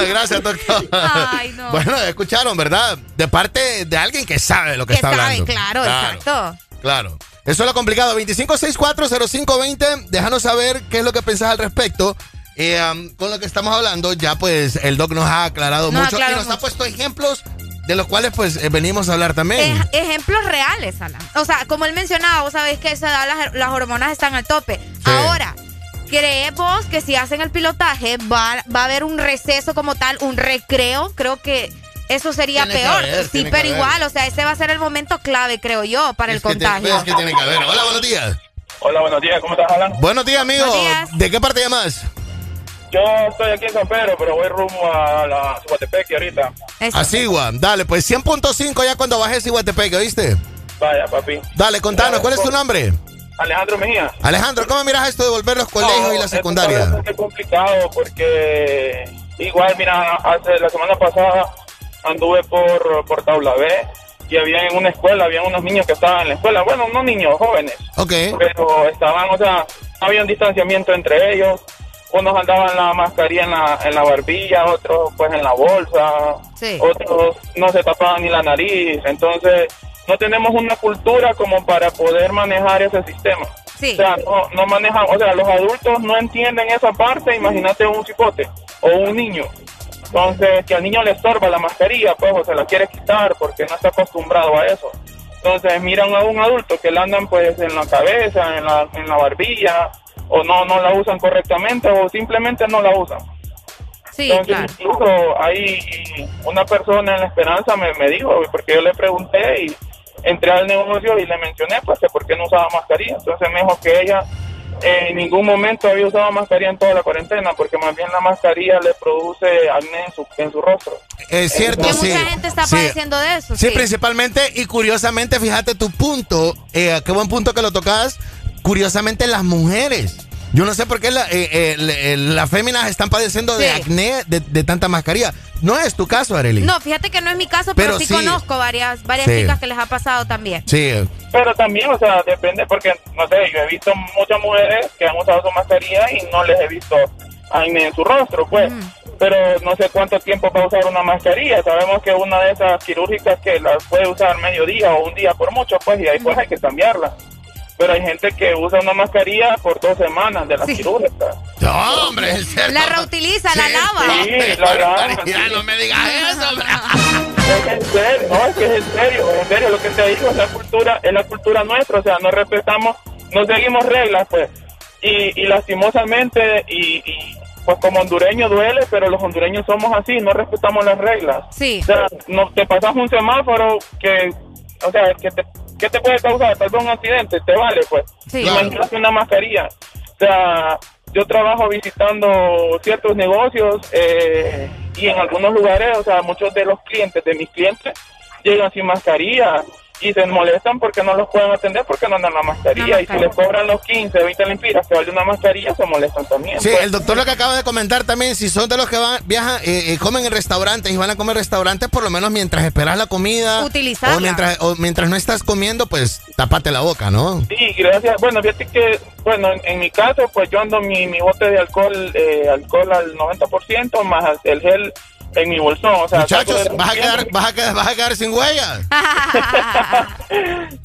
Gracias, doctor. Ay, no. Bueno, escucharon, ¿verdad? De parte de alguien que sabe lo que, Que está sabe, hablando. claro, exacto. Claro. Eso es lo complicado. 25640520. Déjanos saber qué es lo que pensás al respecto. Eh, um, con lo que estamos hablando, ya pues el doc nos ha aclarado Nos mucho y nos ha puesto ejemplos de los cuales pues eh, venimos a hablar también. Ej- ejemplos reales, Alan. O sea, como él mencionaba, vos sabés que esa edad las, las hormonas están al tope. Ahora, ¿crees vos que si hacen el pilotaje va, va a haber un receso como tal, un recreo? Creo que eso sería Tiene peor. haber, sí, pero igual, o sea, ese va a ser el momento clave, creo yo, para el te- contagio. es que tiene que haber. Hola, buenos días. Hola, buenos días, ¿cómo estás, Alan? Buenos días, amigo. Buenos días. ¿De qué parte llamas? Yo estoy aquí en San Pedro, pero voy rumbo a la Suatepeque ahorita. Eso. Así, Juan. Dale, pues 100.5 ya cuando bajes Iguatepeque, ¿oíste? Vaya, papi. Dale, contanos, ¿cuál es tu nombre? Alejandro Mejía. Alejandro, ¿cómo miras esto de volver los colegios No, y la secundaria? Es bastante complicado porque igual, mira, hace la semana pasada anduve por, por Tabla B y había en una escuela, había unos niños que estaban en la escuela, bueno, no niños, jóvenes, Ok. pero estaban, o sea, había un distanciamiento entre ellos. Unos andaban la mascarilla en la, en la barbilla, otros pues en la bolsa, Sí. otros no se tapaban ni la nariz. Entonces, no tenemos una cultura como para poder manejar ese sistema. Sí. O sea, no, no manejan, o sea, los adultos no entienden esa parte, imagínate un cipote o un niño. Entonces, que al niño le estorba la mascarilla, pues, o se la quiere quitar porque no está acostumbrado a eso. Entonces, miran a un adulto que la andan, pues, en la cabeza, en la, en la barbilla, o no, no la usan correctamente, o simplemente no la usan. Sí, Entonces, claro. incluso ahí una persona en la esperanza me, me dijo, porque yo le pregunté y entré al negocio y le mencioné, pues, que por qué no usaba mascarilla. Entonces me dijo que ella en ningún momento había usado mascarilla en toda la cuarentena, porque más bien la mascarilla le produce acné en su, en su rostro. Es cierto, Que sí. mucha gente está Sí. padeciendo de eso. Sí, principalmente y curiosamente, fíjate tu punto, eh, qué buen punto que lo tocas, curiosamente las mujeres. Yo no sé por qué la- eh, eh, le- eh, las féminas están padeciendo de acné de, de tanta mascarilla. No es tu caso, Arely. No, fíjate que no es mi caso, pero, Pero sí, sí. conozco varias, varias Sí. chicas que les ha pasado también. Sí, Pero también, o sea, depende, porque, no sé, yo he visto muchas mujeres que han usado su mascarilla y no les he visto acné en su rostro, pues. Pero no sé cuánto tiempo va a usar una mascarilla. Sabemos que una de esas quirúrgicas que las puede usar mediodía o un día por mucho, pues, y ahí pues hay que cambiarla. Pero hay gente que usa una mascarilla por dos semanas de las quirúrgicas. No, hombre, en serio. La reutiliza, la lava. Sí, la lava. Ya no me digas eso, hombre. Es en serio, no, es que es en serio, en serio lo que te digo, es la cultura, es la cultura nuestra, o sea, no respetamos, no seguimos reglas, pues, y, y lastimosamente, y, y, pues como hondureño duele, pero los hondureños somos así, no respetamos las reglas. Sí. O sea, no, te pasas un semáforo que, o sea, que te ¿qué te puede causar? Tal vez un accidente, te vale, pues. Sí. Imagínate una mascarilla. O sea, yo trabajo visitando ciertos negocios eh, y en algunos lugares, o sea, muchos de los clientes, de mis clientes, llegan sin mascarilla y se molestan porque no los pueden atender porque no andan la mascarilla. Y si les cobran los 15, 20 lempiras que vale una mascarilla, se molestan también. Sí, pues. el doctor lo que acaba de comentar también, si son de los que van, viajan, eh, eh, comen en restaurantes y van a comer restaurantes, por lo menos mientras esperas la comida. Utilizarla. O mientras, o mientras no estás comiendo, pues tapate la boca, ¿no? Sí, gracias. Bueno, fíjate que, bueno, en, en mi caso, pues yo ando mi, mi bote de alcohol, eh, alcohol al 90%, más el gel en mi bolsón. O sea, Muchachos, vas a, quedar, vas, a quedar, vas a quedar sin huellas.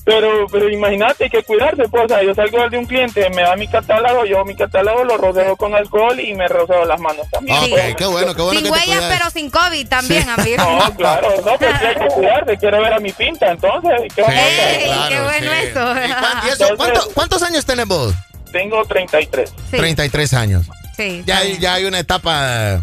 Pero, pero imagínate, hay que cuidarse, pues, o sea, yo salgo de un cliente, me da mi catálogo, yo mi catálogo lo rodeo con alcohol y me rodeo las manos también. Ok, pues. qué bueno, qué bueno Sin que huellas, pero sin COVID también, amigo. No, claro, no, pero sí hay que cuidarse, quiero ver a mi pinta, entonces, ¿qué a hacer? Ey, qué bueno eso. ¿Y eso, ¿cuánto- ¿Cuántos años tenés vos? Tengo 33. Sí. 33 años. Sí. Ya hay, ya hay una etapa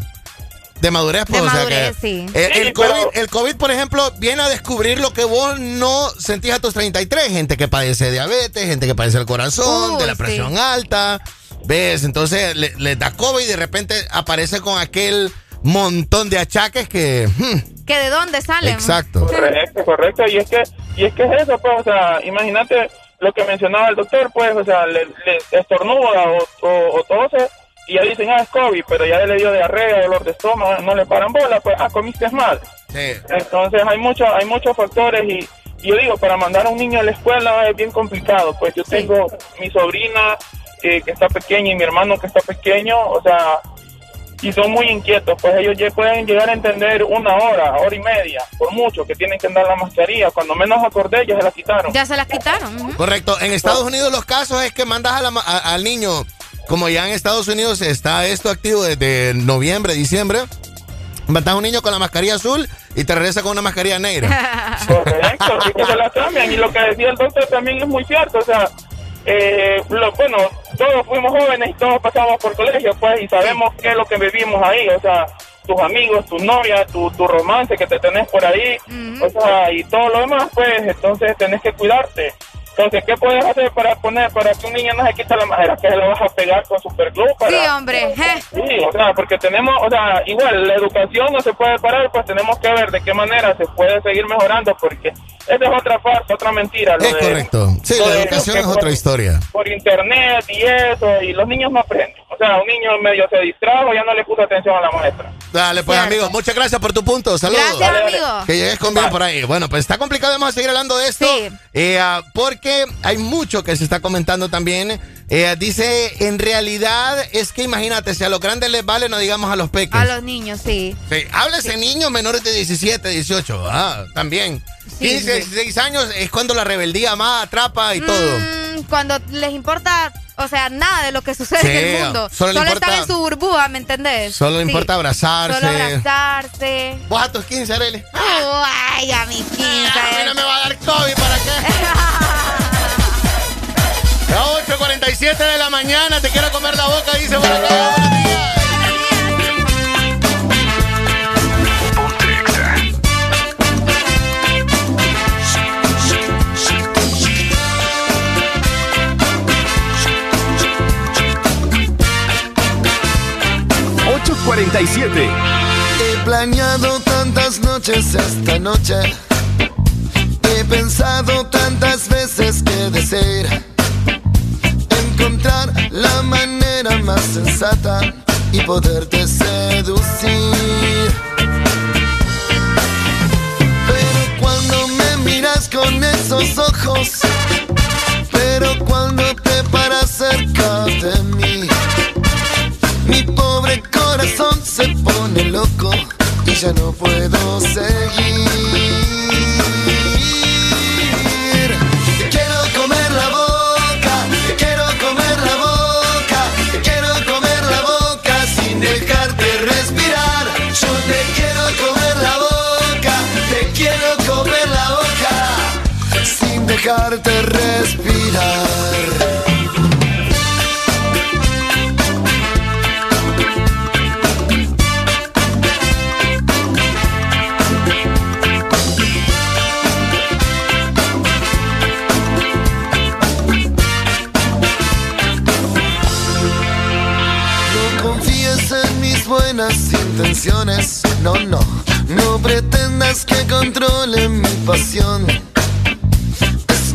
de madurez, pues. De o sea madurez, que sí. El, COVID, el COVID, por ejemplo, viene a descubrir lo que vos no sentís a tus 33. Gente que padece diabetes, gente que padece el corazón, de la sí. presión alta. ¿Ves? Entonces le, les da COVID y de repente aparece con aquel montón de achaques que... hmm, ¿Que de dónde salen? exacto. Correcto, correcto. Y es que, y es que es eso, pues, o sea, imagínate lo que mencionaba el doctor, pues, o sea, le, le estornuda o, o, o tose y ya dicen, ah, es COVID, pero ya le dio diarrea, dolor de estómago, no le paran bola, pues, ah, comiste mal. Sí. Entonces hay muchos, hay muchos factores y, y yo digo, para mandar a un niño a la escuela es bien complicado, pues yo tengo mi sobrina eh, que está pequeña y mi hermano que está pequeño, o sea, y son muy inquietos, pues ellos ya pueden llegar a entender una hora, hora y media, por mucho, que tienen que andar la mascarilla, cuando menos acordé ya se la quitaron. Ya se las quitaron. Correcto. En Estados Unidos los casos es que mandas a la ma- a- al niño, como ya en Estados Unidos está esto activo desde noviembre, diciembre, mandas a un niño con la mascarilla azul y te regresa con una mascarilla negra. Correcto, sí que se la cambian. Y lo que decía el doctor también es muy cierto. O sea, eh, lo- bueno, todos fuimos jóvenes y todos pasamos por colegio, pues, y sabemos qué es lo que vivimos ahí. O sea, tus amigos, tu novia, tu, tu romance que te tenés por ahí, o sea, y todo lo demás, pues, entonces tenés que cuidarte. Entonces, ¿qué puedes hacer para poner, para que un niño no se quite la madera? Que se lo vas a pegar con superglue para... Sí, hombre. Sí, o sea, porque tenemos, o sea, igual la educación no se puede parar, pues tenemos que ver de qué manera se puede seguir mejorando, porque esa es otra farsa, otra mentira. lo Es de- correcto. Sí, lo la de educación es por- otra historia. Por internet y eso, y los niños no aprenden. O sea, un niño medio se distrajo, ya no le puso atención a la maestra. Dale, pues, amigo. Muchas gracias por tu punto. Saludos. Gracias, amigo. Que llegues con bien por ahí. Bueno, pues está complicado. Vamos a seguir hablando de esto. Sí. eh, ah, porque hay mucho que se está comentando también. Eh, dice, en realidad es que imagínate, si a los grandes les vale, no digamos a los peques. A los niños, sí. Sí, háblese niños menores de 17, 18. Ah, también. Sí, 15, sí. 16 años es cuando la rebeldía más atrapa y todo. Mm, cuando les importa, o sea, nada de lo que sucede Sí, en el mundo. solo le importa- están en su burbuja, ¿me entendés? Solo le importa abrazarse. Solo abrazarse. Vos a tus 15, Arely. Ay, a mis 15. A mí no me va a dar COVID, ¿para qué? Las 8.47 de la mañana, te quiero comer la boca, dice por acá. Buenos días. He planeado tantas noches esta noche. He pensado tantas veces que desear la manera más sensata y poderte seducir. Pero cuando me miras con esos ojos, pero cuando te paras cerca de mí, mi pobre corazón se pone loco y ya no puedo seguir. dejarte respirar. buenas intenciones. No, no, no pretendas que controle mi pasión.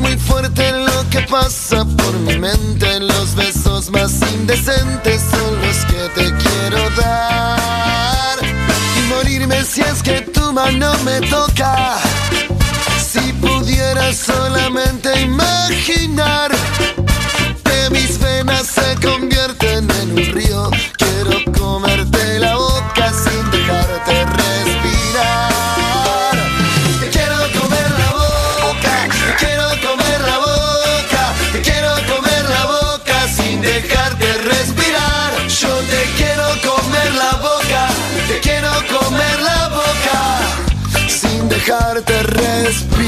Muy fuerte lo que pasa por mi mente. Los besos más indecentes son los que te quiero dar. Y morirme si es que tu mano me toca. Si pudiera solamente imaginar que mis venas se convierten en un río, dejarte respirar.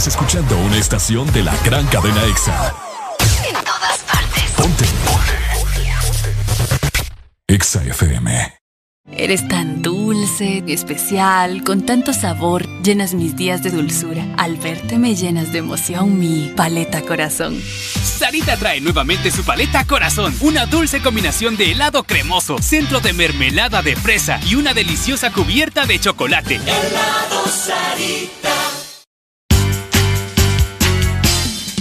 Estás escuchando una estación de la gran cadena EXA. en todas partes. Ponte. EXA FM. Eres tan dulce, especial, con tanto sabor, llenas mis días de dulzura. Al verte me llenas de emoción mi paleta corazón. Sarita trae nuevamente su paleta corazón, una dulce combinación de helado cremoso, centro de mermelada de fresa y una deliciosa cubierta de chocolate. Helado Sarita.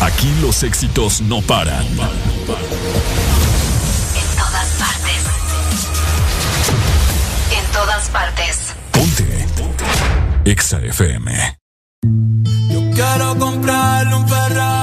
Aquí los éxitos no paran. En todas partes. En todas partes. EXA FM. Quiero comprarle un Ferrari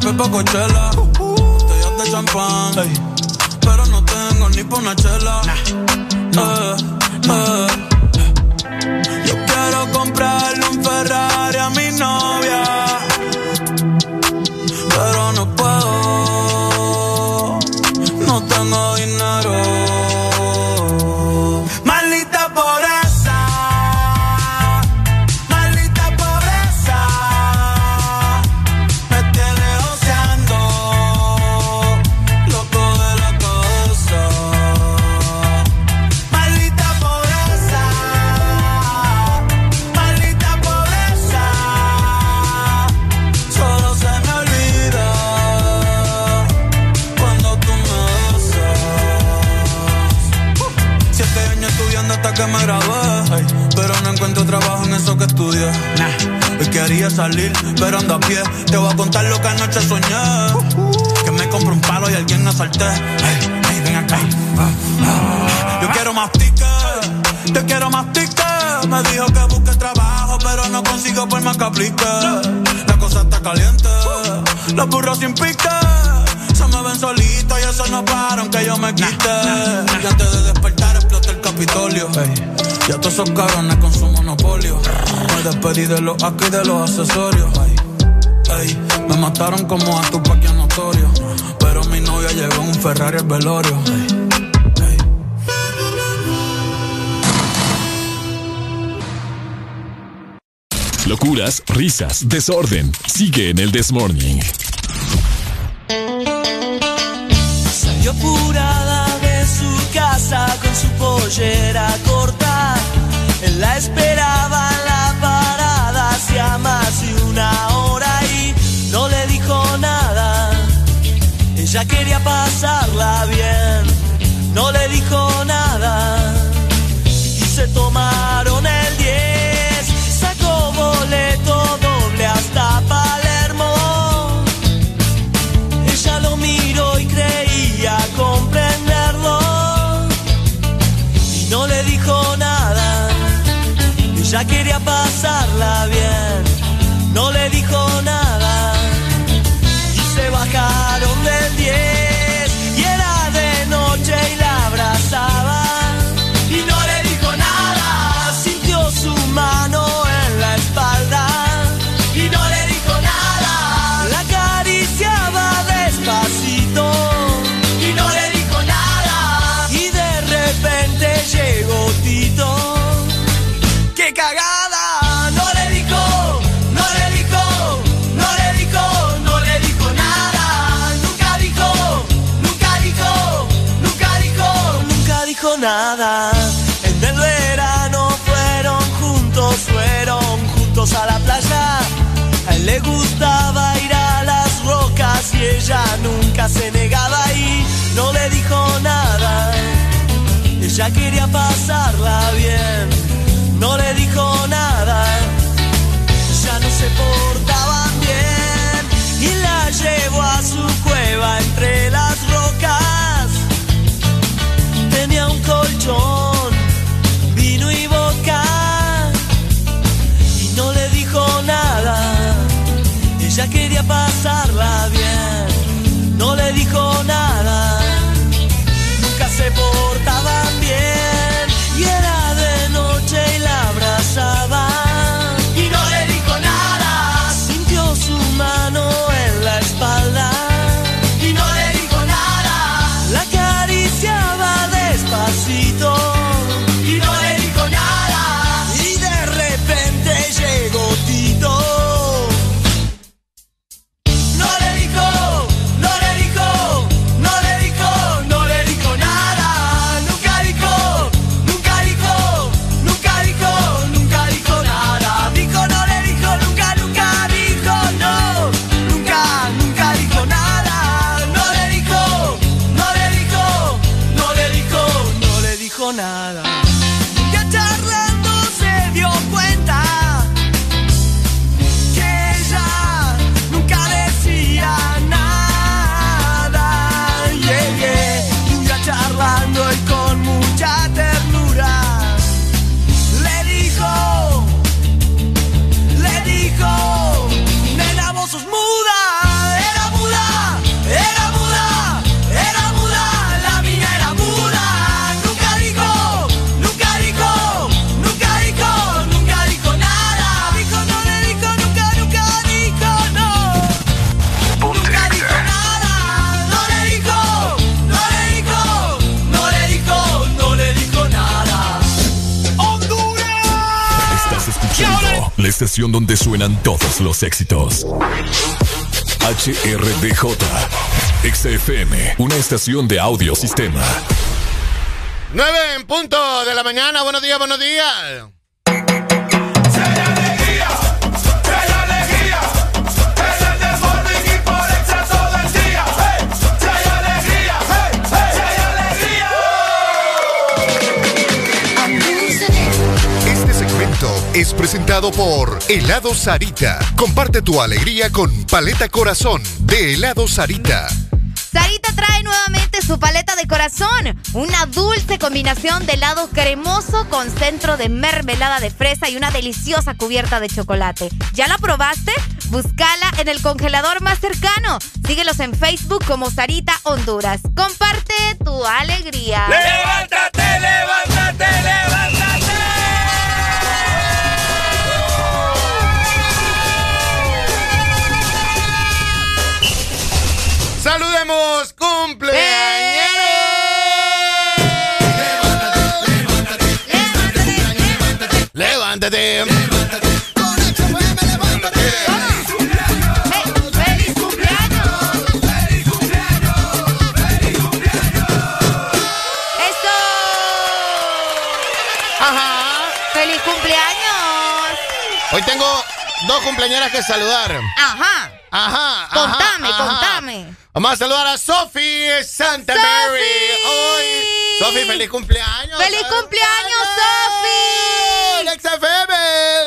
Hawaii, después pa' Coachella. Botellas de champán. ey, pero no tengo ni pa' una chela. Eh, eh. Yo quiero comprarle Salir, pero ando a pie. Te voy a contar lo que anoche soñé. Que me compro un palo y alguien me asalté. Ay, ay, ven acá. Yo quiero más tickets, te quiero más tickets. Me dijo que busque trabajo, pero no consigo por más que aplique. La cosa está caliente, los burros sin pique. Se me ven solitos y eso no para aunque yo me quite. Y antes de despertar explota el Capitolio. Ya todos esos cabrones con su monopolio. Me despedí de los aquí y de los accesorios. Ey, me mataron como a tu paquia notorio. Pero mi novia llegó en un Ferrari al velorio. Ey. Locuras, risas, desorden. Sigue en el This Morning. Salió apurada de su casa con su pollera pasarla bien, no le dijo nada. Y se tomaron el 10, sacó boleto doble hasta Palermo. Ella lo miró y creía comprenderlo. Y no le dijo nada. Ella quería pasarla bien. No le dijo nada. A la playa. A él le gustaba ir a las rocas y ella nunca se negaba y no le dijo nada. Ella quería pasarla bien no le dijo nada, ya no se portaban bien y la llevó a estación donde suenan todos los éxitos. HRDJ. XFM, una estación de audio sistema. 9 en punto de la mañana. Buenos días, buenos días. Es presentado por Helado Sarita. Comparte tu alegría con Paleta Corazón de Helado Sarita. Sarita trae nuevamente su paleta de corazón, una dulce combinación de helado cremoso con centro de mermelada de fresa y una deliciosa cubierta de chocolate. ¿Ya la probaste? Búscala en el congelador más cercano. Síguelos en Facebook como Sarita Honduras. Comparte tu alegría. ¡Levántate, levántate, levántate! ¡Saludemos cumpleaños! ¡Levántate! ¡Feliz cumpleaños! ¡Eso! ¡Ajá! ¡Feliz cumpleaños! Hoy tengo dos cumpleañeras que saludar. Ajá. Ajá. ajá, Contame, ajá. contame. Vamos a saludar a Sophie Santa ¡Sofi! Mary. Hoy. Sophie, feliz cumpleaños. ¡Feliz cumpleaños, Sofi! En XFM.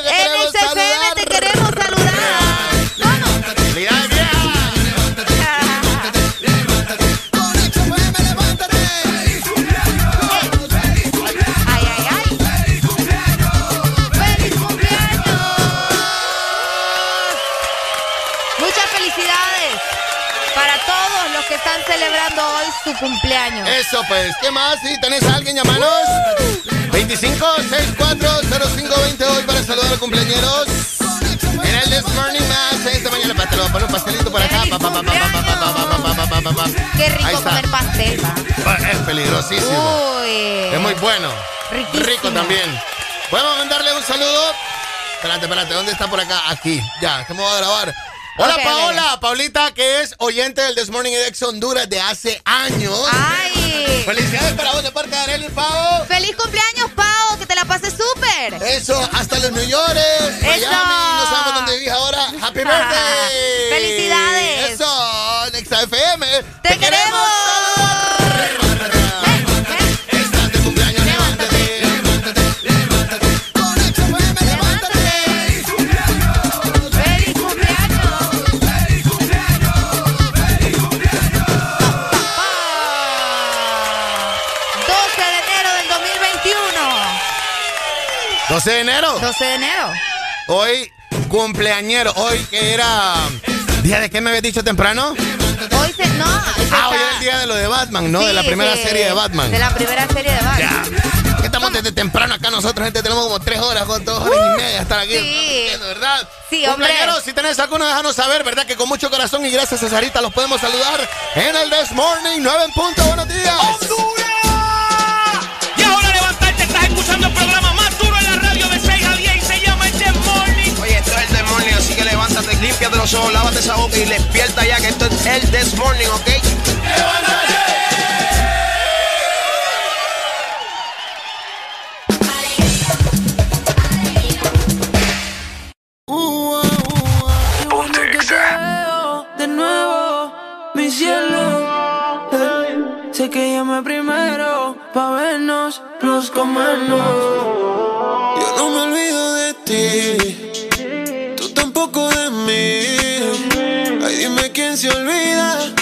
su cumpleaños. Eso pues, ¿qué más? Si tenés a alguien, llámanos. Uh, 25 hoy para saludar a los cumpleañeros. En el This Morning Mass, esta mañana pastel, vamos a poner un pastelito por acá. Pa, pa, pa, Qué rico comer pastel. Es peligrosísimo. Uy. Es muy bueno. Riquísimo. Rico también. Podemos mandarle un saludo. Espérate, espérate, ¿dónde está por acá? Aquí, ya, estamos a grabar. Hola Ok, ok. Paola, Paulita, que es oyente del This Morning Ex Honduras de hace años. ¡Ay! Felicidades para vos de parte de Arely Pau. ¡Feliz cumpleaños, Pau! ¡Que te la pases súper! Eso, hasta los New York, Miami, no sabemos dónde vive ahora. ¡Happy birthday! ¡Felicidades! Eso, Nexa FM. ¡Te, queremos! 12 de enero. 12 de enero. Hoy, cumpleañero. Hoy que era. ¿Día de qué me habías dicho temprano? Hoy se. No, hoy se Ah, hoy era el día de lo de Batman, ¿no? de la primera sí, serie de Batman. De la primera serie de Batman. Ya. Que estamos desde temprano acá nosotros, gente. Tenemos como tres horas, con dos horas y media estar aquí. sí. ¿De verdad? Sí, hombre. Si tenés alguno, déjanos saber, ¿verdad? Que con mucho corazón y gracias a Sarita los podemos saludar en el This Morning, 9 en punto. Buenos días. Y levántate, límpiate los ojos, lávate esa boca y despierta ya que esto es el This Morning, ¿ok? De nuevo, mi cielo. eh, sé que llamé primero pa' vernos, los comernos. Yo no me olvido de ti, Ay, dime quién se olvida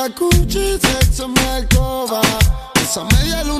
Tequila, cuchi, sexo en mi alcoba. Esa media luna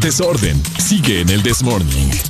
desorden sigue en el Desmorning.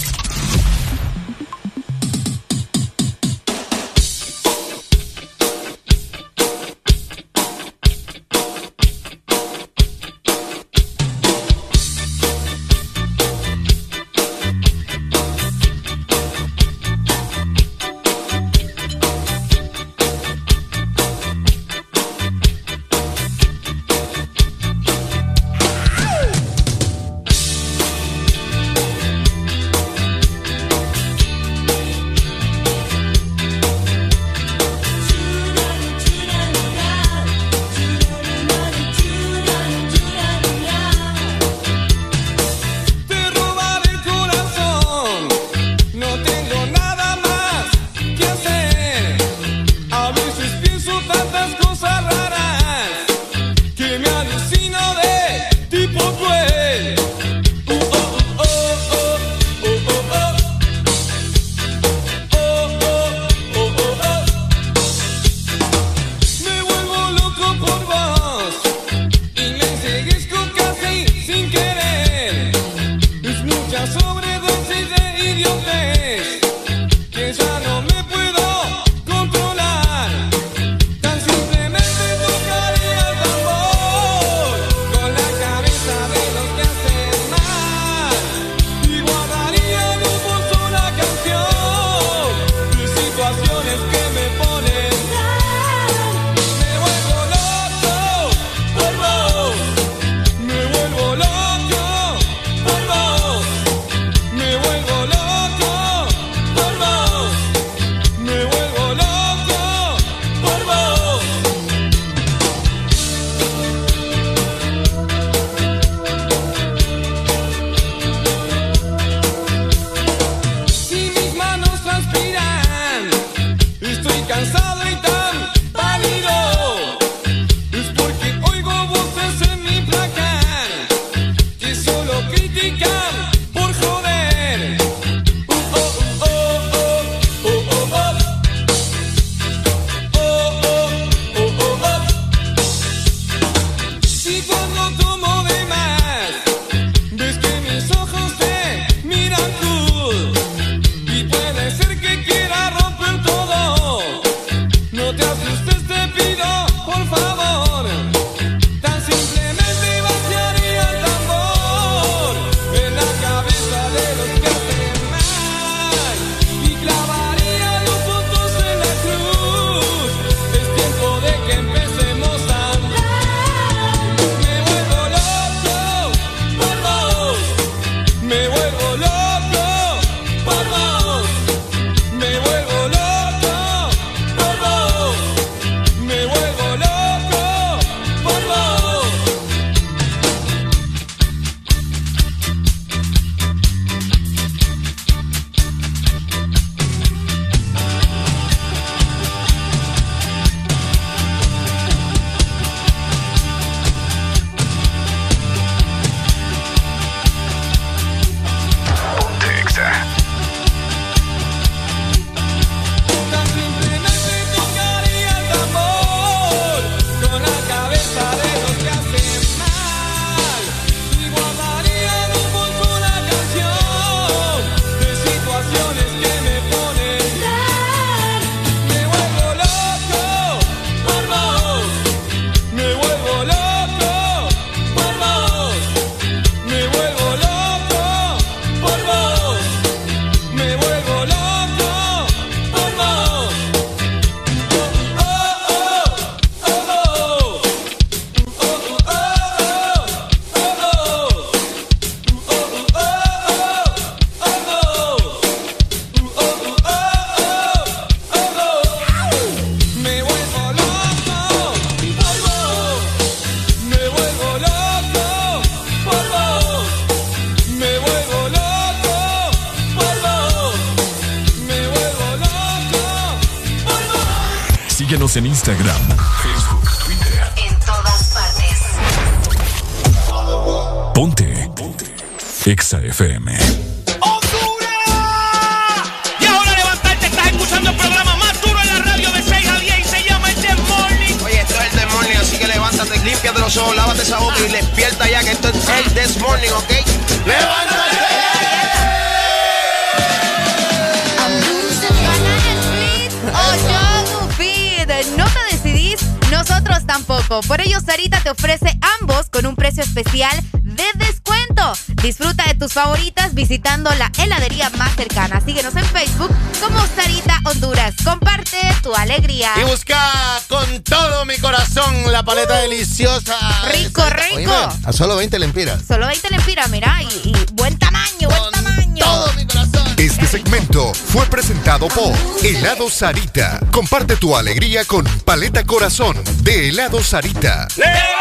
Solo 20 lempiras. Solo 20 lempiras, mira. Y, buen tamaño, buen tamaño. Todo mi corazón. Este segmento fue presentado por Helado Sarita. Comparte tu alegría con Paleta Corazón de Helado Sarita. ¡Leva!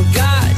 Oh God.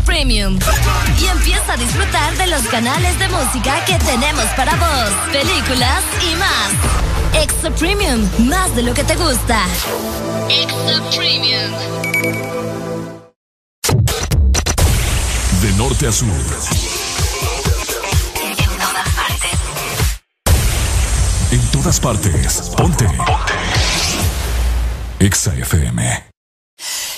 Premium. Y empieza a disfrutar de los canales de música que tenemos para vos, películas y más. Extra Premium, más de lo que te gusta. Extra Premium. De norte a sur. En todas partes. Ponte. Ponte. Exa FM.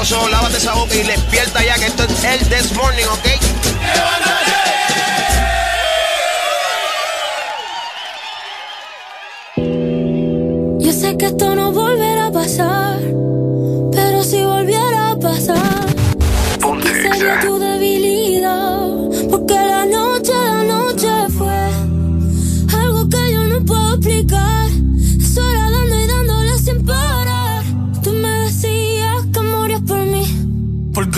Los ojos, lávate esa boca y despierta ya que esto es el This Morning, ¿ok? Yo sé que esto no volverá a pasar,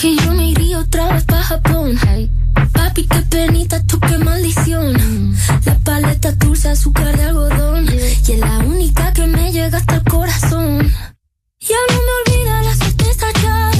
Que yo me iría otra vez pa' Japón. Papi, qué penita, tú qué maldición. La paleta dulce, azúcar de algodón. Y es la única que me llega hasta el corazón. Ya no me olvida la suerte estallada.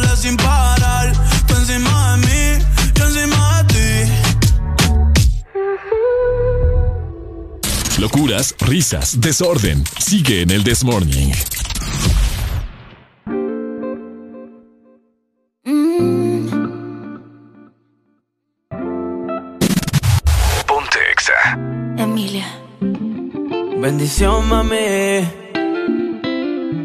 sin parar. Tú encima de mí, yo encima de ti. Locuras, risas, desorden. Sigue en el This Morning. Ponte Exa. Emilia. Bendición, mami.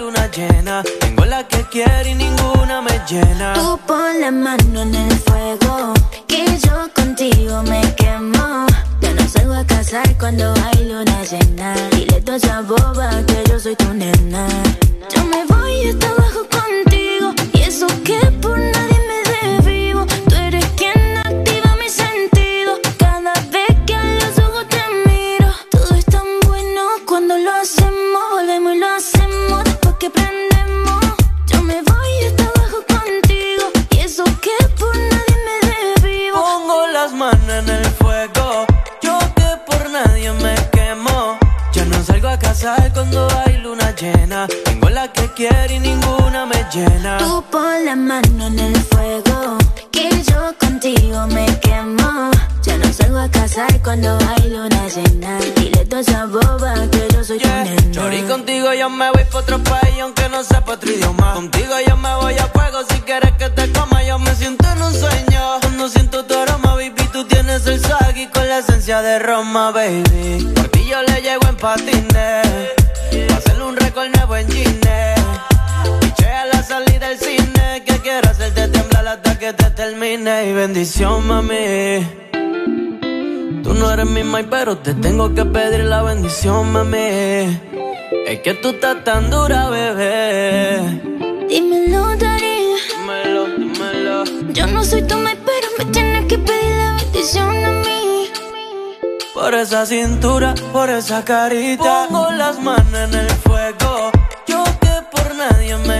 luna llena. Tengo la que quiere y ninguna me llena. Tú pon la mano en el fuego, que yo contigo me quemo. Yo no salgo a casar cuando hay luna llena. Dile a boba que yo soy tu nena. Yo me voy hasta abajo contigo, y eso que por nadie cazar cuando hay luna llena. Tengo la que quiere y ninguna me llena. Tú pon la mano en el fuego, que yo contigo me quemo. Ya no salgo a casar cuando hay luna llena. Dile tú a esa boba que yo soy tu nena. Chori, contigo yo me voy pa' otro país aunque no sepa otro idioma. Contigo yo me voy a fuego si quieres que te coma. Yo me siento en un sueño. Cuando siento tu aroma, baby, tú tienes el y con la esencia de Roma, baby. Por ti yo le llego en patines. Pa' hacerle un récord nuevo en Gine. A la salida del cine. Que quiero hacerte temblar hasta que te termine. Y bendición, mami. Tú no eres mi mai, pero te tengo que pedir la bendición, mami. Es que tú estás tan dura, bebé. Dímelo, Darío. Dímelo, dímelo. Yo no soy tu mai, pero me tienes que pedir la bendición a mí. Por esa cintura, por esa carita. Pongo las manos en el fuego. Yo que por nadie me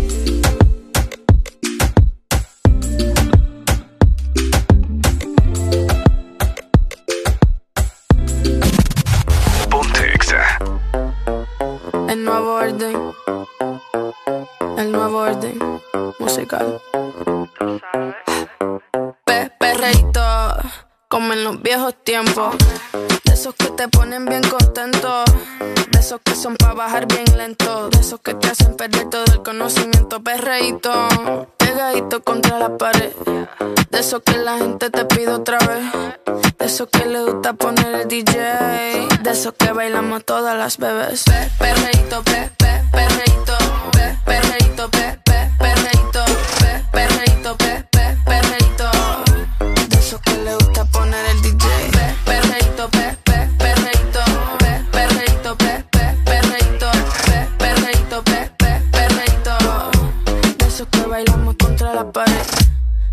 Orden. El nuevo orden musical. Como en los viejos tiempos. De esos que te ponen bien contento. De esos que son para bajar bien lento. De esos que te hacen perder todo el conocimiento. Perreíto, pegadito contra la pared. De esos que la gente te pide otra vez. De esos que le gusta poner el DJ. De esos que bailamos todas las bebés. Pe perreíto, pe, pe, perreíto, pe, perreíto,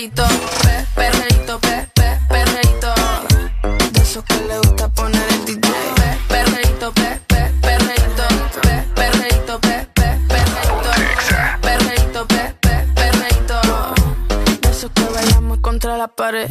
perreíto, pe, perreíto, pe, pe, perreíto. De esos que le gusta poner el DJ. Pe, perreíto, pe, pe, perreíto, pe, perreíto, pe, pe, perreíto, perreíto, pe, pe, perreíto. De esos que bailamos contra la pared.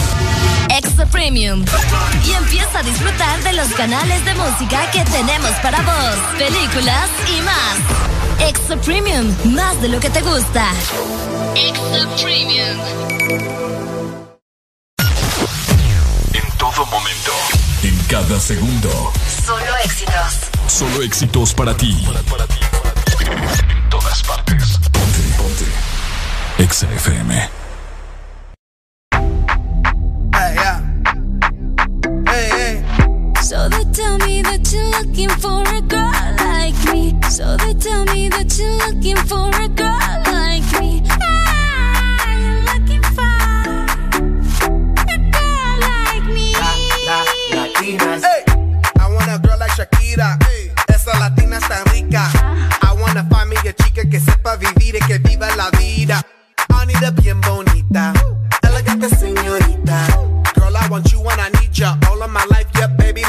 Extra Premium. Y empieza a disfrutar de los canales de música que tenemos para vos, películas y más. Extra Premium, más de lo que te gusta. Extra Premium. En todo momento. En cada segundo. Solo éxitos. Solo éxitos para ti. En todas partes. Ponte. Ponte. Exa FM. So they tell me that you're looking for a girl like me. So they tell me that you're looking for a girl like me. Ah, you're looking for a girl like me. Latinas. Hey, I want a girl like Shakira. Hey. Esa latina está rica. I wanna find me a chica que sepa vivir y que viva la vida. Anita bien bonita. Elegante señorita. Girl, I want you when I need ya. All of my life, yeah, baby,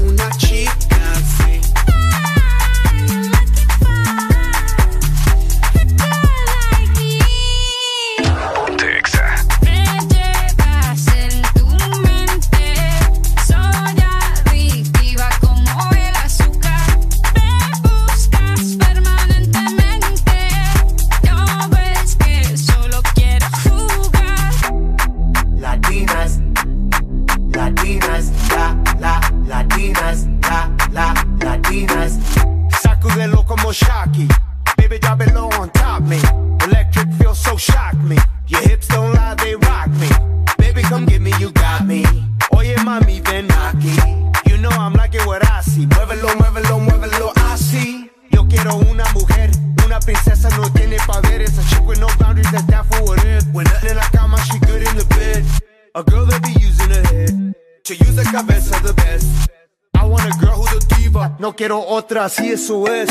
una chica So shock me. Your hips don't lie, they rock me. Baby, come get me, you got me. Oye, mami, ven aquí. You know I'm like it what I see. Muévelo, muévelo, muévelo, así. Yo quiero una mujer, una princesa no tiene poderes. A chick with no boundaries, that's that for what it. When nothing in la cama, she good in the bed. A girl that be using her head to use the cabeza the best. I want a girl who's a diva. No quiero otra, así eso es.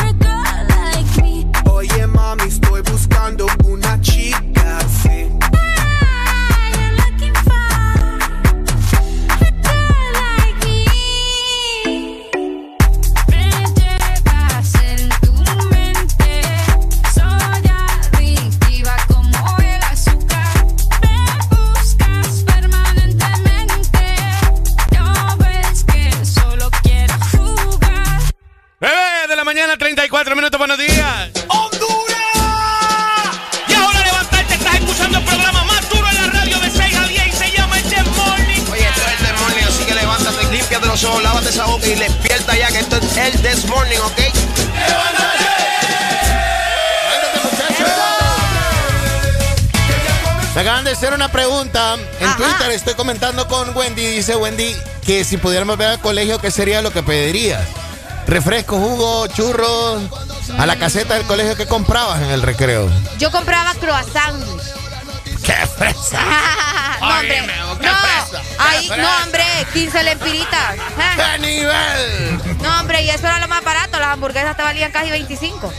buscando el This Morning, ¿ok? Me acaban de hacer una pregunta en Twitter. Estoy comentando con Wendy. Dice Wendy que si pudiéramos ver al colegio, ¿qué sería lo que pedirías? Refresco, jugo, churros. A la caseta del colegio, ¿qué comprabas en el recreo? Yo compraba croissant. ¡Qué fresa! no, hombre. Ahí, no, hombre, 15 lempiritas. ¡Qué nivel! No, hombre, y eso era lo más barato. Las hamburguesas te valían casi 25.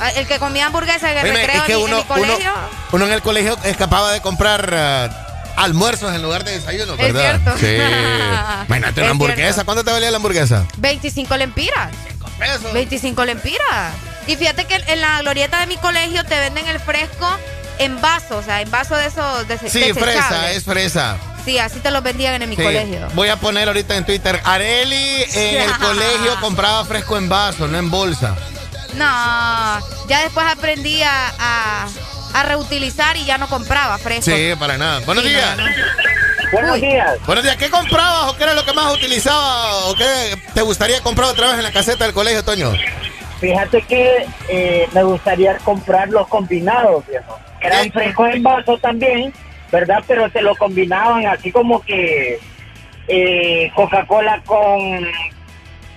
Ah, El que comía hamburguesas en el Oíme, recreo es que en, uno, mi colegio. uno, uno en el colegio escapaba de comprar eh, almuerzos en lugar de desayuno, Es ¿verdad? cierto. Sí. Imagínate una hamburguesa. cierto. ¿Cuánto te valía la hamburguesa? 25 lempiras. pesos. 25 lempiras. Y fíjate que en la glorieta de mi colegio te venden el fresco en vaso, o sea, en vaso de esos de Sí, fresa, es fresa. Sí, así te los vendían en mi Sí. colegio. Voy a poner ahorita en Twitter. Areli en el colegio compraba fresco en vaso, no en bolsa. No, ya después aprendí a, a- a reutilizar y ya no compraba fresco. Sí, para nada. Buenos Sí, días. no, no. Buenos días. Buenos días. ¿Qué comprabas o qué era lo que más utilizaba o qué te gustaría comprar otra vez en la caseta del colegio, Toño? Fíjate que eh, me gustaría comprar los combinados, viejo. Eran frescos en vaso también, ¿verdad? Pero se lo combinaban así como que eh, Coca-Cola con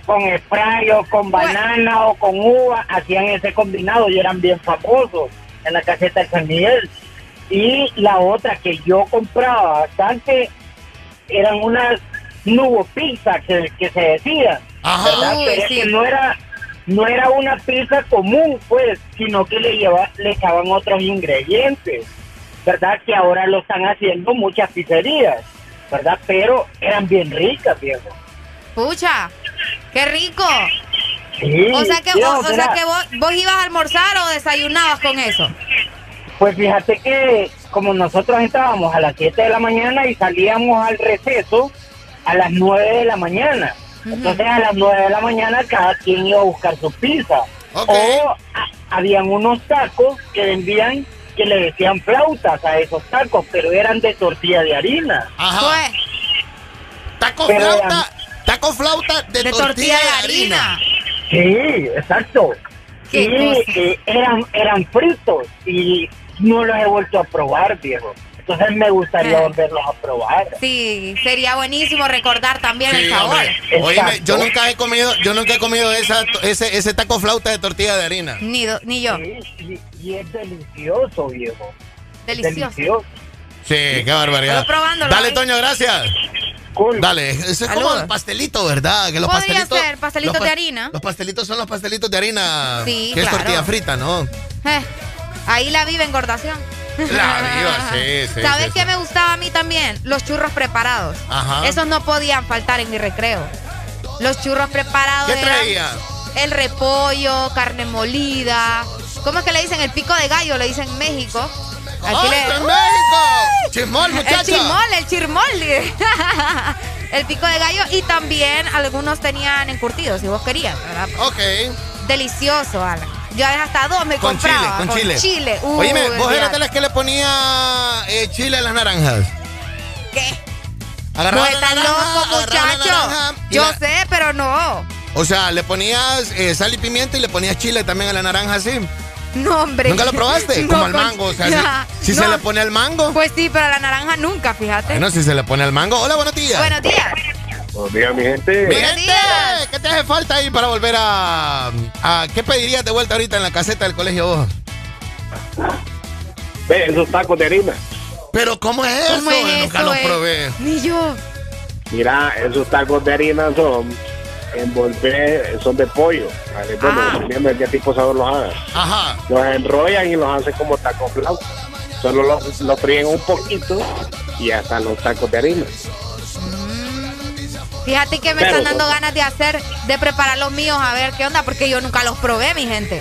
con spray o con banana o con uva, hacían ese combinado y eran bien famosos en la caseta de San Miguel. Y la otra que yo compraba bastante eran unas nubo pizza que, que se. Uy, Pero es que no era no era una pizza común, pues, sino que le lleva, le echaban otros ingredientes, ¿verdad? Que ahora lo están haciendo muchas pizzerías, ¿verdad? Pero eran bien ricas, viejo. Pucha, qué rico. Sí, o sea que, vos, o sea que vos, vos ibas a almorzar o desayunabas con eso. Pues fíjate que como nosotros entrábamos a las 7 de la mañana y salíamos al receso a las 9 de la mañana. Entonces a las 9 de la mañana cada quien iba a buscar su pizza. O a- habían unos tacos que vendían que le decían flautas a esos tacos, pero eran de tortilla de harina. Ajá. Taco Pero flauta, eran- taco flauta de, tortilla, de harina. Sí, exacto. Qué Y cosa. eh, eran, eran fritos y no los he vuelto a probar, viejo. entonces me gustaría volverlos a probar. Sí, sería buenísimo recordar también el sabor. Oíme, yo nunca he comido, yo nunca he comido esa, ese, ese taco flauta de tortilla de harina. Ni, ni yo. Sí, y, es delicioso, viejo. Delicioso. Sí, qué barbaridad. Estoy probándolo Dale, ahí. Toño, gracias. Dale, eso es como el pastelito, ¿verdad? Que los Podría pastelitos, ser pastelitos los de harina. Los pastelitos son los pastelitos de harina. Sí, que es claro. tortilla frita, ¿no? Eh, ahí la viva engordación. La viva, sí, sí. ¿Sabes sí, qué sí. me gustaba a mí también? Los churros preparados. Ajá. Esos no podían faltar en mi recreo. Los churros preparados. ¿Qué eran traía? El repollo, carne molida. ¿Cómo es que le dicen? El pico de gallo, le dicen en México. Aquí ¡Ay, le- en México! ¡Chismol! El chismol, el chirmol. el pico de gallo y también algunos tenían encurtidos, si vos querías, ¿verdad? Ok. Delicioso, Alan. Yo hasta dos me Con chile, compraba. con chile. chile. Uy, Oíme, vos eras de las que le ponía eh, chile a las naranjas. ¿Qué? Agarraba No la estás loco, muchacho. Yo la- sé, pero no. O sea, le ponías eh, sal y pimienta y le ponías chile también a la naranja así. No, hombre. ¿Nunca lo probaste? No, Como al con- mango. O sea, Ya. si, si No. se le pone al mango. Pues sí, pero a la naranja nunca, fíjate. Bueno, si se le pone al mango. Hola, buenos días. Buenos días. Buenos días, mi gente. Mi gente, ¿qué te hace falta ahí para volver a, a- ¿Qué pedirías de vuelta ahorita en la caseta del colegio vos? Ve, esos tacos de harina. Pero ¿cómo es ¿Cómo eso? es Nunca eso, los eh? probé. Ni yo. Mira, esos tacos de harina son envolver, son de pollo. ¿vale? Bueno, Ah. dependiendo de qué tipo de sabor los hagan. Ajá. Los enrollan y los hacen como tacos flauta. Solo los, los fríen un poquito y ya están los tacos de harina. Fíjate que me Pero- están dando ganas de hacer, de preparar los míos, a ver qué onda, porque yo nunca los probé, mi gente.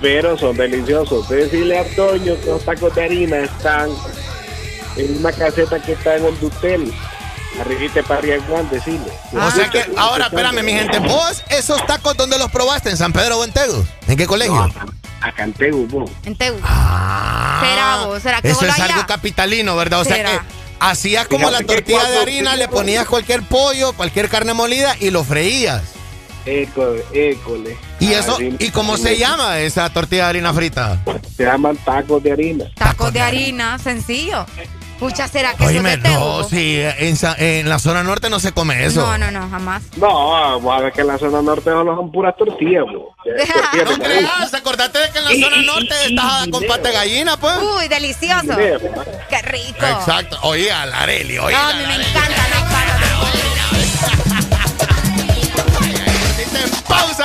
Pero son deliciosos. Decirle a Toño que los tacos de harina están en una caseta que está en el Dutel. Arribita para arriba Juan, decirle. O sea que, ahora, espérame, mi gente. ¿Vos esos tacos dónde los probaste? ¿En San Pedro o en Tegu? ¿En qué colegio? Acá en Tegu, vos. En Teu. Ah, ¿Será vos? ¿Será que Eso vos es algo capitalino, ¿verdad? O sea ¿Será? que hacías como Fíjate la tortilla de harina, le ponías cualquier pollo, cualquier carne molida y lo freías. École, école. ¿Y eso? ¿Y cómo se llama esa tortilla de harina frita? Se llaman tacos de harina. Tacos de harina, sencillo. Pucha, ¿será que eso Oíme, es de Teu? no, sí, en, la zona norte no se come eso. No, no, no, jamás. No, vamos a ver que en la zona norte solo son puras tortillas, bro. Tortillas No creas, acordate de que en la zona norte estás con pata de gallina, pues. Uy, delicioso. Qué rico. Exacto. Oye, a la Areli, oye. No, a mí me encantan los tacos. Pausa,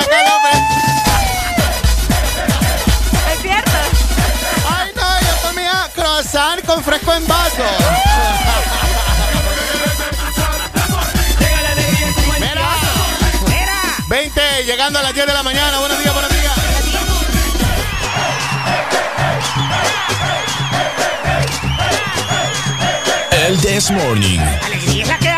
croissant con fresco en vaso. Mira. 20, llegando a las 10 de la mañana. Buenos días, buenos días. El This Morning. Alegría es la que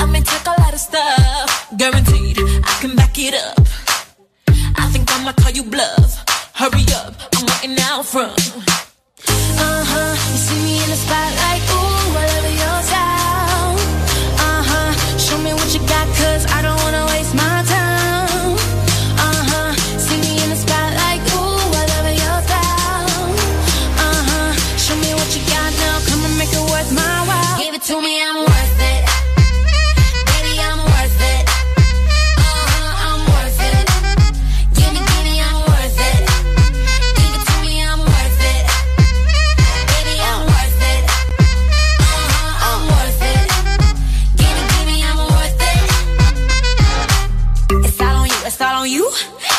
I may take a lot of stuff, guaranteed I can back it up. I think I'ma call you bluff. Hurry up, I'm waiting out front. Uh huh, you see me in the spotlight, ooh,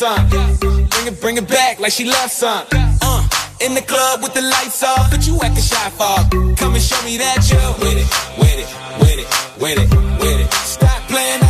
Bring it, bring it back like she loves some. Uh, in the club with the lights off, but you acting shy for. Come and show me that you're with it, with it, with it, with it, with it. Stop playing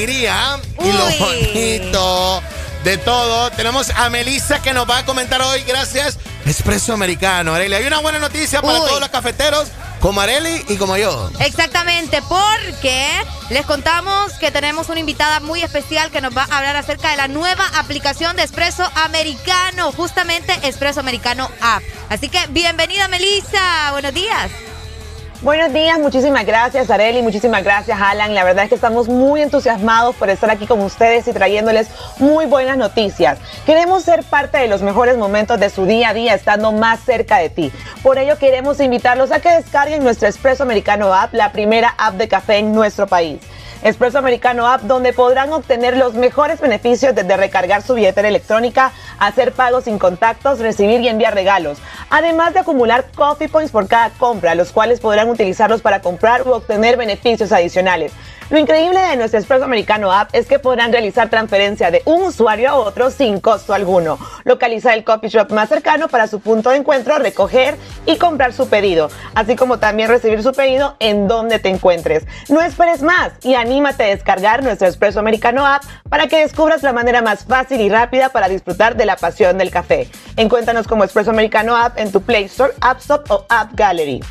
Y lo bonito de todo, tenemos a Melissa que nos va a comentar hoy, gracias, Espresso Americano. Arely, hay una buena noticia para Uy. todos los cafeteros, como Areli y como yo. Exactamente, porque les contamos que tenemos una invitada muy especial que nos va a hablar acerca de la nueva aplicación de Espresso Americano, justamente Espresso Americano App. Así que bienvenida Melissa, buenos días. Buenos días, muchísimas gracias Areli, muchísimas gracias Alan. La verdad es que estamos muy entusiasmados por estar aquí con ustedes y trayéndoles muy buenas noticias. Queremos ser parte de los mejores momentos de su día a día estando más cerca de ti. Por ello queremos invitarlos a que descarguen nuestro Espresso Americano App, la primera app de café en nuestro país. Espresso Americano App, donde podrán obtener los mejores beneficios desde recargar su billetera electrónica, hacer pagos sin contactos, recibir y enviar regalos, además de acumular coffee points por cada compra, los cuales podrán utilizarlos para comprar u obtener beneficios adicionales. Lo increíble de nuestro Expreso Americano App es que podrán realizar transferencia de un usuario a otro sin costo alguno, localizar el coffee shop más cercano para su punto de encuentro, recoger y comprar su pedido, así como también recibir su pedido en donde te encuentres. No esperes más y anímate a descargar nuestro Expreso Americano App para que descubras la manera más fácil y rápida para disfrutar de la pasión del café. Encuéntranos como Expreso Americano App en tu Play Store, App Store o App Gallery.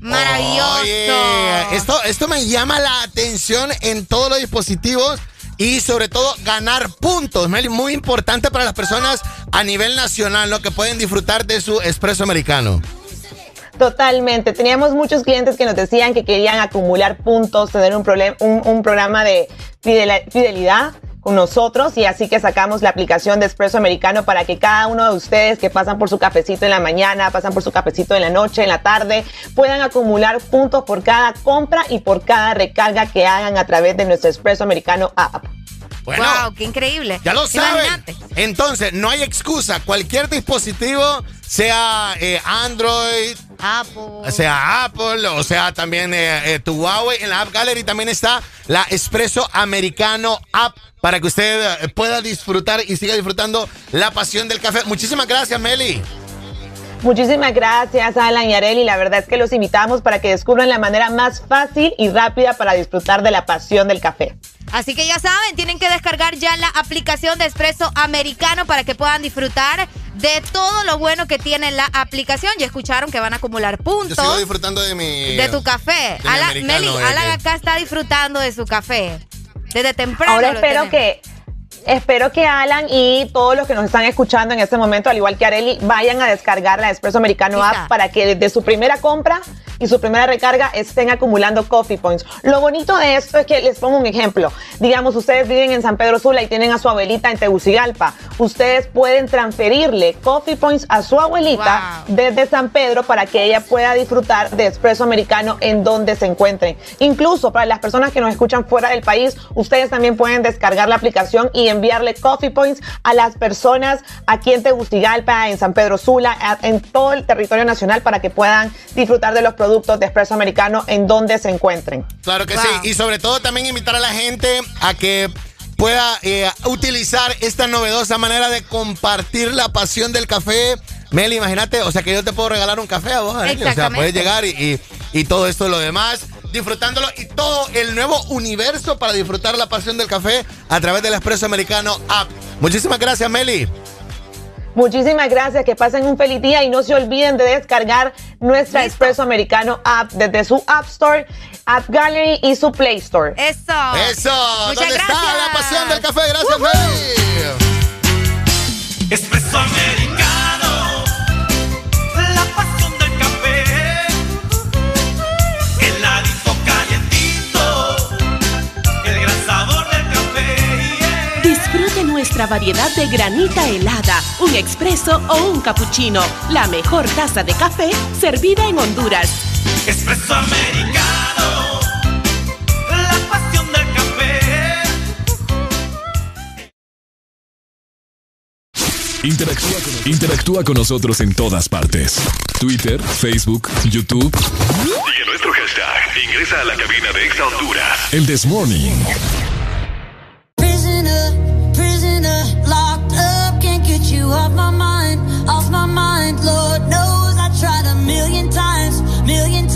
Maravilloso. esto, esto me llama la atención en todos los dispositivos y sobre todo ganar puntos. Meli, muy importante para las personas a nivel nacional, lo que pueden disfrutar de su espresso americano. Totalmente. Teníamos muchos clientes que nos decían que querían acumular puntos, tener un, un, un programa de fidelidad nosotros y así que sacamos la aplicación de Espresso Americano para que cada uno de ustedes que pasan por su cafecito en la mañana, pasan por su cafecito en la noche, en la tarde, puedan acumular puntos por cada compra y por cada recarga que hagan a través de nuestro Espresso Americano app. Bueno, wow, qué increíble. Ya lo saben. Entonces, no hay excusa. Cualquier dispositivo, sea eh, Android, Apple. sea Apple, o sea también eh, eh, tu Huawei, en la App Gallery también está la Espresso Americano App para que usted pueda disfrutar y siga disfrutando la pasión del café. Muchísimas gracias, Meli. Muchísimas gracias, Alan y Areli. La verdad es que los invitamos para que descubran la manera más fácil y rápida para disfrutar de la pasión del café. Así que ya saben, tienen que descargar ya la aplicación de Espresso Americano para que puedan disfrutar de todo lo bueno que tiene la aplicación. Ya escucharon que van a acumular puntos. Yo sigo disfrutando de mi. De tu café. Alan, Meli, Alan acá está disfrutando de su café. Desde temprano. Ahora espero que Espero que Alan y todos los que nos están escuchando en este momento, al igual que Areli, vayan a descargar la Espresso Americano App para que desde su primera compra y su primera recarga estén acumulando coffee points. Lo bonito de esto es que les pongo un ejemplo. Digamos, ustedes viven en San Pedro Sula y tienen a su abuelita en Tegucigalpa. Ustedes pueden transferirle coffee points a su abuelita desde San Pedro para que ella pueda disfrutar de espresso americano en donde se encuentren. Incluso para las personas que nos escuchan fuera del país, ustedes también pueden descargar la aplicación y enviarle coffee points a las personas aquí en Tegucigalpa, en San Pedro Sula, en todo el territorio nacional para que puedan disfrutar de los productos de Expreso Americano en donde se encuentren. Claro que sí. Y sobre todo también invitar a la gente a que pueda eh, utilizar esta novedosa manera de compartir la pasión del café. Meli, imagínate, o sea que yo te puedo regalar un café a vos, O sea, puedes llegar y, y, todo esto lo demás, disfrutándolo y todo el nuevo universo para disfrutar la pasión del café a través del Expreso Americano App. Muchísimas gracias, Meli. Muchísimas gracias, que pasen un feliz día y no se olviden de descargar nuestra Expreso Americano app desde su App Store, App Gallery y su Play Store. Eso. Eso. ¿Dónde está la pasión del café? Gracias, Meli. Expreso nuestra variedad de granita helada, un expreso o un cappuccino. La mejor taza de café servida en Honduras. Expreso americano, la pasión del café. Interactúa con, interactúa con nosotros en todas partes. Twitter, Facebook, YouTube. Sigue nuestro hashtag. Ingresa a la cabina de Exa Honduras. El This Morning. Off my mind, off my mind. Lord knows I tried a million times, million times.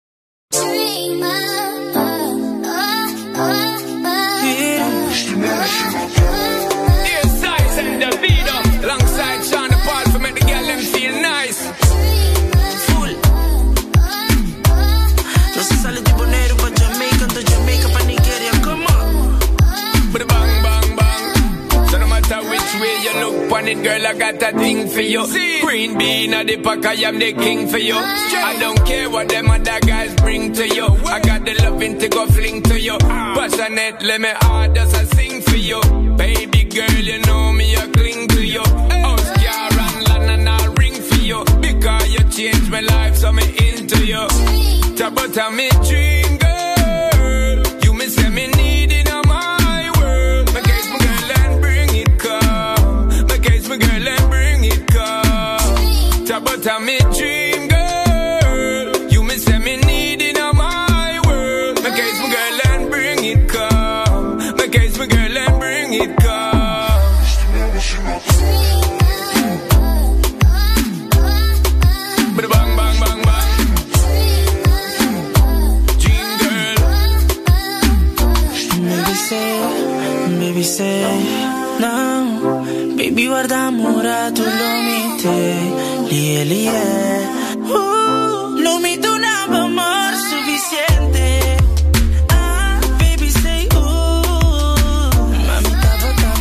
It, girl, I got a thing for you. See? Green bean at the pack, I am the king for you. I don't care what them other guys bring to you. I got the loving to go fling to you. Ah. Passionate, let me hard as I sing for you. Baby girl, you know me, I cling to you. House car and land and I'll ring for you. Because you changed my life, so me into you. Talk about me dream, amore, tu lo mite Lie, lie uh, Lo mite un amor suficiente. Ah, baby say, uh. Mami,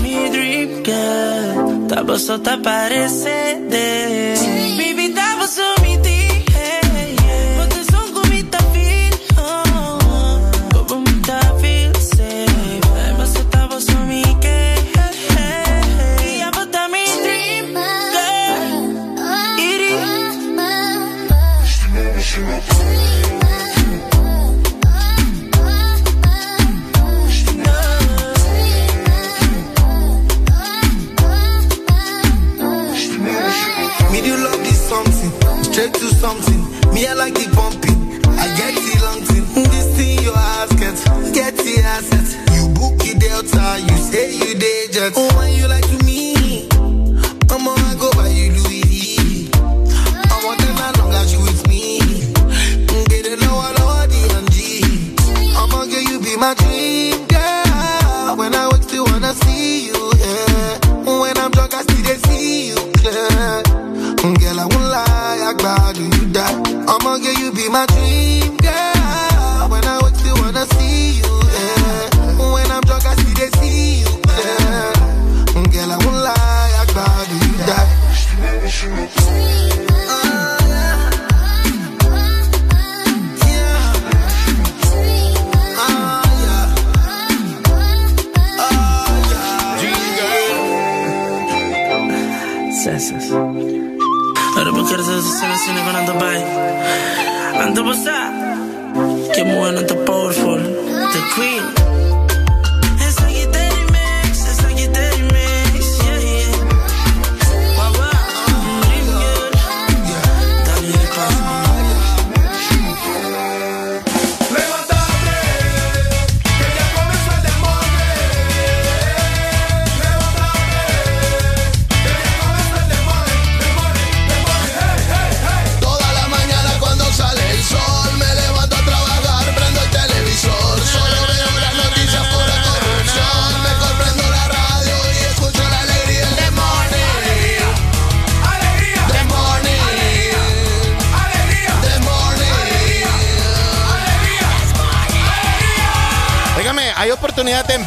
mi dream girl. Só tá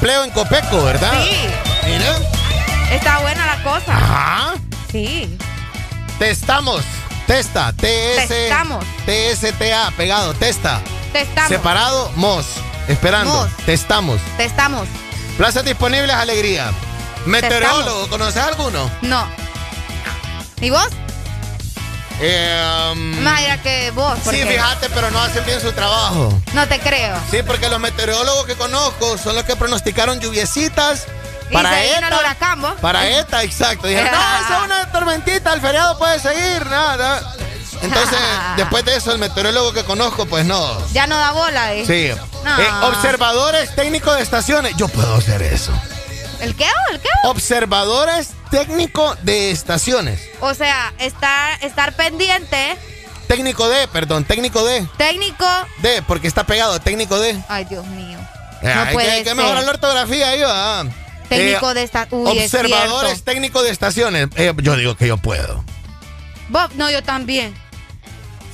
empleo en Copeco, ¿verdad? Sí. Mira. Está buena la cosa. Ajá. Sí. Testamos. Testa. TS. Testamos. TSTA. Pegado. Testa. Testamos. Separado. Mos. Esperando. Mos. Testamos. Testamos. Plazas disponibles. Alegría. Meteorólogo. ¿Conoces alguno? No. ¿Y vos? Eh, um, Más que vos. sí, fíjate, pero no hacen bien su trabajo. No te creo. Sí, porque los meteorólogos que conozco son los que pronosticaron lluviecitas Y para se vino el ETA. huracán, vos. Para ETA, exacto. Dijeron, no, esa es una tormentita, el feriado puede seguir, nada. Entonces, después de eso, el meteorólogo que conozco, pues no. Ya no da bola, ¿eh? Sí. No. Eh, observadores técnicos de estaciones. Yo puedo hacer eso. ¿El qué? ¿El qué? Observadores técnicos de estaciones. O sea, estar, estar pendiente, Técnico de, perdón, técnico de. técnico. De, porque está pegado, técnico de. Ay, Dios mío. Eh, No hay puede que, hay que ser. mejorar la ortografía ahí, va. Técnico Eh, de esta. Uy, es Observadores cierto. técnicos de estaciones. Eh, yo digo que yo puedo. Bob, no, yo también.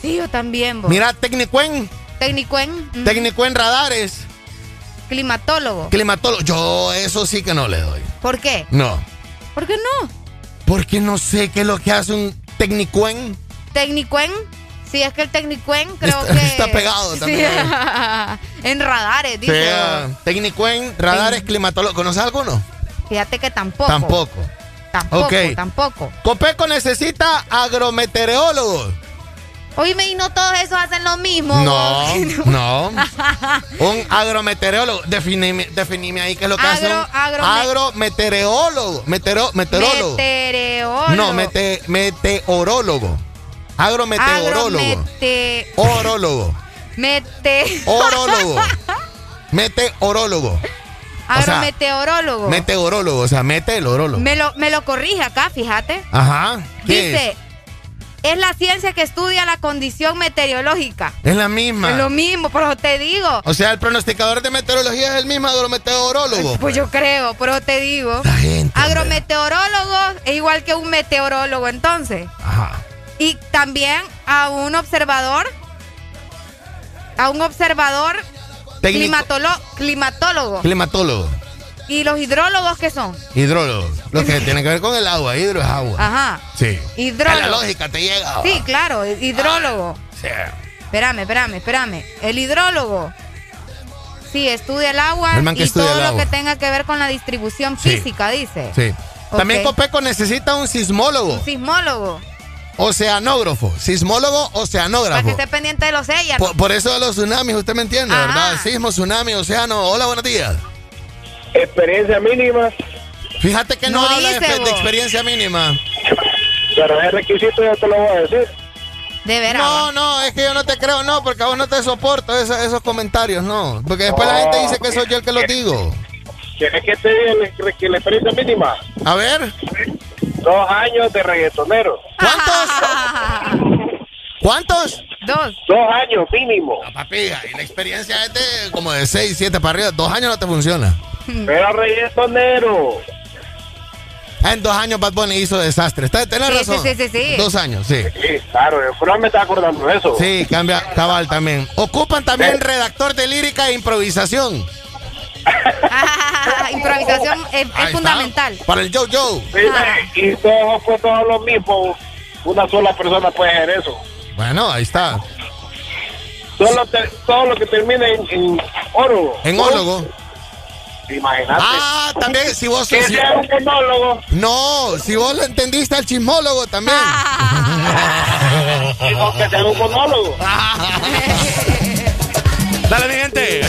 Sí, yo también, Bob. Mira, técnico en, Técnico en. mm, técnico en radares, Climatólogo. climatólogo. Yo eso sí que no le doy. ¿Por qué? No. ¿Por qué no? Porque no sé qué es lo que hace un Tecnicuen. Tecnicuen. Sí, es que el Tecnicuen creo Está- que... está pegado Sí, también. en radares, dice. Sea Tecnicuen, radares, climatólogos. ¿Conoces alguno? Fíjate que tampoco. Tampoco. Tampoco, tampoco. Copeco necesita agrometeorólogos. Oíme, y no todos esos hacen lo mismo. No, no. Un agrometeorólogo. Definime, definime ahí qué es lo que hace un agrome- agrometeorólogo. Metero, meteorólogo. Meteorólogo. No, mete, meteorólogo. Agrometeorólogo. Agromete... Orólogo. Mete... Orólogo. Meteorólogo. O sea, Agrometeorólogo. meteorólogo. O sea, mete el orólogo. me, lo, me lo corrige acá, fíjate. Ajá. ¿Qué Dice, es? La ciencia que estudia la condición meteorológica. Es la misma. Es lo mismo, pero te digo. O sea, el pronosticador de meteorología es el mismo agrometeorólogo. Pues yo creo, pero te digo. Agrometeorólogo es igual que un meteorólogo, entonces. Ajá. Y también a un observador. A un observador Técnico. climatolo- climatólogo. Climatólogo. ¿Y los hidrólogos qué son? Hidrólogo. Lo que tiene que ver con el agua. Hidro es agua. Ajá. Sí. Hidrólogo. A la lógica te llega. Sí, claro, hidrólogo. Sí. Espérame, espérame, espérame. El hidrólogo. Sí, estudia el agua El y todo lo agua. que tenga que ver con la distribución Sí. física, dice. Sí. También. Copeco necesita un sismólogo, Sismólogo. oceanógrafo, sismólogo, Para oceanógrafo. que esté pendiente de los sellas. Por, por eso de los tsunamis, usted me entiende, Ajá. ¿verdad? Sismo, tsunami, océano. Hola, buenos días. Experiencia mínima, Fíjate que no, No habla de, dice, de vos. experiencia mínima. pero es requisito, ya te lo voy a decir. De veras. No, no, es que yo no te creo, no, porque a vos no te soporto esos, esos comentarios, no. Porque después la gente dice que soy yo el que los digo. ¿Quieres que te diga la, experiencia mínima? A ver, Dos años de reggaetonero. ¿cuántos? Dos. Dos años mínimo. Papi, y la experiencia es de como de 6, 7 para arriba. Dos años no te funciona. Pero reggaetonero. Ah, en dos años Bad Bunny hizo desastre. Está- Tenés Sí, razón. sí, sí, sí, sí. Dos años, sí. Sí, claro, yo me estaba acordando de eso. Sí, cambia cabal también. Ocupan también redactor de lírica e improvisación. Improvisación es, está. fundamental. Para el Yo-Yo. Sí, y todos pues todos lo mismo. Una sola persona puede hacer eso. Bueno, ahí está. Solo te- todo lo que termina en, en oro. En ólogo. Imagínate. Ah, también, si vos Que si- sea un monólogo. No, si vos lo entendiste al chismólogo también. Digo que sea un monólogo. Dale, mi gente.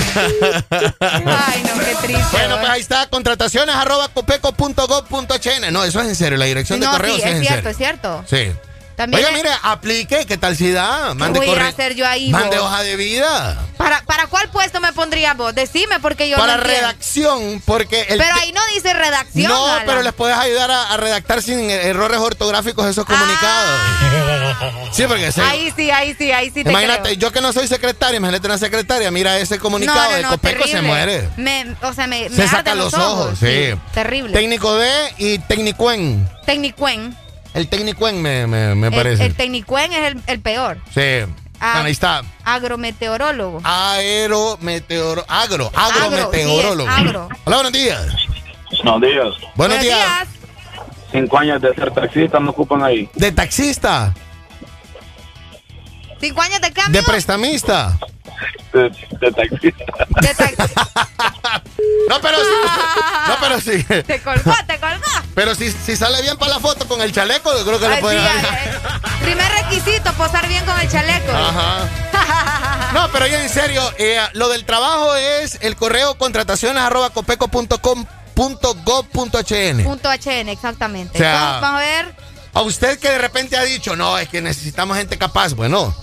Ay, no, qué triste. Bueno, ¿no? pues ahí está, contrataciones arroba copeco.gov.hn. No, eso es en serio, la dirección de No, correo sí, sí es es en cierto, serio. es cierto. Sí. También Oiga, es- mire, aplique, ¿qué tal si da? Mande voy a hacer yo ahí, Mande vos? hoja de vida. ¿Para, ¿Para cuál puesto me pondrías vos? Decime porque yo Para no redacción, porque el Pero ahí no dice redacción. No, Alan. pero les puedes ayudar a, a redactar sin errores ortográficos esos comunicados. Sí, porque sí. Ahí sí, ahí sí, ahí sí te Imagínate, creo. yo que no soy secretaria, imagínate una secretaria, mira ese comunicado no, no, de Copeco se muere. Me, o sea, me, me Se saca los ojos, sí. Terrible. Técnico D y Tecnicuen. Tecnicuen. El Tecnicuen me, me, me El, parece. el Tecnicuen es el, el peor. sí. Ah. Bueno, ahí está. Agrometeorólogo. Aerometeoro... Agro, Agro, agrometeorólogo. sí, agro. Hola, buenos días. Buenos días. Buenos, días. Cinco años de ser taxista me ocupan ahí. De taxista, ¿Cinco años de cambio? de prestamista. De, de taxista. De taxi- No, pero sí. No, pero sí. te colgó, te colgó. Pero si, si sale bien para la foto con el chaleco, yo creo que le pueden sí, dar. Primer requisito, posar bien con el chaleco. Ajá. No, pero ya en serio, eh, lo del trabajo es el correo contrataciones arroba copeco.com punto gov punto hn. Punto HN, exactamente. O sea- Entonces, vamos a ver. A usted que de repente ha dicho, no, es que necesitamos gente capaz. Bueno,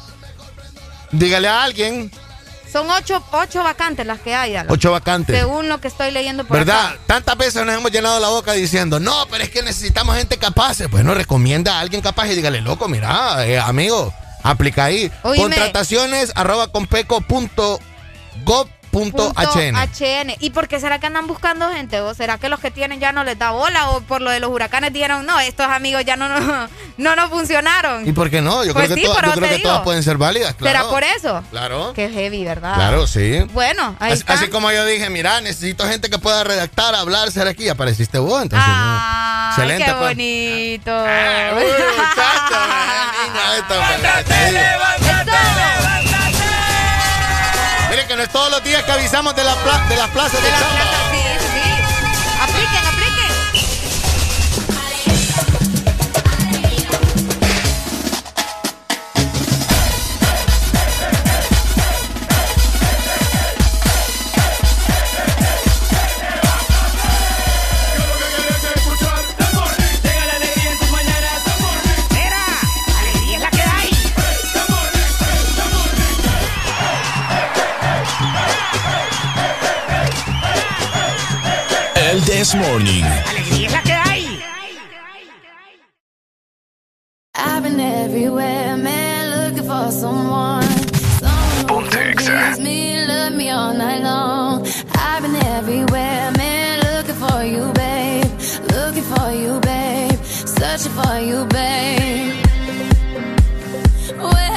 dígale a alguien, Son ocho, ocho vacantes las que hay, Alan. ocho vacantes. Según lo que estoy leyendo por ¿Verdad? acá. Tantas veces nos hemos llenado la boca diciendo, no, pero es que necesitamos gente capaz. Bueno, recomienda a alguien capaz y dígale, loco, mira, eh, amigo, aplica ahí. Oíme. Contrataciones arroba compeco punto gov Punto HN. HN. ¿Y por qué será que andan buscando gente? ¿O será que los que tienen ya no les da bola? ¿O por lo de los huracanes dijeron, no, estos amigos ya no, no, no nos funcionaron? ¿Y por qué no? Yo Pues creo que, sí, todas- yo creo que todas pueden ser válidas, claro. ¿Será por eso? Claro. Qué heavy, ¿verdad? Claro, sí. Bueno, ahí Así, está. así como yo dije, mira, necesito gente que pueda redactar, hablar, ser aquí. Apareciste vos, entonces. Ay, Excelente, qué pues. bonito. uy, muchacho, niña, esta, pues, te digo. Todos los días que avisamos de, la pla- de las plazas de, This Morning. Alegría es la que hay. I've been everywhere, man, looking for someone. Someone who can please me, love me all night long. I've been everywhere, man, looking for you, babe. Looking for you, babe. Searching for you, babe. Where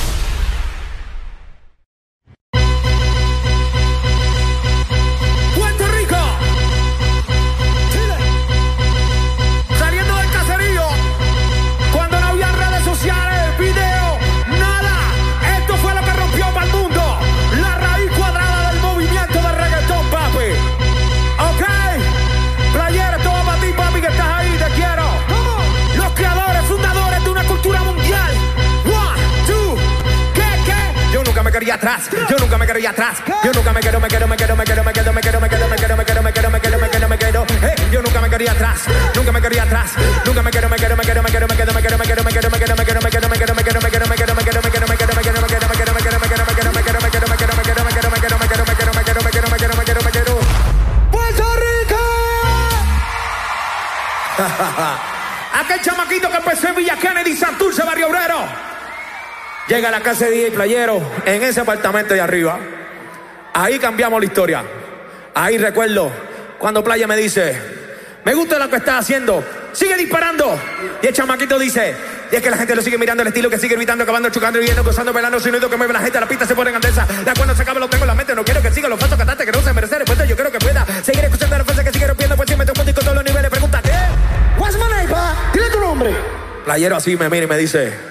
la casa de DJ Playero en ese apartamento de arriba. Ahí cambiamos la historia. Ahí recuerdo cuando Playa me dice, me gusta lo que estás haciendo, sigue disparando. Y el chamaquito dice, y es que la gente lo sigue mirando, el estilo que sigue gritando, acabando, chocando, viendo, gozando, velando, sonido que mueve la gente, la pista se pone en andesa. La cuando se acaba lo tengo en la mente, no quiero que siga los pasos cantantes que no se merece respuesta, yo quiero que pueda seguir escuchando la fuerza que sigue rompiendo, pues si me tomo con todos los niveles, pregúntate. What's my name, pa? Dile tu nombre. Playero así me mira y me dice,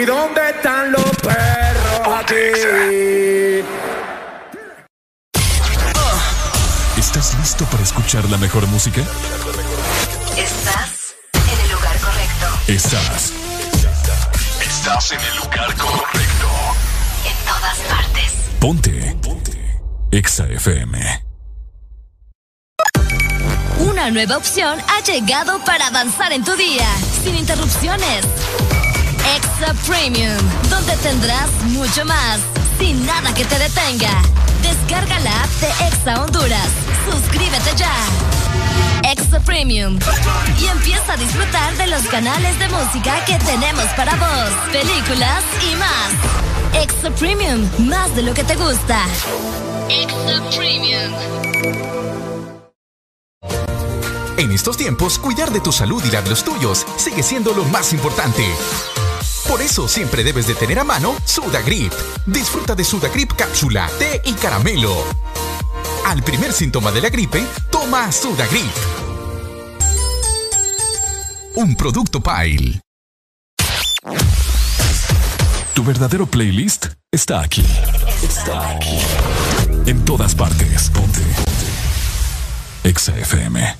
¿Y dónde están los perros aquí? ¿Estás listo para escuchar la mejor música? Estás en el lugar correcto. Estás. Estás en el lugar correcto. En todas partes. Ponte. Ponte. Exa FM. Una nueva opción ha llegado para avanzar en tu día, sin interrupciones. Premium, donde tendrás mucho más, sin nada que te detenga. Descarga la app de Exa Honduras. Suscríbete ya. Extra Premium. Y empieza a disfrutar de los canales de música que tenemos para vos, películas y más. Extra Premium, más de lo que te gusta. Extra Premium. En estos tiempos, cuidar de tu salud y la de los tuyos sigue siendo lo más importante. Por eso siempre debes de tener a mano Sudagrip. Disfruta de Sudagrip cápsula, té y caramelo. Al primer síntoma de la gripe, toma Sudagrip. Un producto Pile. Tu verdadero playlist está aquí. Está aquí. En todas partes. Ponte. Ponte. Exa FM.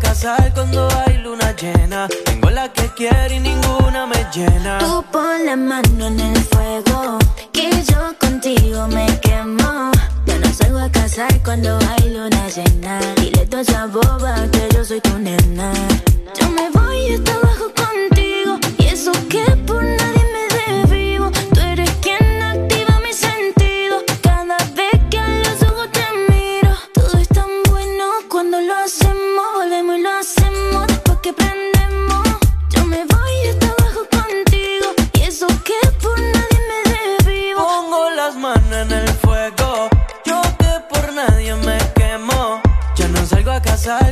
Casar cuando hay luna llena. Tengo la que quiero y ninguna me llena. Tú pon la mano en el fuego, que yo contigo me quemo. Yo no salgo a casar cuando hay luna llena. Dile toda esa boba que yo soy tu nena. Yo me voy hasta abajo contigo, y eso que por nadie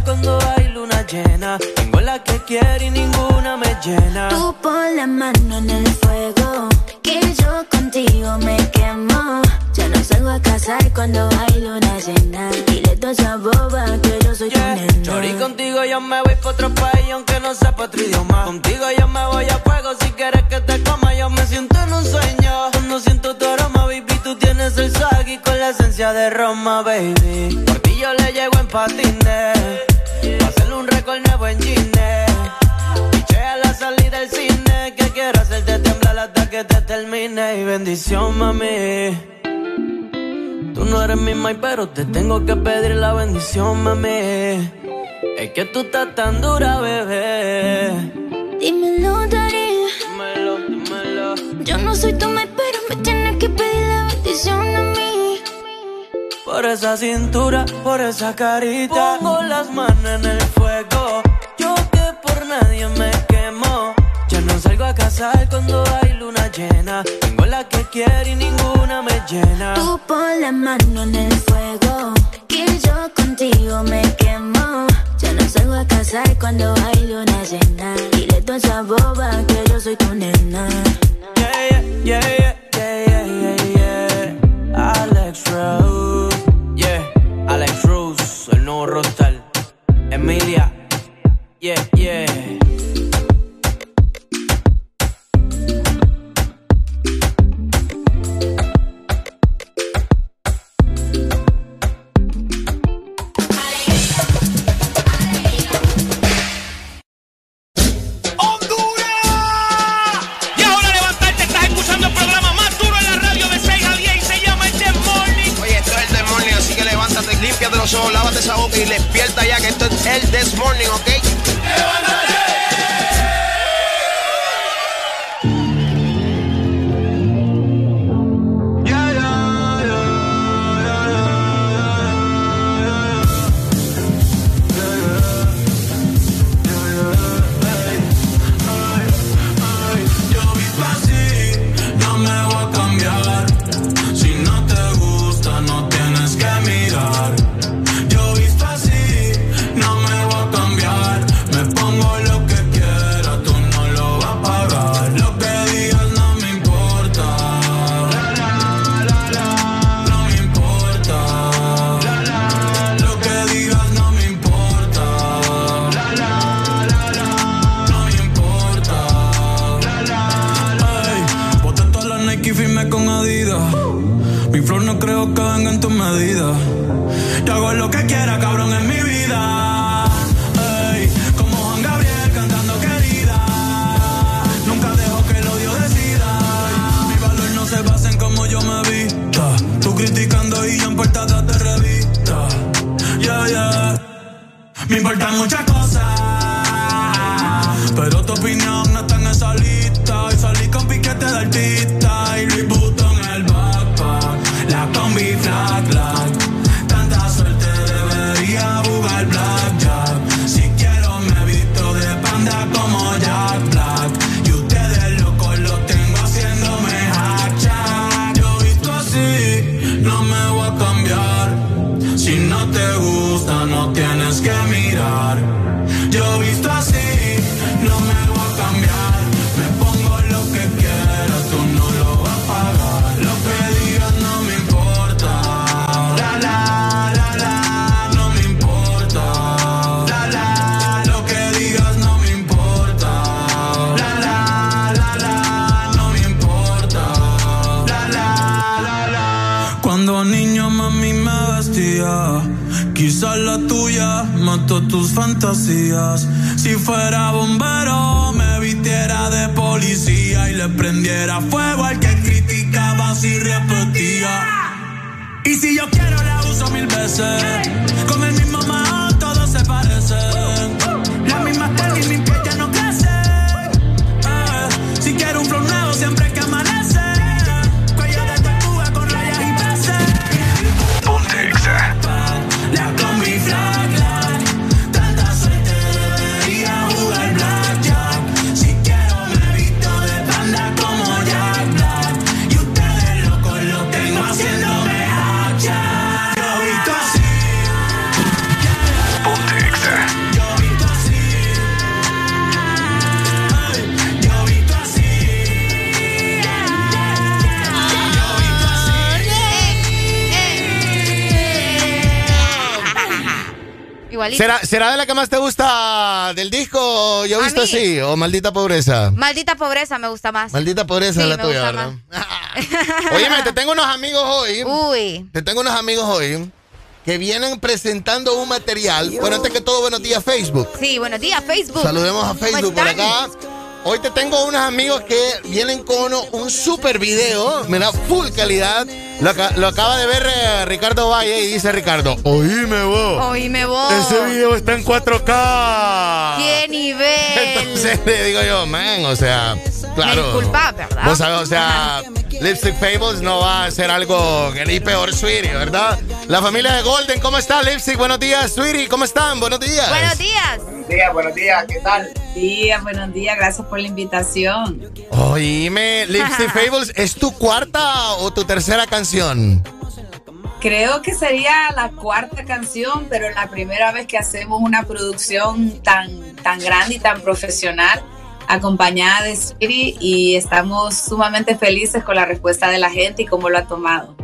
cuando hay luna llena. Tengo la que quiero y ninguna me llena. Tú pon la mano en el fuego, que yo contigo me quemo. Ya no salgo a casar cuando hay luna llena. Dile toda esa boba que yo soy tu nena. Chori, contigo yo me voy pa' otro país aunque no sepa otro idioma. Contigo yo me voy a fuego si quieres que te coma. Yo me siento en un sueño. Cuando siento tu aroma, tú tienes el y con la esencia de Roma, baby. Por ti yo le llego en patines. Pa' hacerle un récord nuevo en Gine. Piché a la salida del cine. Que quiero hacerte temblar hasta que te termine. Y bendición, mami. Tú no eres mi mai, pero te tengo que pedir la bendición, mami. Es que tú estás tan dura, bebé. Dímelo, Dari. Dímelo, dímelo. Yo no soy tu mai, pero a mí. Por esa cintura, por esa carita. Pongo las manos en el fuego. Yo que por nadie me quemo. Ya no salgo a casar cuando hay luna llena. Tengo la que quiero y ninguna me llena. Tú pon la mano en el fuego, que yo contigo me quemo. Ya no salgo a casar cuando hay luna llena. Dile toda esa boba que yo soy tu nena. Yeah, yeah, yeah, yeah, yeah, yeah, yeah. Alex Rose. Yeah, Alex Rose, el nuevo rostal. Emilia. Yeah, yeah. ¿O maldita pobreza? Maldita pobreza me gusta más. Maldita pobreza Sí, es la tuya, ¿verdad? Óyeme, te tengo unos amigos hoy. Uy. Te tengo unos amigos hoy que vienen presentando un material. Bueno, antes que todo, buenos días, Facebook. Sí, buenos días, Facebook. Saludemos a ¿Cómo Facebook por acá. Hoy te tengo unos amigos que vienen con un super video, mira, full calidad. Lo, lo acaba de ver eh, Ricardo Valle y dice Ricardo, oíme vos. Oíme vos. Ese video está en 4K. ¡Qué nivel! Entonces le digo yo, man, o sea, claro. Me disculpa, ¿verdad? Vos sabés, o sea, Lipstick Fables no va a ser algo que ni peor, Sweetie, ¿verdad? La familia de Golden, ¿cómo está, Lipstick? Buenos días, Sweetie, ¿cómo están? Buenos días. Buenos días. Buenos días, buenos días, ¿qué tal? Días, buenos días, gracias por la invitación. Oíme, Lipstick Fables, ¿es tu cuarta o tu tercera canción? Creo que sería la cuarta canción, pero la primera vez que hacemos una producción tan, tan grande y tan profesional, acompañada de Siri, y estamos sumamente felices con la respuesta de la gente y cómo lo ha tomado.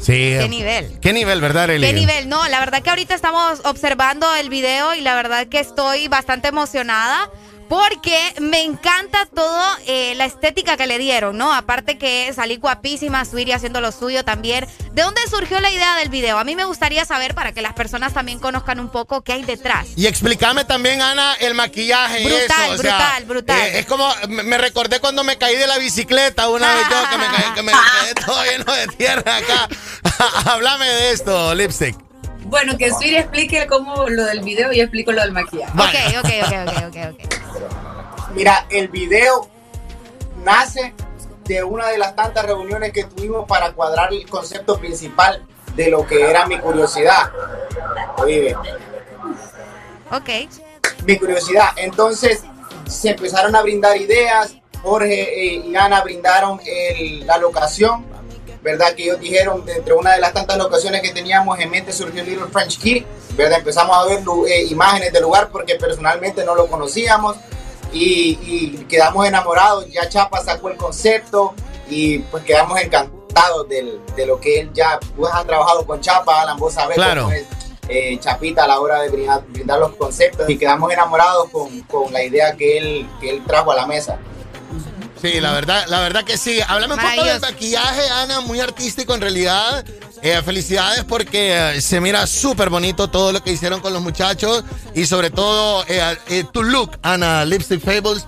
Sí. ¿Qué nivel? ¿Qué nivel, verdad, Eli? ¿Qué nivel? No, la verdad que ahorita estamos observando el video y la verdad que estoy bastante emocionada porque me encanta todo eh, la estética que le dieron, ¿no? Aparte que salí guapísima, Sweetie haciendo lo suyo también. ¿De dónde surgió la idea del video? A mí me gustaría saber para que las personas también conozcan un poco qué hay detrás. Y explícame también, Ana, el maquillaje y Brutal, eso. o sea, brutal, brutal. eh, es como, me me recordé cuando me caí de la bicicleta una vez yo, que me caí, que me quedé todo lleno de tierra acá. Háblame de esto, Lipstick. Bueno, que Siri explique cómo lo del video y yo explico lo del maquillaje. Ok, ok, ok, ok, ok, ok. Mira, el video nace de una de las tantas reuniones que tuvimos para cuadrar el concepto principal de lo que era mi curiosidad. Oye, Ok. mi curiosidad. Entonces se empezaron a brindar ideas. Jorge eh, y Ana brindaron el- la locación, ¿verdad? Que ellos dijeron, de entre una de las tantas locaciones que teníamos en mente surgió Little French Key, ¿verdad? Empezamos a ver eh, imágenes del lugar porque personalmente no lo conocíamos y, y quedamos enamorados. Ya Chapa sacó el concepto y pues quedamos encantados del- de lo que él ya pues, ha trabajado con Chapa, Alan, vos sabés Claro. cómo es eh, Chapita a la hora de brindar, brindar los conceptos y quedamos enamorados con, con la idea que él, que él trajo a la mesa. Sí, la verdad, la verdad que sí. Háblame un poco del maquillaje, Ana, muy artístico en realidad. Eh, felicidades porque eh, se mira súper bonito todo lo que hicieron con los muchachos y sobre todo eh, tu look, Ana, Lipstick Fables.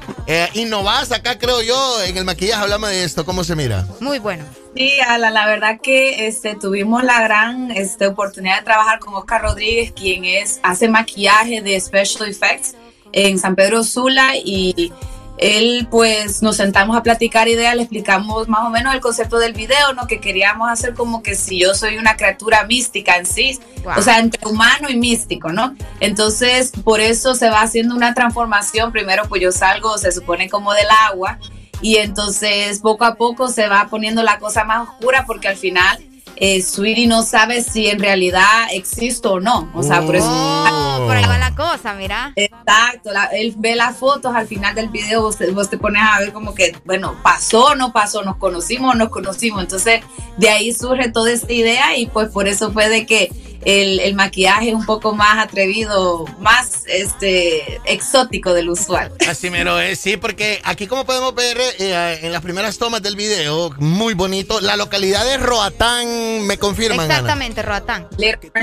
innovás acá, creo yo, en el maquillaje. Háblame de esto, ¿cómo se mira? Muy bueno. Sí, Ala, la verdad que este, tuvimos la gran este, oportunidad de trabajar con Oscar Rodríguez, quien es, hace maquillaje de special effects en San Pedro Sula y él pues nos sentamos a platicar ideas, le explicamos más o menos el concepto del video, ¿no? Que queríamos hacer como que si yo soy una criatura mística en sí, o sea, entre humano y místico, ¿no? Entonces, por eso se va haciendo una transformación. Primero, pues yo salgo, se supone como del agua, y entonces poco a poco se va poniendo la cosa más oscura porque al final eh, Sweetie no sabe si en realidad existe o no. O sea, por eso. Oh, por ahí va la cosa, mira. Exacto. él ve las fotos al final del video, vos te, pones a ver como que, bueno, pasó o no pasó, nos conocimos o no nos conocimos. Entonces, de ahí surge toda esta idea y pues por eso fue de que el, maquillaje es un poco más atrevido, más este exótico del usual. Así mero es, sí, porque aquí como podemos ver eh, en las primeras tomas del video, muy bonito, la localidad de Roatán, me confirman. Exactamente, Roatán.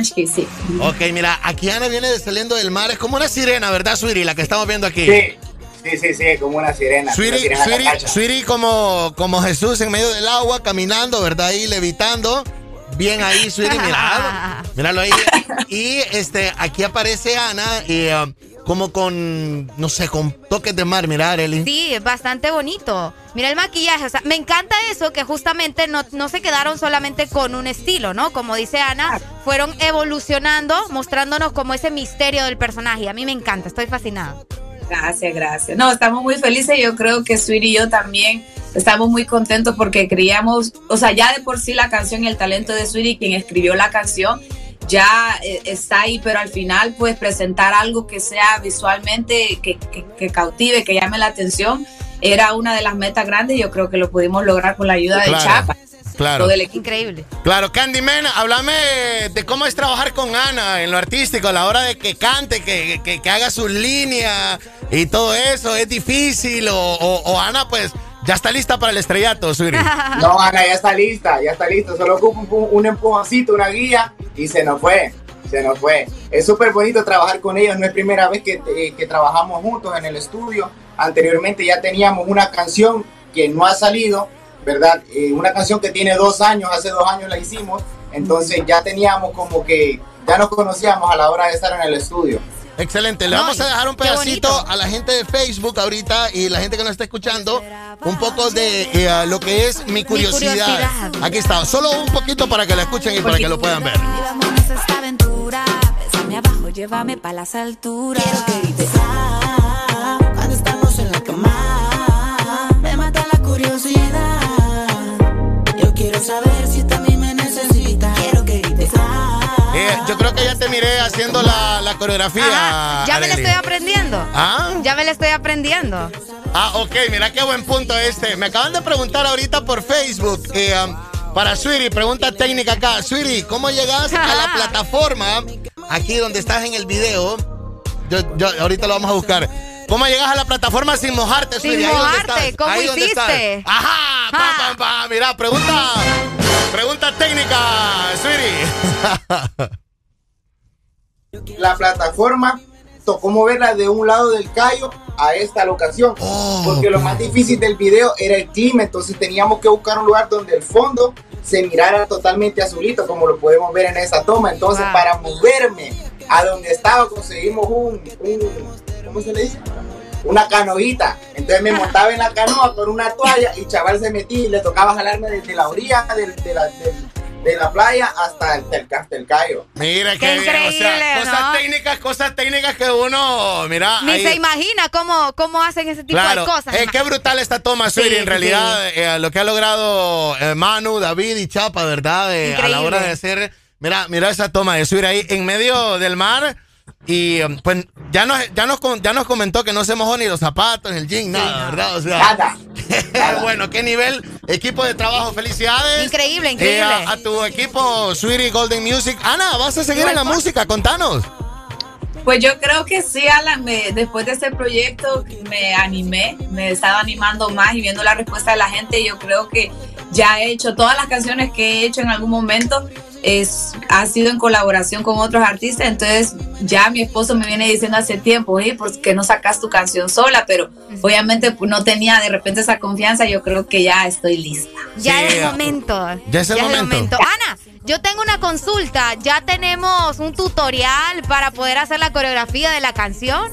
sí. Ok, mira, aquí Ana viene saliendo del mar, es como una sirena, ¿verdad, Suiri? La que estamos viendo aquí. Sí. Sí, sí, sí, como una sirena. Suiri, como, como Jesús en medio del agua, caminando, ¿verdad? Ahí levitando bien ahí, Sweetie, míralo. ahí. Y este, aquí aparece Ana y, um, como con, no sé, con toques de mar, mirar, Eli. Sí, es bastante bonito. Mira el maquillaje, o sea, me encanta eso, que justamente no, no se quedaron solamente con un estilo, ¿no? Como dice Ana, fueron evolucionando, mostrándonos como ese misterio del personaje. A mí me encanta, estoy fascinada. Gracias, gracias. No, estamos muy felices. Yo creo que Sweetie y yo también estamos muy contentos porque creíamos, o sea, ya de por sí la canción y el talento de Sweetie, quien escribió la canción, ya eh, está ahí, pero al final, pues presentar algo que sea visualmente, que, que, cautive, que llame la atención, era una de las metas grandes. y Yo creo que lo pudimos lograr con la ayuda de Chapa. Claro. Del equipo. Increíble. Claro, Candyman, háblame de cómo es trabajar con Ana en lo artístico, a la hora de que cante, que, que, haga sus líneas y todo eso. ¿Es difícil? O, o Ana, pues, ya está lista para el estrellato, Suri. No, Ana, ya está lista, ya está lista. Solo ocupa un, empujoncito, una guía y se nos fue. Se nos fue. Es súper bonito trabajar con ellos. No es primera vez que, eh, que trabajamos juntos en el estudio. Anteriormente ya teníamos una canción que no ha salido, ¿verdad? Eh, una canción que tiene dos años, hace dos años la hicimos. Entonces ya teníamos como que, ya nos conocíamos a la hora de estar en el estudio. Excelente. Le vamos a dejar un pedacito a la gente de Facebook ahorita y la gente que nos está escuchando un poco de eh, lo que es mi curiosidad. Aquí está. Solo un poquito para que la escuchen y para que lo puedan ver. esta aventura. abajo, llévame para las alturas. cuando estamos en la cama. Me mata la curiosidad. Yo quiero saber Eh, yo creo que ya te miré haciendo la, coreografía. ya me la estoy aprendiendo. ¿Ah? Ya me la estoy aprendiendo. Ah, ok, mira qué buen punto este. Me acaban de preguntar ahorita por Facebook. Eh, um, para Sweetie, pregunta técnica acá. Sweetie, ¿cómo llegas a la plataforma aquí donde estás en el video? Yo, ahorita lo vamos a buscar. ¿Cómo llegas a la plataforma sin mojarte? Sin mojarte, ¿cómo hiciste? Ajá, pa, pa, pa. Mira, pregunta, pregunta técnica, Sweetie. La plataforma tocó moverla de un lado del callo a esta locación, oh, porque lo más difícil del video era el clima, entonces teníamos que buscar un lugar donde el fondo se mirara totalmente azulito, como lo podemos ver en esa toma. Entonces, para moverme a donde estaba, conseguimos un, ¿cómo se le dice? Una canoita. Entonces me montaba en la canoa con una toalla y chaval se metía y le tocaba jalarme desde la orilla del, de la, de la playa hasta el, hasta el Cayo. Mira qué, o sea, cosas técnicas, cosas técnicas que uno, mira. Ni se imagina cómo, cómo hacen ese tipo de cosas. Eh, qué brutal esta toma, Suri. en realidad, eh, lo que ha logrado eh, Manu, David y Chapa, ¿verdad? a la hora de hacer. Mira, mira esa toma de subir ahí en medio del mar y um, pues ya nos, ya, nos, ya nos comentó que no se mojó ni los zapatos, ni el jean, nada, ¿verdad? O sea, nada. bueno, qué nivel, equipo de trabajo, felicidades. Increíble, eh, increíble. a, tu equipo, Sweetie Golden Music. Ana, ¿vas a seguir en la música? Contanos. Pues yo creo que sí, Alan, después de ese proyecto me animé, me estaba animando más y viendo la respuesta de la gente, yo creo que ya he hecho todas las canciones que he hecho en algún momento, es, ha sido en colaboración con otros artistas, entonces ya mi esposo me viene diciendo hace tiempo, ¿eh? ¿por qué no sacas tu canción sola? Pero obviamente pues, no tenía de repente esa confianza, yo creo que ya estoy lista. Ya es el momento. Ya es el, momento. Ana, yo tengo una consulta, ya tenemos un tutorial para poder hacer la coreografía de la canción.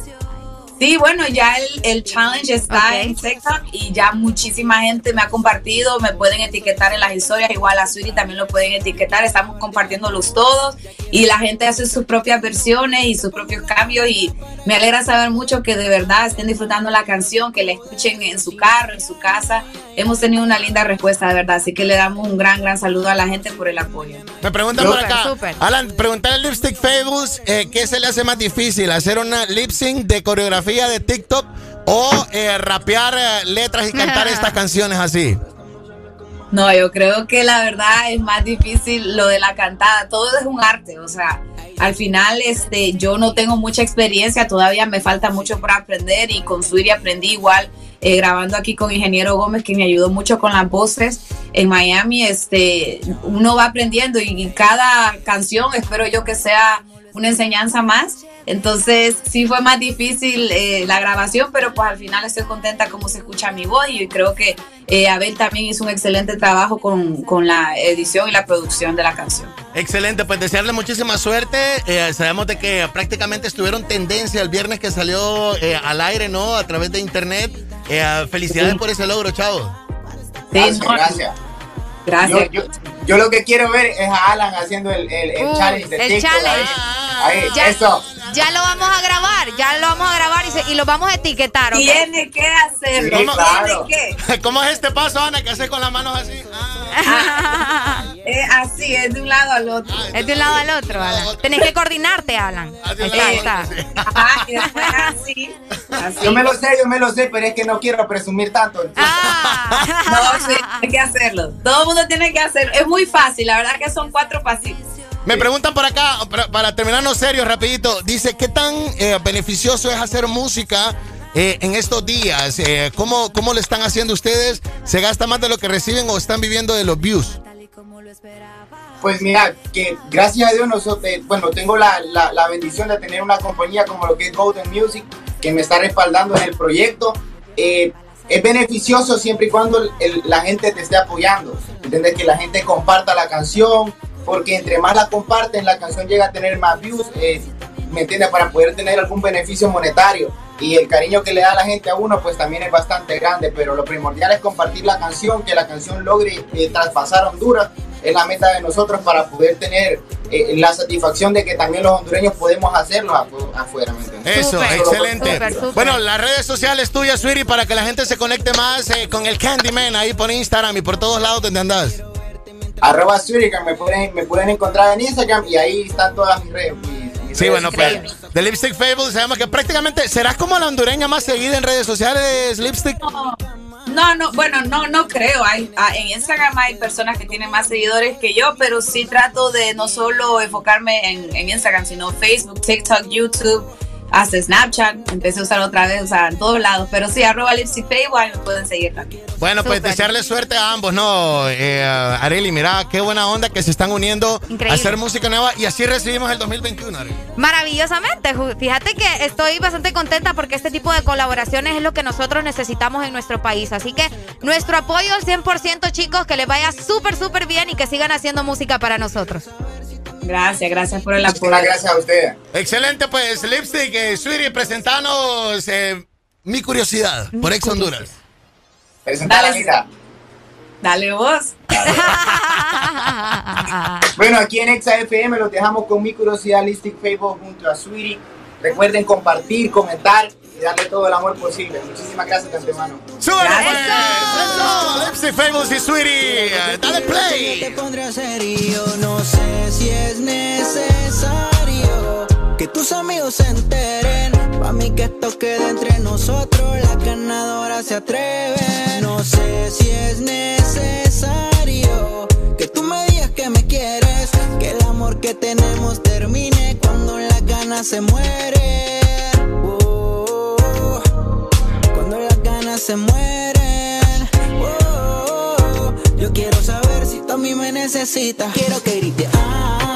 Sí, bueno, ya el, challenge está en TikTok y ya muchísima gente me ha compartido, me pueden etiquetar en las historias, igual a Suri también lo pueden etiquetar, estamos compartiéndolos todos y la gente hace sus propias versiones y sus propios cambios y me alegra saber mucho que de verdad estén disfrutando la canción, que la escuchen en su carro, en su casa. Hemos tenido una linda respuesta, de verdad, así que le damos un gran, gran saludo a la gente por el apoyo. Me preguntan por acá, Alan, preguntar al Lipstick Fables, eh, ¿qué se le hace más difícil? ¿Hacer una lip sync de coreografía? De TikTok o eh, rapear eh, letras y cantar estas canciones así? No, yo creo que la verdad es más difícil lo de la cantada. Todo es un arte, o sea, al final este, yo no tengo mucha experiencia, todavía me falta mucho por aprender y con Suiri aprendí igual. Eh, grabando aquí con Ingeniero Gómez, que me ayudó mucho con las voces en Miami, este, uno va aprendiendo y cada canción espero yo que sea una enseñanza más entonces sí fue más difícil eh, la grabación, pero pues al final estoy contenta como se escucha mi voz y creo que eh, Abel también hizo un excelente trabajo con, con, la edición y la producción de la canción. Excelente, pues desearle muchísima suerte. Eh, sabemos de que prácticamente estuvieron tendencia el viernes que salió al aire, ¿no? A través de internet. felicidades por ese logro, chavo. Sí, gracias. Gracias. Yo, lo que quiero ver es a Alan haciendo el, el, challenge de el Challenge. Ahí, eso. Ya lo vamos a grabar, ya lo vamos a grabar y, lo vamos a etiquetar. Tiene que hacerlo. ¿Cómo, claro. ¿Cómo es este paso, Ana? ¿Qué haces con las manos así? Ah. Es así, es de un lado al otro. es de un lado al otro, Alan. Tenés que coordinarte, Alan. Así está, así. Yo me lo sé, yo me lo sé, pero es que no quiero presumir tanto. Ah. no, sí, hay que hacerlo. Todo el mundo tiene que hacerlo. Es muy fácil, la verdad que son cuatro pasitos. Me preguntan por acá, para, terminarnos serios, rapidito, dice, ¿qué tan eh, beneficioso es hacer música eh, en estos días? Eh, ¿cómo, ¿Cómo le están haciendo ustedes? ¿Se gasta más de lo que reciben o están viviendo de los views? Pues mira, que gracias a Dios nosotros, bueno, tengo la, bendición de tener una compañía como lo que es Golden Music, que me está respaldando en el proyecto. es beneficioso siempre y cuando la gente te esté apoyando. ¿Entiendes? Que la gente comparta la canción, porque entre más la comparten, la canción llega a tener más views, eh, ¿me entiendes? Para poder tener algún beneficio monetario. Y el cariño que le da la gente a uno, pues también es bastante grande, pero lo primordial es compartir la canción, que la canción logre eh, traspasar Honduras, es la meta de nosotros para poder tener eh, la satisfacción de que también los hondureños podemos hacerlo afuera. ¿me Eso, excelente. Bueno, las redes sociales tuyas, Sweetie, para que la gente se conecte más con el Candyman ahí por Instagram y por todos lados donde andas arroba me pueden, me pueden encontrar en Instagram y ahí están todas mis redes. Sí, bueno, pues de Lipstick Fable sabemos que prácticamente serás como la hondureña más seguida en redes sociales, Lipstick. No, no, bueno, no, no creo. Hay, ah, en Instagram hay personas que tienen más seguidores que yo, pero sí trato de no solo enfocarme en, en Instagram, sino Facebook, TikTok, YouTube hasta Snapchat, empecé a usar otra vez, o sea, en todos lados. Pero sí, arroba Lipsy igual me pueden seguir también. Bueno, pues desearle suerte a ambos, ¿no? Eh, Areli, mira, qué buena onda que se están uniendo a hacer música nueva y así recibimos el 2021, Areli. Maravillosamente. Fíjate que estoy bastante contenta porque este tipo de colaboraciones es lo que nosotros necesitamos en nuestro país. Así que nuestro apoyo al 100%, chicos, que les vaya súper, súper bien y que sigan haciendo música para nosotros. Gracias, gracias por el apoyo. Gracias a ustedes. Excelente, pues, Lipstick, eh, Sweetie, presentanos eh, mi curiosidad por Ex Honduras. Dale, Dale vos. bueno, aquí en Exa FM los dejamos con mi curiosidad Lipstick Facebook junto a Sweetie. Recuerden compartir, comentar y darle todo el amor posible. Muchísimas gracias de antemano. ¡Súbelo, pues! Lipstick Famous y Sweetie. Dale play. Te pondré serio, no sé si es necesario que tus amigos se enteren. Pa' mí que esto quede entre nosotros, la ganadora se atreve. No sé si es necesario que tú me digas que me quieres, que el amor que tenemos termine cuando la gana se se mueren. Oh, yo quiero saber si tú a mí me necesitas. Quiero que grites ah,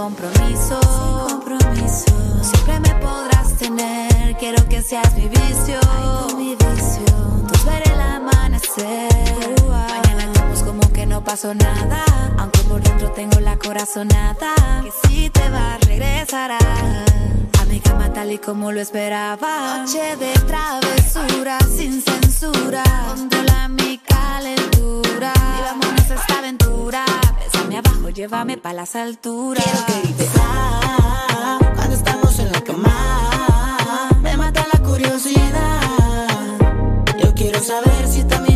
compromiso. Compromiso. Siempre me podrás tener. Quiero que seas mi vicio. mi. Entonces ver el amanecer. Mañana estamos como que no pasó nada. Aunque por dentro tengo la corazonada. Que si te vas, regresarás. A mi cama tal y como lo esperaba. Noche de travesura sin censura. Controla mi llévame pa' las alturas. Quiero que grites ah, cuando estamos en la cama. Me mata la curiosidad. Yo quiero saber si tú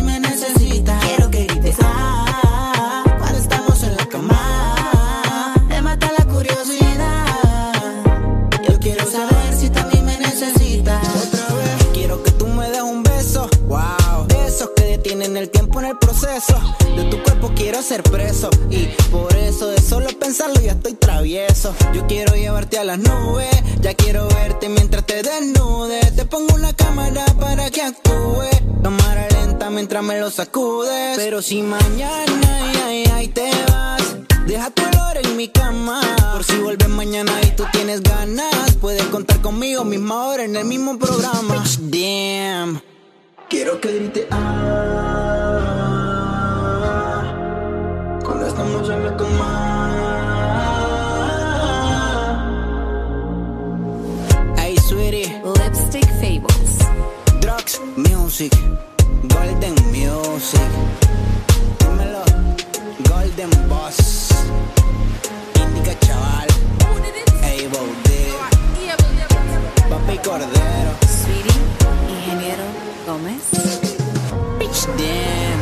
ser preso. Y por eso de solo pensarlo ya estoy travieso. Yo quiero llevarte a las nubes. Ya quiero verte mientras te desnudes. Te pongo una cámara para que actúe. Cámara lenta mientras me lo sacudes. Pero si mañana ay, ay, te vas. Deja tu olor en mi cama. Por si vuelves mañana y tú tienes ganas. Puedes contar conmigo, misma hora en el mismo programa. Damn. Quiero que grite ah, cuando estamos en la cama. Hey, sweetie. Lipstick Fables. Drugs, music, golden music. Dímelo, golden boss. Indica chaval. Able Papi Cordero. Sweetie, ingeniero Gómez. Bitch, damn.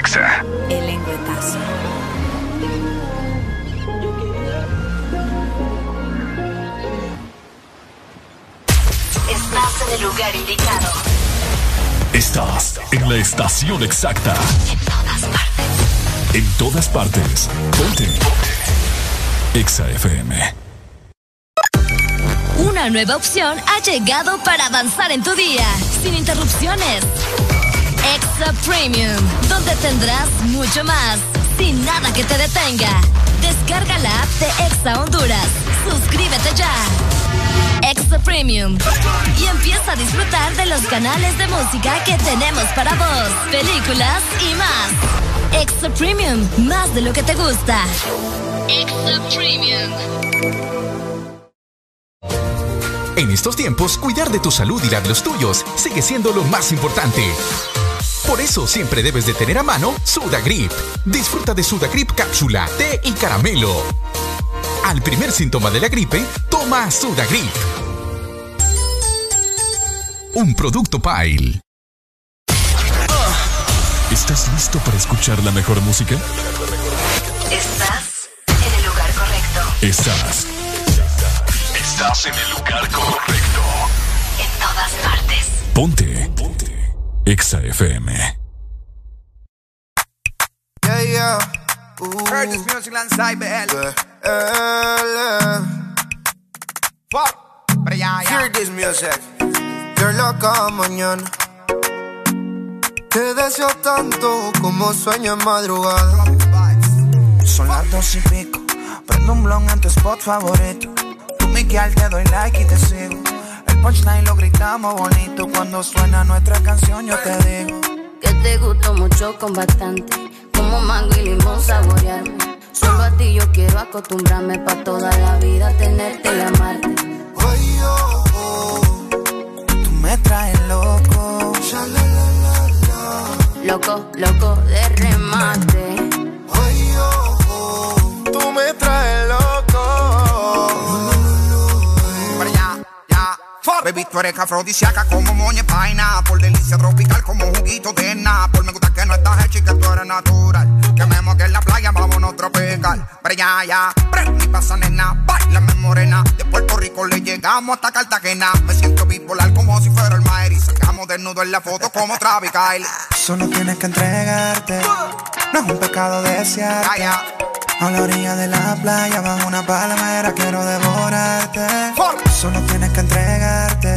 Exa. El lengüetazo. Estás en el lugar indicado. Estás en la estación exacta. En todas partes. Ponte. Exa FM. Una nueva opción ha llegado para avanzar en tu día, sin interrupciones. Extra Premium, donde tendrás mucho más, sin nada que te detenga. Descarga la app de Exa Honduras. Suscríbete ya. Extra Premium. Y empieza a disfrutar de los canales de música que tenemos para vos, películas y más. Extra Premium, más de lo que te gusta. Extra Premium. En estos tiempos, cuidar de tu salud y la de los tuyos sigue siendo lo más importante. Por eso siempre debes de tener a mano Sudagrip. Disfruta de Sudagrip cápsula, té y caramelo. Al primer síntoma de la gripe, toma Sudagrip. Un producto Pile. ¿Estás listo para escuchar la mejor música? Estás en el lugar correcto. Estás. Estás en el lugar correcto. En todas partes. Ponte. Ponte. Exa FM. Yeah, yeah. Heard this music lanzai BL. Fuck. Pero ya, ya. Hear this music. You're loca mañana. Te deseo tanto como sueño en madrugada. Son las dos y pico. Prendo un blon en tu spot favorito. Tú, Miguel, te doy like y te sigo. Punchline lo gritamos bonito. Cuando suena nuestra canción, yo te digo. Que te gusto mucho con bastante. Como mango y limón saborearme. Solo a ti yo quiero acostumbrarme pa' toda la vida tenerte y amarte. Tú me traes loco. Loco, loco de remate. Baby, tú eres afrodisíaca como moña paina. Por delicia tropical como juguito de Por Me gusta que no estás hecha y que tú eres natural. Que me que en la playa, vámonos tropical. Pero ya, ya, ni pasa nena, bailame morena. De Puerto Rico le llegamos hasta Cartagena. Me siento bipolar como si fuera el Maer. Y sacamos desnudo en la foto como Travis Kyle. Solo tienes que entregarte. No es un pecado desear. A la orilla de la playa, bajo una palmera, quiero devorarte. Solo tienes que entregarte.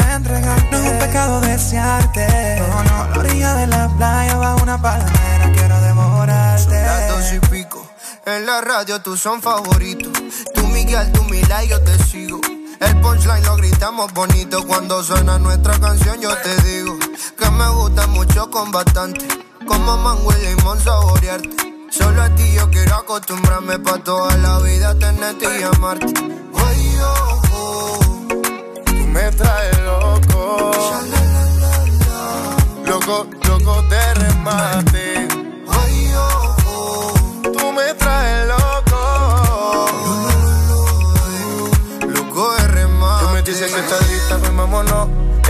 No es un pecado desearte. No, no. A la orilla de la playa, bajo una palmera, quiero devorarte. Son las dos y pico. En la radio tú son favoritos. Tú Miguel, tú Mila y yo te sigo. El punchline lo gritamos bonito cuando suena nuestra canción. Yo te digo que me gusta mucho con bastante. Como mango y limón saborearte. Solo a ti yo quiero acostumbrarme pa' toda la vida tenerte y amarte. Oh, oh, tú me traes loco. Loco, loco de remate.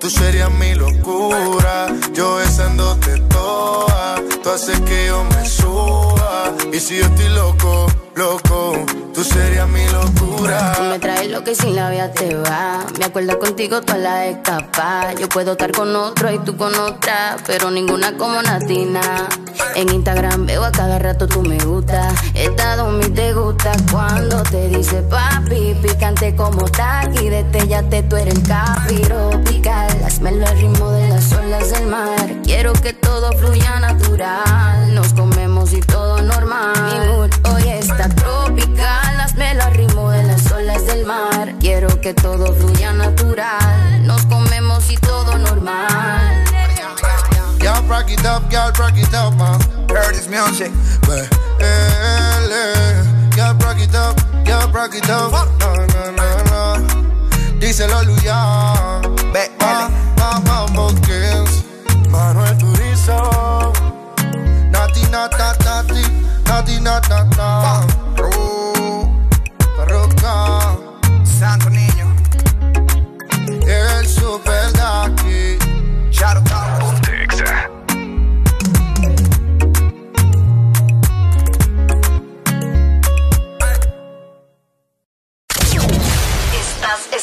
Tú serías mi locura, yo besándote toda. Tú haces que yo me suba. Y si yo estoy loco, loco, tú serías mi locura. Tú me traes lo que sin la vida te va. Me acuerdo contigo toda la escapa. Yo puedo estar con otro y tú con otra, pero ninguna como Natina. En Instagram veo a cada rato tú me gusta. Estado mi te gusta cuando te dice papi. Picante como taqui, te tú eres el capiro pical. Hazmelo al ritmo de las olas del mar. Quiero que todo fluya natural. Nos comemos y todo normal. Está tropical. Hazmelo al ritmo de las olas del mar. Quiero que todo fluya natural. Nos comemos y todo normal. Y'all rock it up, y'all rock it up, man. Heard this music. Y'all rock it up, y'all rock it up. No, no, no, no. Díselo, Luya. Vamos, Kings. Manuel Turizo. Nati, nata, nati. Nati, nata, nata.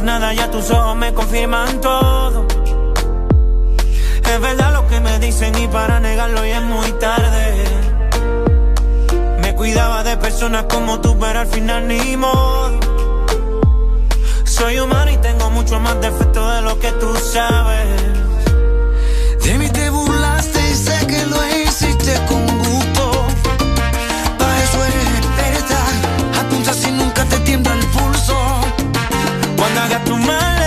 Digas nada, ya tus ojos me confirman todo. Es verdad lo que me dicen y para negarlo ya es muy tarde. Me cuidaba de personas como tú, pero al final ni modo. soy humano y tengo mucho más defecto de lo que tú sabes. haga tu mal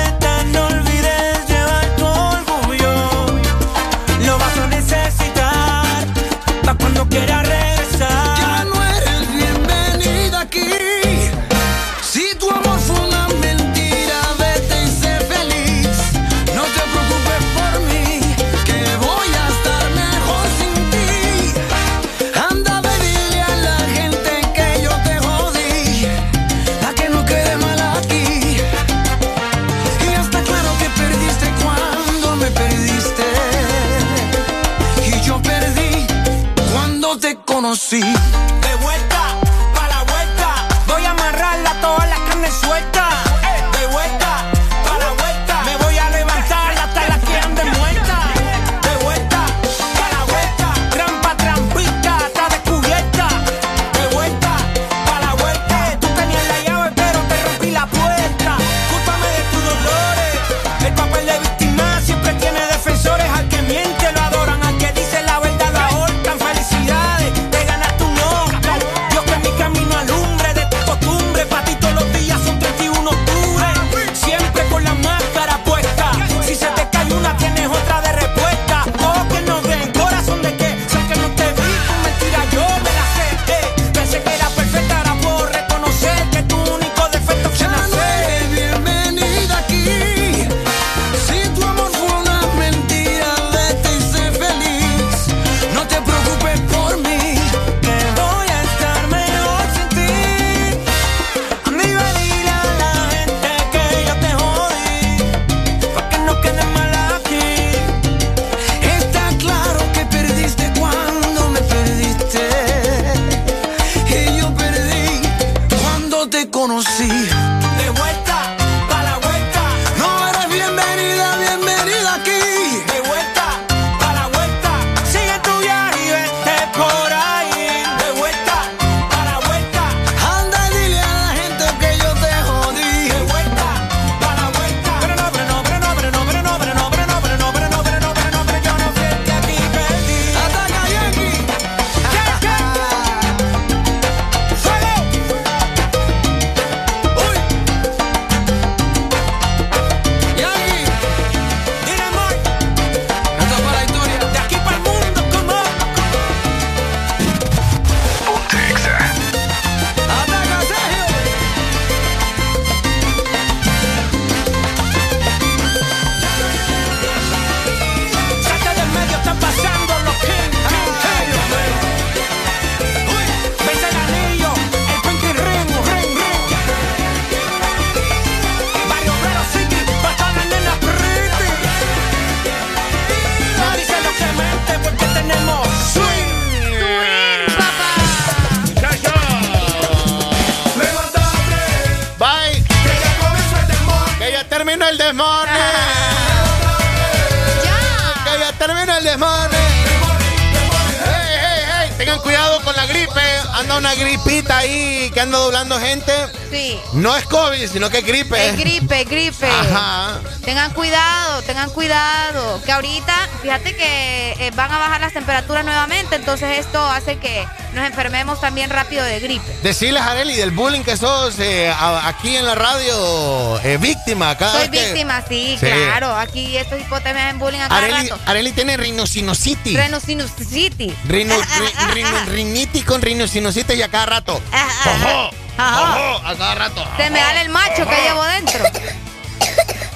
sino que es gripe. Es gripe, gripe. Ajá. Tengan cuidado, tengan cuidado. Que ahorita, fíjate que eh, van a bajar las temperaturas nuevamente, entonces esto hace que nos enfermemos también rápido de gripe. Decirles, Areli, del bullying que sos eh, a- aquí en la radio, eh, víctima. Cada Soy vez que- víctima, sí, Sí. claro. Aquí estos hipotes en bullying a cada Areli, rato. Areli tiene rinocinositis. Rhinosinusitis. Rino, ri- rino- rinitis con rinocinositis y a cada rato. Ojo, a cada rato. Se me da el macho que llevo dentro.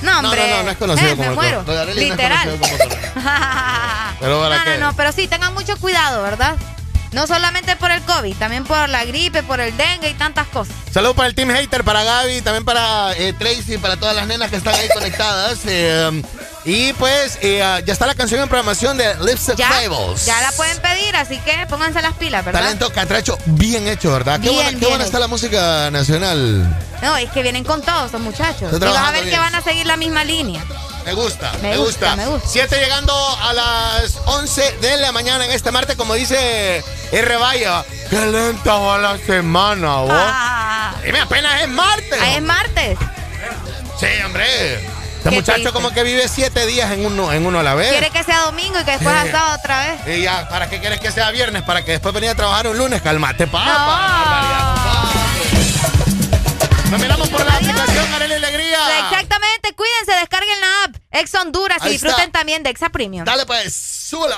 No, No, hombre. no, no, no es conocido Eh, como me el muero. de Areli no es Literal. conocido como Pero para no, qué. no, no, pero sí, tengan mucho cuidado, ¿verdad? No solamente por el COVID, también por la gripe, por el dengue y tantas cosas. Saludos para el Team Hater, para Gaby, también para eh, Tracy, para todas las nenas que están ahí conectadas. eh, y pues eh, ya está la canción en programación de Lips Ya, Fables. ya la pueden pedir, así que pónganse las pilas, ¿verdad? Talento catracho bien hecho, ¿verdad? qué Bien, buena, qué buena está la música nacional. No, es que vienen con todos esos muchachos. Y vas a ver bien. que van a seguir la misma línea. Me gusta, me, Me gusta. gusta, me gusta. Siete llegando a las 11 de la mañana en este martes, como dice R. Vaya. Qué lenta va la semana, vos. Ah, Dime, apenas es martes. ahí es martes. Sí, hombre. Este muchacho como que vive siete días en uno, en uno a la vez. Quiere que sea domingo y que después Sí. sábado otra vez. Y ya, ¿para qué quieres que sea viernes? Para que después venga a trabajar un lunes. Calmate, papá. Nos miramos por la aplicación, Arely Alegría. Exactamente, cuídense, descarguen la app Ex Honduras y Ahí disfruten está. también de Exa Premium. Dale pues, súbelo.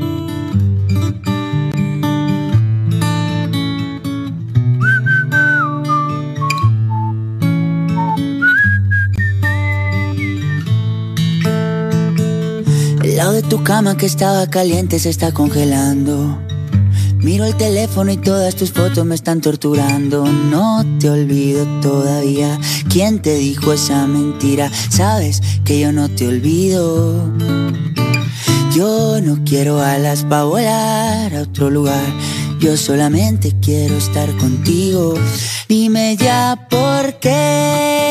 Tu cama que estaba caliente se está congelando. Miro el teléfono y todas tus fotos me están torturando. No te olvido todavía. ¿Quién te dijo esa mentira? Sabes que yo no te olvido. Yo no quiero alas para volar a otro lugar. Yo solamente quiero estar contigo. Dime ya por qué.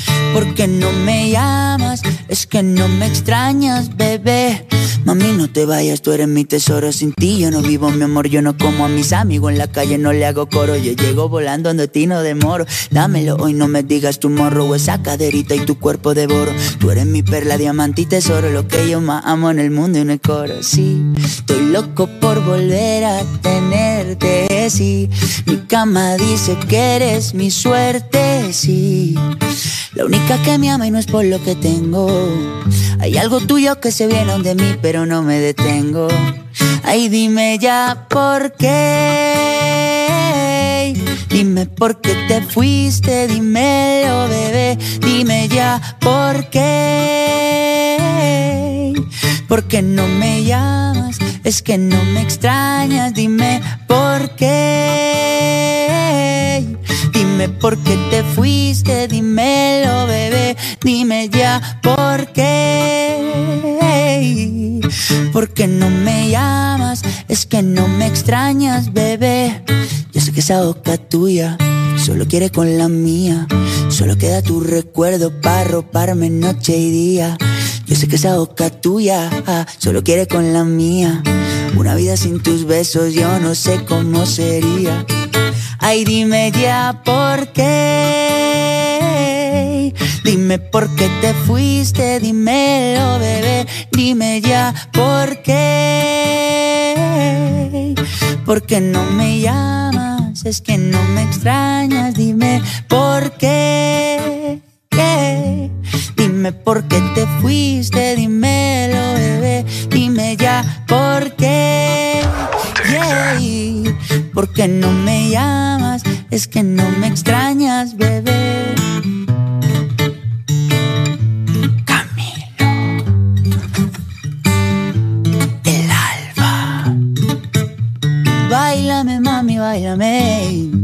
¿Por qué no me llamas? Es que no me extrañas, bebé. Mami, no te vayas, tú eres mi tesoro. Sin ti yo no vivo, mi amor. Yo no como a mis amigos en la calle, no le hago coro. Yo llego volando donde ti no demoro. Dámelo hoy, no me digas tu morro o esa caderita y tu cuerpo devoro. Tú eres mi perla, diamante y tesoro. Lo que yo más amo en el mundo y en el coro. Sí, estoy loco por volver a tenerte. Mi cama dice que eres mi suerte. Sí, la única que me ama y no es por lo que tengo. Hay algo tuyo que se viene de mí, pero no me detengo. Ay, dime ya por qué. Dime por qué te fuiste, dímelo, bebé. Dime ya por qué. ¿Por qué no me llamas? Es que no me extrañas. Dime por qué. Dime por qué te fuiste, dímelo, bebé. Dime ya por qué. ¿Por qué no me llamas? Es que no me extrañas, bebé. Yo sé que esa boca tuya solo quiere con la mía. Solo queda tu recuerdo para roparme noche y día. Yo sé que esa boca tuya solo quiere con la mía. Una vida sin tus besos yo no sé cómo sería. Ay, dime ya por qué. Dime por qué te fuiste, dímelo, bebé. Dime ya por qué. ¿Por qué no me llamas? Es que no me extrañas. Dime por qué dime por qué te fuiste, dímelo, bebé, dime ya por qué. Yeah. ¿Por qué no me llamas? Es que no me extrañas, bebé. Camilo. El alba. Báilame, mami, báilame.